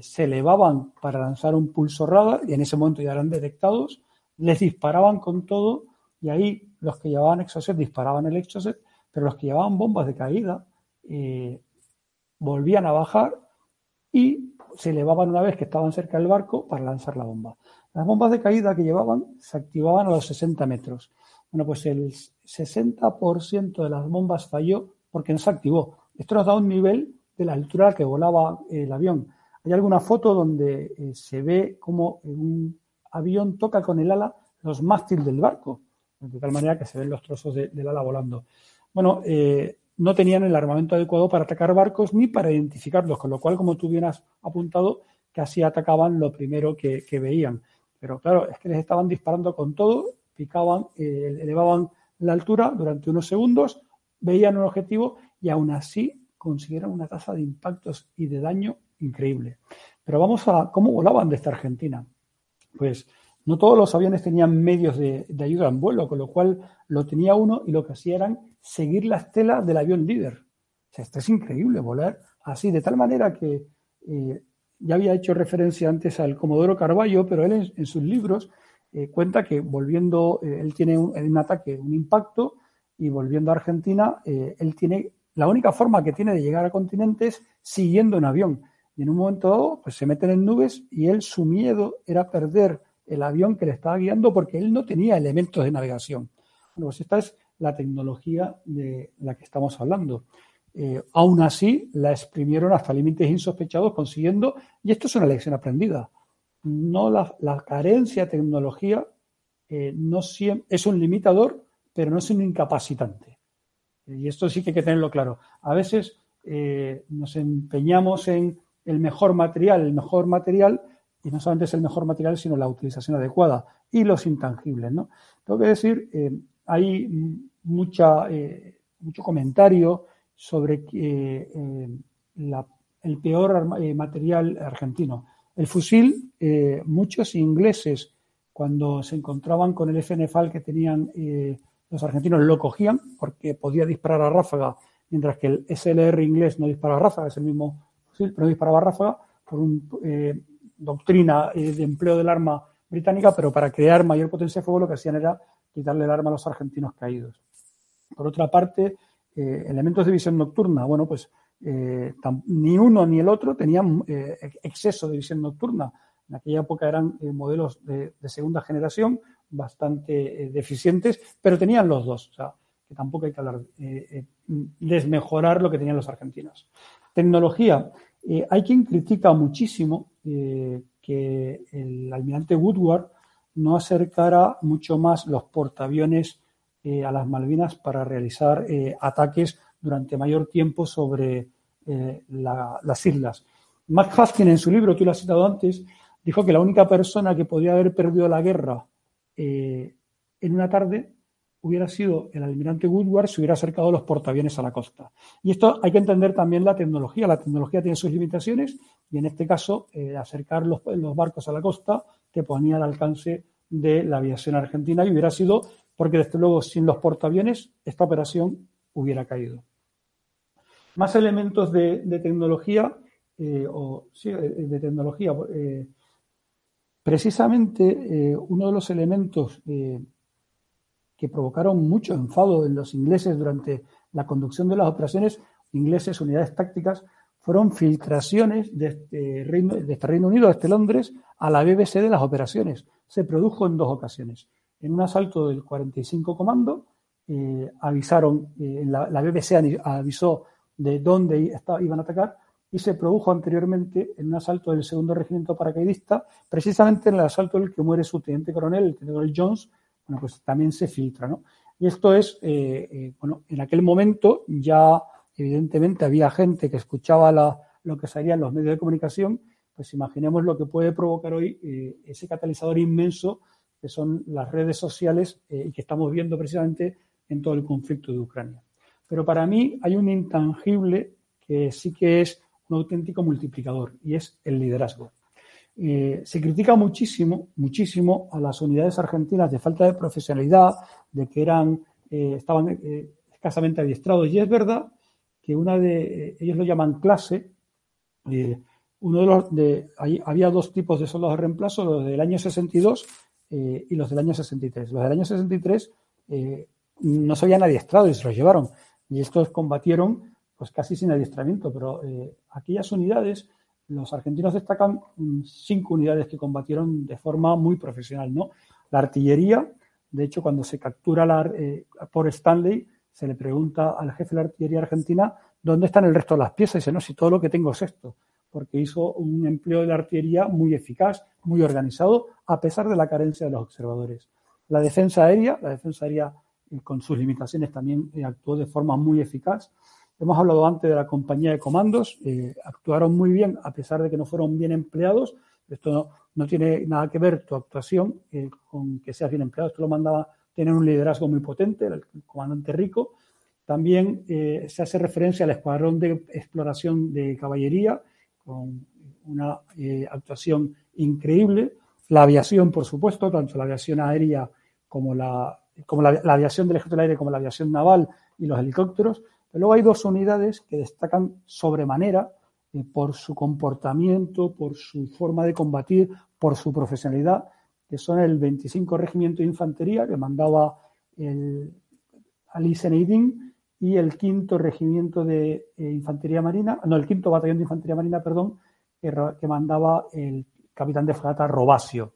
se elevaban para lanzar un pulso radar y en ese momento ya eran detectados, les disparaban con todo y ahí los que llevaban Exocet disparaban el Exocet, pero los que llevaban bombas de caída volvían a bajar y se elevaban una vez que estaban cerca del barco para lanzar la bomba. Las bombas de caída que llevaban se activaban a los 60 metros. Bueno, pues el 60% de las bombas falló porque no se activó. Esto nos da un nivel de la altura a la que volaba el avión. Hay alguna foto donde eh, se ve cómo un avión toca con el ala los mástiles del barco, de tal manera que se ven los trozos del ala volando. Bueno, eh, no tenían el armamento adecuado para atacar barcos ni para identificarlos, con lo cual, como tú bien has apuntado, casi atacaban lo primero que veían. Pero claro, es que les estaban disparando con todo, picaban, eh, elevaban la altura durante unos segundos, veían un objetivo y aún así consiguieron una tasa de impactos y de daño increíble. Pero vamos a cómo volaban desde Argentina. Pues no todos los aviones tenían medios de, ayuda en vuelo, con lo cual lo tenía uno y lo que hacía eran seguir la estela del avión líder. O sea, esto es increíble, volar así, de tal manera que eh, ya había hecho referencia antes al Comodoro Carballo, pero él en, sus libros eh, cuenta que volviendo, eh, él tiene un, ataque, un impacto, y volviendo a Argentina, él tiene, la única forma que tiene de llegar a continentes siguiendo un avión. Y en un momento dado, pues se meten en nubes y él, su miedo era perder el avión que le estaba guiando porque él no tenía elementos de navegación. Bueno, pues esta es la tecnología de la que estamos hablando. Eh, aún así, la exprimieron hasta límites insospechados, consiguiendo, y esto es una lección aprendida, no la, carencia de tecnología eh, no es un limitador, pero no es un incapacitante. Y esto sí que hay que tenerlo claro. A veces eh, nos empeñamos en el mejor material, el mejor material, y no solamente es el mejor material, sino la utilización adecuada y los intangibles. ¿no? Tengo que decir, hay mucha, mucho comentario sobre eh, el peor eh, material argentino. El fusil, eh, muchos ingleses, cuando se encontraban con el FNFAL que tenían los argentinos, lo cogían porque podía disparar a ráfaga, mientras que el SLR inglés no disparaba a ráfaga, es el mismo fusil, pero no disparaba a ráfaga por una doctrina de empleo del arma británica, pero para crear mayor potencia de fuego lo que hacían era quitarle el arma a los argentinos caídos. Por otra parte, eh, elementos de visión nocturna, bueno, pues eh, ni uno ni el otro tenían eh, exceso de visión nocturna. En aquella época eran modelos de, segunda generación bastante deficientes, pero tenían los dos. O sea, que tampoco hay que hablar, desmejorar lo que tenían los argentinos. Tecnología. hay quien critica muchísimo que el almirante Woodward no acercara mucho más los portaaviones eh, a las Malvinas para realizar eh, ataques durante mayor tiempo sobre eh, las islas. Mark Haskin, en su libro, tú lo has citado antes, dijo que la única persona que podría haber perdido la guerra en una tarde hubiera sido el almirante Woodward si hubiera acercado los portaaviones a la costa. Y esto hay que entender también la tecnología. La tecnología tiene sus limitaciones y en este caso acercar los, los, barcos a la costa te ponía al alcance de la aviación argentina y hubiera sido porque desde luego sin los portaaviones esta operación hubiera caído. Más elementos de, tecnología, eh, o sí, de tecnología. Eh, precisamente uno de los elementos que provocaron mucho enfado en los ingleses durante la conducción de las operaciones ingleses, unidades tácticas, fueron filtraciones de este Reino, de este Reino Unido, de este Londres, a la BBC de las operaciones. Se produjo en dos ocasiones. En un asalto del 45 Comando, eh, avisaron, eh, la, BBC avisó de dónde iban a atacar y se produjo anteriormente en un asalto del segundo regimiento paracaidista, precisamente en el asalto en el que muere su teniente coronel, el teniente coronel Jones, bueno, pues también se filtra, ¿no? Y esto es, eh, bueno, en aquel momento ya evidentemente había gente que escuchaba lo que salía en los medios de comunicación, pues imaginemos lo que puede provocar hoy eh, ese catalizador inmenso que son las redes sociales eh, y que estamos viendo precisamente en todo el conflicto de Ucrania. Pero para mí hay un intangible que sí que es un auténtico multiplicador y es el liderazgo. Eh, se critica muchísimo, muchísimo a las unidades argentinas de falta de profesionalidad, de que eran, estaban escasamente adiestrados. Y es verdad que una de, ellos lo llaman clase, eh, uno de los, de, había dos tipos de soldados de reemplazo, los del año 62 eh, y los del año 63. Los del año 63 eh, no se habían adiestrado y se los llevaron. Y estos combatieron pues casi sin adiestramiento, pero aquellas unidades, los argentinos destacan mm, cinco unidades que combatieron de forma muy profesional, ¿no? La artillería, de hecho, cuando se captura la, por Stanley, se le pregunta al jefe de la artillería argentina dónde están el resto de las piezas. Y dice, no, si todo lo que tengo es esto. Porque hizo un empleo de la artillería muy eficaz, muy organizado, a pesar de la carencia de los observadores. La defensa aérea, la defensa aérea eh, con sus limitaciones también eh, actuó de forma muy eficaz. Hemos hablado antes de la compañía de comandos, eh, actuaron muy bien a pesar de que no fueron bien empleados. Esto no, tiene nada que ver tu actuación con que seas bien empleado. Esto lo mandaba tienen un liderazgo muy potente, el comandante Rico. También eh, se hace referencia al escuadrón de exploración de caballería, con una eh, actuación increíble. La aviación, por supuesto, tanto la aviación aérea como la, como la, aviación del ejército del aire como la aviación naval y los helicópteros. Pero luego hay dos unidades que destacan sobremanera eh, por su comportamiento, por su forma de combatir, por su profesionalidad que son el 25 Regimiento de Infantería, que mandaba el Ali y el quinto Regimiento de eh, Infantería Marina, no, el quinto Batallón de Infantería Marina, perdón, que, mandaba el capitán de fragata Robasio.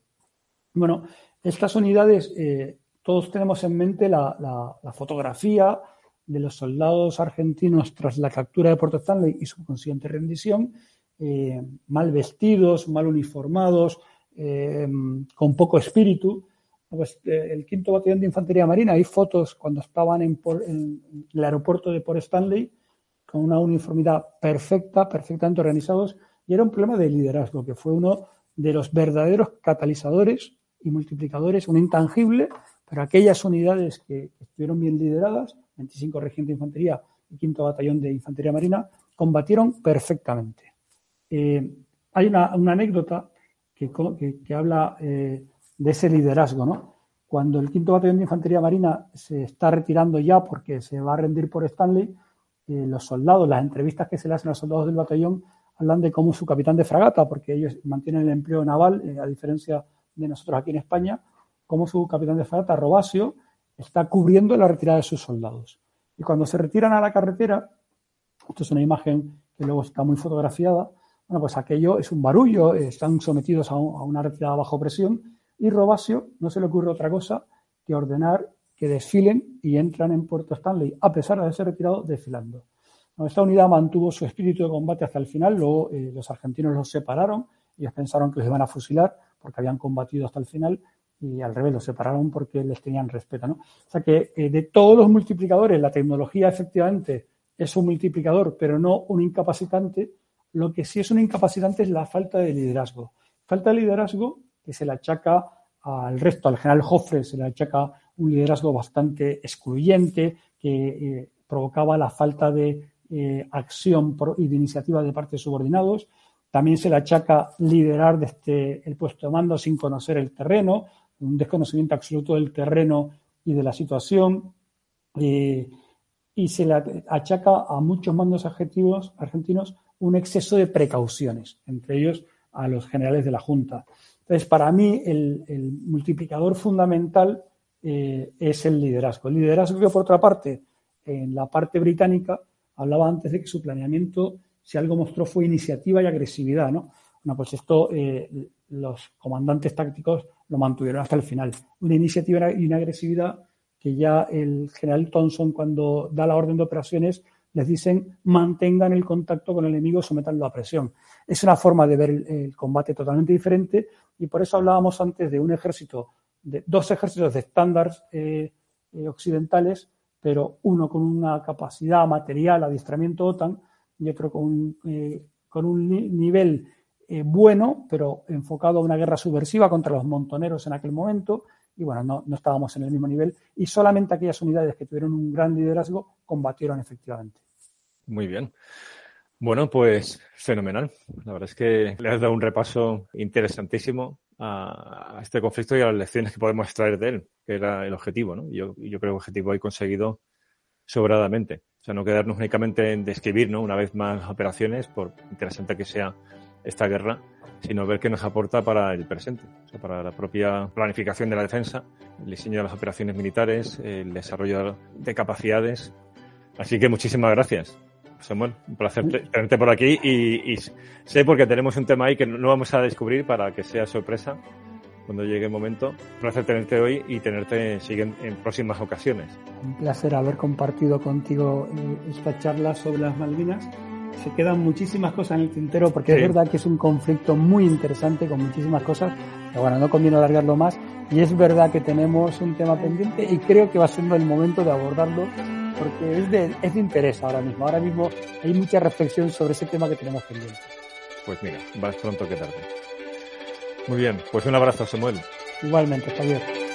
Bueno, estas unidades, eh, todos tenemos en mente la, fotografía de los soldados argentinos tras la captura de Puerto Stanley y su consiguiente rendición, eh, mal vestidos, mal uniformados, eh, con poco espíritu. Pues, eh, el quinto batallón de infantería marina, hay fotos cuando estaban en, el aeropuerto de Port Stanley con una uniformidad perfecta, perfectamente organizados, y era un problema de liderazgo, que fue uno de los verdaderos catalizadores y multiplicadores, un intangible, pero aquellas unidades que estuvieron bien lideradas, 25 Regimiento de Infantería y quinto Batallón de Infantería Marina, combatieron perfectamente. Eh, hay una, anécdota que, habla eh, de ese liderazgo, ¿no? Cuando el quinto batallón de infantería marina se está retirando ya porque se va a rendir por Stanley, eh, los soldados, las entrevistas que se le hacen a los soldados del batallón hablan de cómo su capitán de fragata, porque ellos mantienen el empleo naval, eh, a diferencia de nosotros aquí en España, cómo su capitán de fragata, Robasio, está cubriendo la retirada de sus soldados. Y cuando se retiran a la carretera, esto es una imagen que luego está muy fotografiada, bueno, pues aquello es un barullo, están sometidos a, una retirada bajo presión y Robasio no se le ocurre otra cosa que ordenar que desfilen y entran en Puerto Stanley, a pesar de ser retirado, desfilando. esta unidad mantuvo su espíritu de combate hasta el final, luego eh, los argentinos los separaron, ellos pensaron que los iban a fusilar porque habían combatido hasta el final y al revés, los separaron porque les tenían respeto. ¿no? O sea que eh, de todos los multiplicadores, la tecnología efectivamente es un multiplicador, pero no un incapacitante, lo que sí es un incapacitante es la falta de liderazgo. Falta de liderazgo que se le achaca al resto, al general Joffre se le achaca un liderazgo bastante excluyente que eh, provocaba la falta de eh, acción y de iniciativa de parte de subordinados. También se le achaca liderar desde el puesto de mando sin conocer el terreno, un desconocimiento absoluto del terreno y de la situación. Eh, y se le achaca a muchos mandos argentinos, argentinos un exceso de precauciones, entre ellos a los generales de la Junta. Entonces, para mí, el, multiplicador fundamental eh, es el liderazgo. El liderazgo que, por otra parte, en la parte británica, hablaba antes de que su planeamiento, si algo mostró, fue iniciativa y agresividad, ¿no? Bueno, pues esto eh, los comandantes tácticos lo mantuvieron hasta el final. Una iniciativa y una agresividad que ya el general Thompson, cuando da la orden de operaciones, les dicen mantengan el contacto con el enemigo, sometanlo a presión. Es una forma de ver el, combate totalmente diferente y por eso hablábamos antes de un ejército, de dos ejércitos de estándares eh, eh, occidentales, pero uno con una capacidad material, adiestramiento OTAN, y otro con, eh, un nivel bueno, pero enfocado a una guerra subversiva contra los montoneros en aquel momento. Y bueno, no, no estábamos en el mismo nivel y solamente aquellas unidades que tuvieron un gran liderazgo combatieron efectivamente. Muy bien. Bueno, pues fenomenal. La verdad es que le has dado un repaso interesantísimo a, este conflicto y a las lecciones que podemos extraer de él, que era el objetivo, ¿no? Yo, yo creo que el objetivo hay conseguido sobradamente. O sea, no quedarnos únicamente en describir, ¿no? Una vez más las operaciones, por interesante que sea esta guerra, sino ver qué nos aporta para el presente, o sea, para la propia planificación de la defensa, el diseño de las operaciones militares, el desarrollo de capacidades. Así que muchísimas gracias. Samuel, un placer tenerte por aquí y, sé porque tenemos un tema ahí que no vamos a descubrir para que sea sorpresa cuando llegue el momento. Un placer tenerte hoy y tenerte siguen en próximas ocasiones. Un placer haber compartido contigo eh, esta charla sobre las Malvinas. Se quedan muchísimas cosas en el tintero porque es verdad que es un conflicto muy interesante con muchísimas cosas. Pero bueno, no conviene alargarlo más. Y es verdad que tenemos un tema pendiente y creo que va siendo el momento de abordarlo porque es de, es de interés ahora mismo. Ahora mismo hay mucha reflexión sobre ese tema que tenemos pendiente. Pues mira, vas pronto que tarde. Muy bien, pues un abrazo, Samuel. Igualmente, Javier.